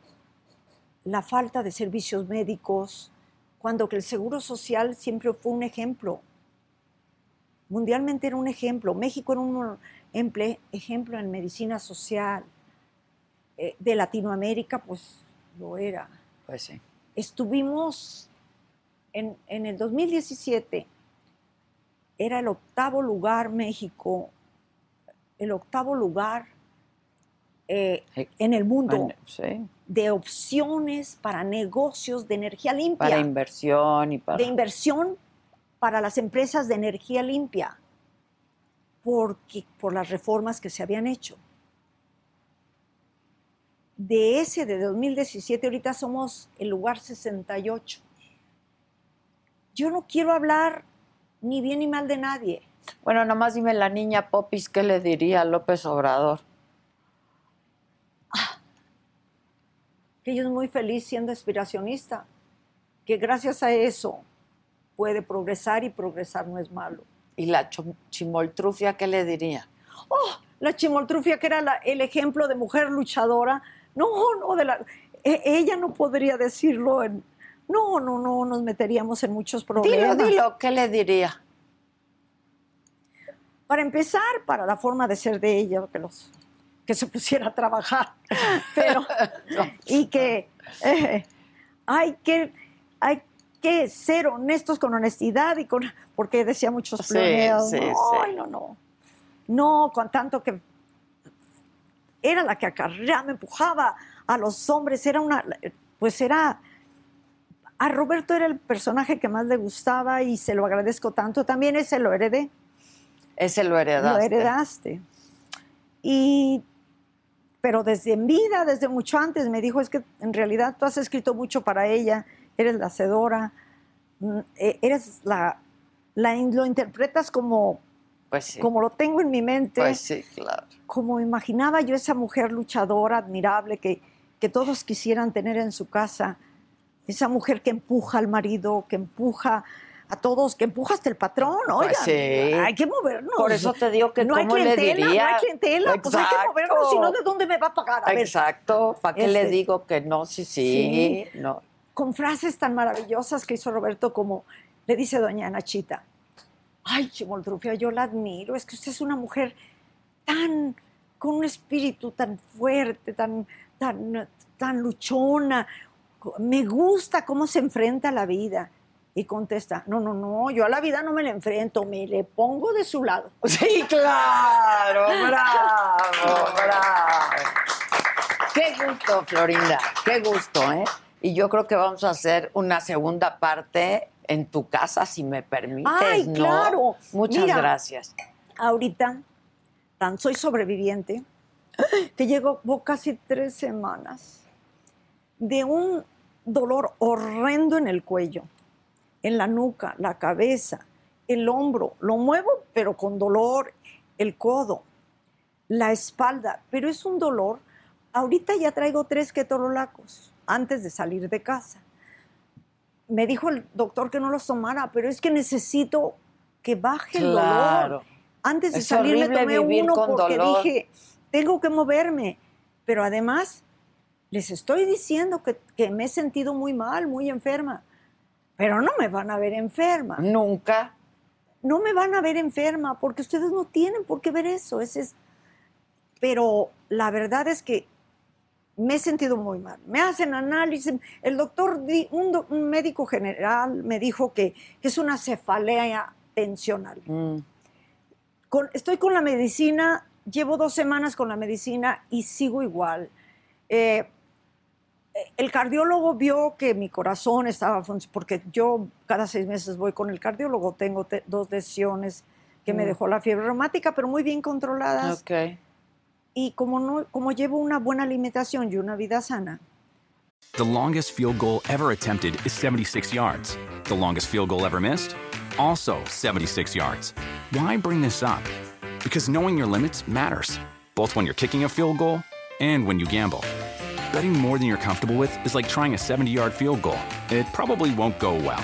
la falta de servicios médicos, cuando que el Seguro Social siempre fue un ejemplo. Mundialmente era un ejemplo. México era un ejemplo en medicina social. Eh, de Latinoamérica, pues lo era. Pues sí. Estuvimos en, en el 2017, era el octavo lugar México, el octavo lugar eh, en el mundo de opciones para negocios de energía limpia. Para inversión y para... De inversión para las empresas de energía limpia, porque, por las reformas que se habían hecho. De ese de 2017, ahorita somos el lugar 68. Yo no quiero hablar ni bien ni mal de nadie. Bueno, nomás dime la niña Popis, ¿qué le diría a López Obrador? que ella es muy feliz siendo aspiracionista, que gracias a eso puede progresar y progresar no es malo. ¿Y la chimoltrufia qué le diría? Oh, la chimoltrufia que era el ejemplo de mujer luchadora. No, no, de la, e, ella no podría decirlo en... No, no, no, nos meteríamos en muchos problemas. Dilo, dilo, ¿qué le diría? Para empezar, para la forma de ser de ella, que los que se pusiera a trabajar, <laughs> pero y que eh, hay que hay que ser honestos con honestidad y con porque decía muchos planeos, no, no, no, no, con tanto que era la que acarreaba, me empujaba a los hombres, era una, pues era a Roberto era el personaje que más le gustaba y se lo agradezco tanto. También ese lo heredé. Ese lo heredaste. Lo heredaste. Y pero desde en vida, desde mucho antes, me dijo, es que en realidad tú has escrito mucho para ella, eres la hacedora, mm, e, eres la, la lo interpretas como, pues como lo tengo en mi mente. Pues sí, claro. Como imaginaba yo esa mujer luchadora, admirable, que, que todos quisieran tener en su casa, esa mujer que empuja al marido, que empuja a todos que empujaste el patrón, oiga, pues hay que movernos. Por eso te digo que no hay clientela, no hay clientela, pues hay que movernos, si no, ¿de dónde me va a pagar? Exacto, ¿para qué le este, digo que no? Sí, sí, no. Con frases tan maravillosas que hizo Roberto como le dice doña Nachita, ay, Chimoltrufia, yo la admiro, es que usted es una mujer tan, con un espíritu tan fuerte, tan, tan, tan luchona, me gusta cómo se enfrenta a la vida. Y contesta, no, no, no, yo a la vida no me la enfrento, me le pongo de su lado. <laughs> Sí, claro, <laughs> bravo, bravo. Qué gusto, Florinda, qué gusto, ¿eh? Y yo creo que vamos a hacer una segunda parte en tu casa, si me permites, Ay, ¿no? claro. Muchas gracias. Ahorita, tan soy sobreviviente, <gasps> que llevo casi tres semanas de un dolor horrendo en el cuello en la nuca, la cabeza, el hombro. Lo muevo, pero con dolor, el codo, la espalda. Pero es un dolor. Ahorita ya traigo tres ketorolacos antes de salir de casa. Me dijo el doctor que no los tomara, pero es que necesito que baje el dolor. Antes de salir me tomé uno porque dije, tengo que moverme. Pero además, les estoy diciendo que, que me he sentido muy mal, muy enferma pero no me van a ver enferma. Nunca. No me van a ver enferma porque ustedes no tienen por qué ver eso. Ese es... Pero la verdad es que me he sentido muy mal. Me hacen análisis. El doctor, un, médico general me dijo que, es una cefalea tensional. Mm. estoy con la medicina, llevo dos semanas con la medicina y sigo igual. Eh, el cardiólogo vio que mi corazón estaba porque yo cada seis meses voy con el cardiólogo, tengo dos lesiones que me mm. dejó la fiebre reumática, pero muy bien controladas. Okay. Y como, no, como llevo una buena alimentación y una vida sana. The longest field goal ever attempted is 76 yards. The longest field goal ever missed? Also 76 yards. Why bring this up? Because knowing your limits matters, both when you're kicking a field goal and when you gamble. Betting more than you're comfortable with is like trying a 70 yard field goal. It probably won't go well.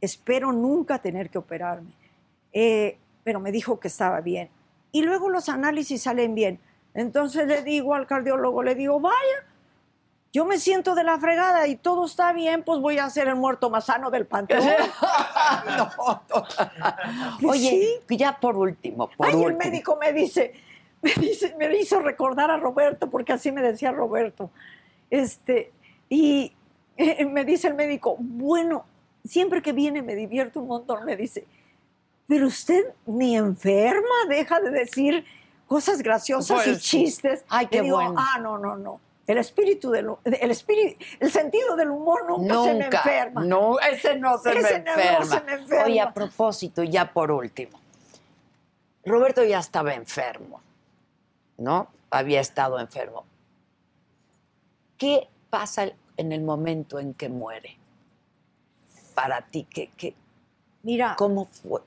espero nunca tener que operarme. Eh, pero me dijo que estaba bien. Y luego los análisis salen bien. Entonces le digo al cardiólogo, le digo, vaya, yo me siento de la fregada y todo está bien, pues voy a ser el muerto más sano del panteón. <laughs> <laughs> Oye, ya por último, por el médico me dice, me dice, me hizo recordar a Roberto, porque así me decía Roberto. Este, y me dice el médico, bueno, siempre que viene me divierto un montón, me dice, pero usted ni enferma, deja de decir cosas graciosas y chistes. Ay, qué bueno. Ah, no, no, no. El espíritu del el espíritu, el sentido del humor nunca, se me enferma. No, ese no se, me enferma. no se me enferma. Oye, a propósito, ya por último. Roberto ya estaba enfermo, ¿no? Había estado enfermo. ¿Qué pasa en el momento en que muere? Para ti? ¿Qué, Mira, ¿Cómo fue?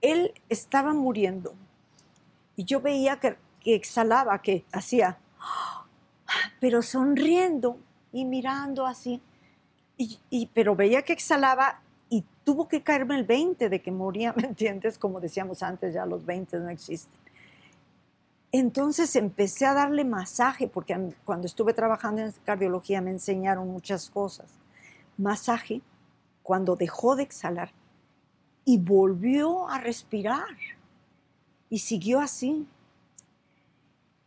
Él estaba muriendo y yo veía que, exhalaba, que hacía, pero sonriendo y mirando así. Y, pero veía que exhalaba y tuvo que caerme el 20 de que moría, <laughs> ¿me entiendes? Como decíamos antes, ya los 20 no existen. Entonces empecé a darle masaje, porque cuando estuve trabajando en cardiología me enseñaron muchas cosas masaje cuando dejó de exhalar y volvió a respirar y siguió así.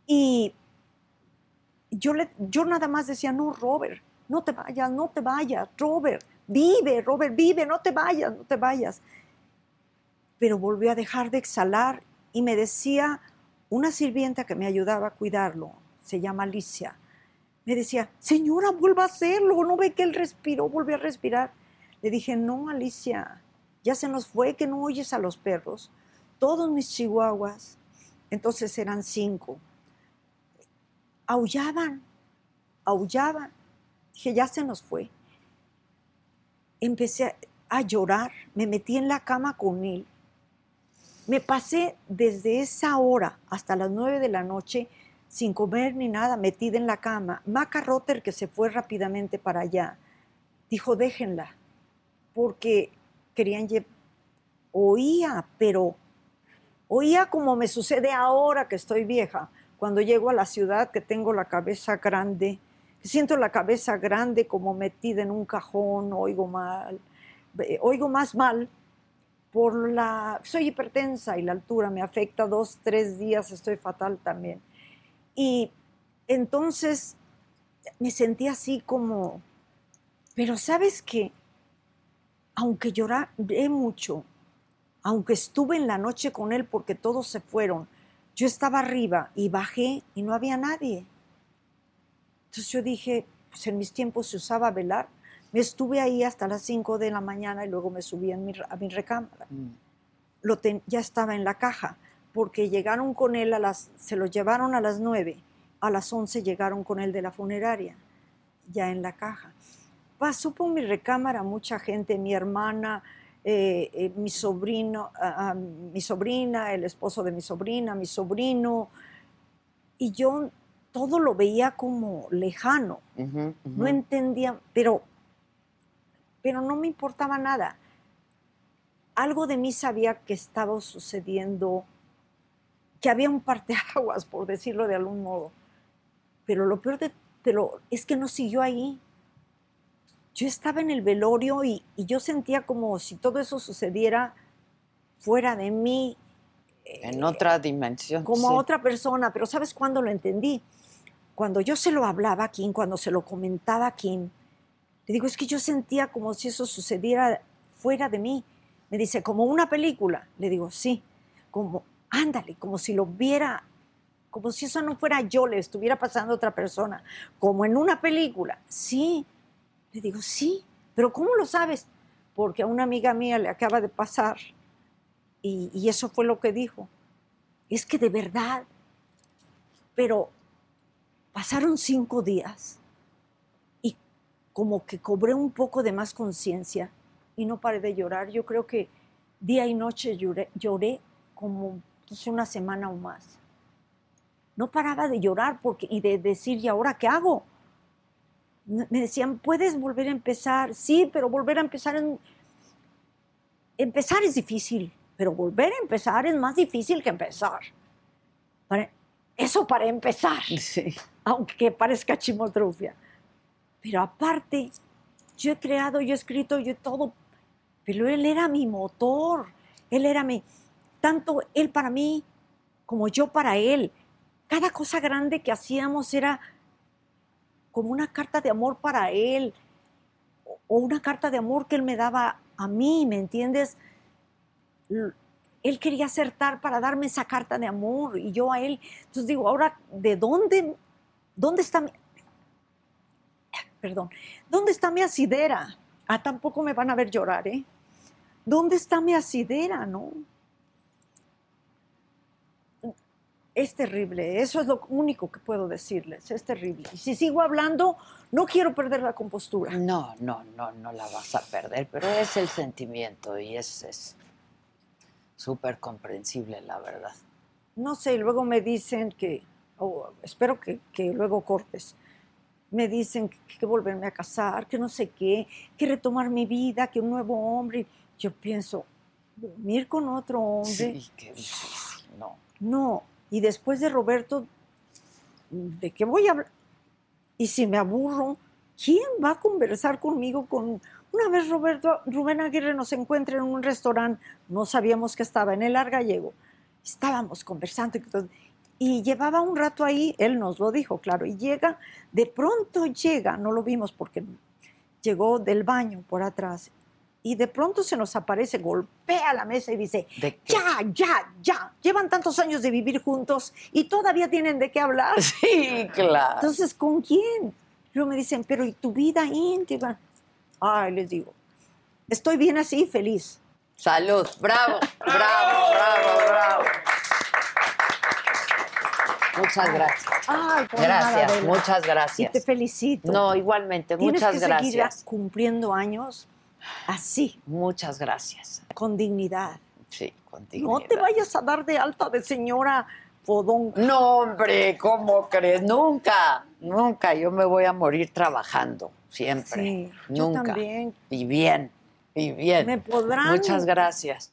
Y yo, le, yo nada más decía, no, Robert, no te vayas, no te vayas, Robert, vive, Robert, vive, no te vayas, no te vayas. Pero volvió a dejar de exhalar y me decía una sirvienta que me ayudaba a cuidarlo, se llama Alicia, me decía, señora, vuelva a hacerlo, ¿no ve que él respiró, volvió a respirar? Le dije, no, Alicia, ya se nos fue que no oyes a los perros. Todos mis chihuahuas, entonces eran cinco, aullaban, aullaban. Dije, ya se nos fue. Empecé a llorar, me metí en la cama con él. Me pasé desde esa hora hasta las nueve de la noche sin comer ni nada, metida en la cama. Maca Rotter, que se fue rápidamente para allá, dijo, déjenla, porque querían llevar... Oía, pero oía como me sucede ahora que estoy vieja, cuando llego a la ciudad que tengo la cabeza grande, que siento la cabeza grande como metida en un cajón, oigo mal, oigo más mal por la... Soy hipertensa y la altura me afecta dos, tres días, estoy fatal también y entonces me sentí así como, pero sabes que, aunque lloré mucho, aunque estuve en la noche con él porque todos se fueron, yo estaba arriba y bajé y no había nadie. Entonces yo dije, pues en mis tiempos se usaba velar. Me estuve ahí hasta las 5 de la mañana y luego me subí a mi, recámara. Mm. Lo ya estaba en la caja porque llegaron con él a las, se lo llevaron a las nueve a las 11 llegaron con el de la funeraria, ya en la caja. Pasó por mi recámara mucha gente, mi hermana, eh, eh, mi sobrino, ah, ah, mi sobrina, el esposo de mi sobrina, mi sobrino, y yo todo lo veía como lejano, no entendía, pero, pero no me importaba nada. Algo de mí sabía que estaba sucediendo, que había un parteaguas, por decirlo de algún modo. Pero lo peor de, pero es que no siguió ahí. Yo estaba en el velorio y, y yo sentía como si todo eso sucediera fuera de mí, En otra dimensión. como sí. a otra persona, pero ¿sabes cuándo lo entendí? Cuando yo se lo hablaba a Kim, cuando se lo comentaba a Kim, le digo, es que yo sentía como si eso sucediera fuera de mí. Me dice, como una película. Le digo, sí, como, ándale, como si lo viera, como si eso no fuera yo, le estuviera pasando a otra persona, como en una película. Sí, le digo, sí, pero ¿cómo lo sabes? Porque a una amiga mía le acaba de pasar y, y eso fue lo que dijo. Es que de verdad, pero pasaron cinco días y como que cobré un poco de más conciencia y no paré de llorar. Yo creo que día y noche lloré, lloré como pues, una semana o más. No paraba de llorar porque, y de decir, ¿y ahora qué hago? Me decían, ¿puedes volver a empezar? Sí, pero volver a empezar en... Empezar es difícil, pero volver a empezar es más difícil que empezar. Para- Eso para empezar <laughs> Sí. aunque parezca chimotrufia. Pero aparte, yo he creado, yo he escrito, yo he todo, pero él era mi motor, él era mi, tanto él para mí como yo para él. Cada cosa grande que hacíamos era como una carta de amor para él, o- una carta de amor que él me daba a mí, ¿me entiendes? Él quería acertar para darme esa carta de amor y yo a él. Entonces digo, ahora, ¿de dónde ¿Dónde está mi... Perdón. ¿Dónde está mi asidera? Ah, tampoco me van a ver llorar, ¿eh? ¿Dónde está mi asidera, no? Es terrible, eso es lo único que puedo decirles, es terrible. Y si sigo hablando, no quiero perder la compostura. No, no, no, no la vas a perder, pero es el sentimiento y es es súper comprensible, la verdad. No sé, luego me dicen que, o espero que, que luego cortes, me dicen que, que volverme a casar, que no sé qué, que retomar mi vida, que un nuevo hombre. Yo pienso, dormir con otro hombre, Sí, qué difícil, no. no. Y después de Roberto, ¿de qué voy a hablar? Y si me aburro, ¿quién va a conversar conmigo con... Una vez Roberto, Rubén Aguirre nos encuentra en un restaurante, no sabíamos que estaba en el Argallego, estábamos conversando y, llevaba un rato ahí, él nos lo dijo, claro, y llega, de pronto llega, no lo vimos porque llegó del baño por atrás, y de pronto se nos aparece, golpea la mesa y dice, ya, ya, ya, llevan tantos años de vivir juntos y todavía tienen de qué hablar. <laughs> Sí, claro. Entonces, ¿con quién? Luego me dicen, pero ¿y tu vida íntima? Ay, les digo, estoy bien así, feliz. Salud, bravo, <laughs> bravo, bravo, bravo. Muchas gracias. Ay, por nada, Gracias, muchas Y gracias. te felicito. No, igualmente, Tienes muchas que seguir gracias. cumpliendo años así, Muchas gracias. con dignidad. Sí, contigo. No te vayas a dar de alta de señora fodón. No, hombre, ¿cómo crees? Nunca, nunca. Yo me voy a morir trabajando, siempre. Sí, yo nunca. también. Y bien, y bien. Me podrán. Muchas gracias.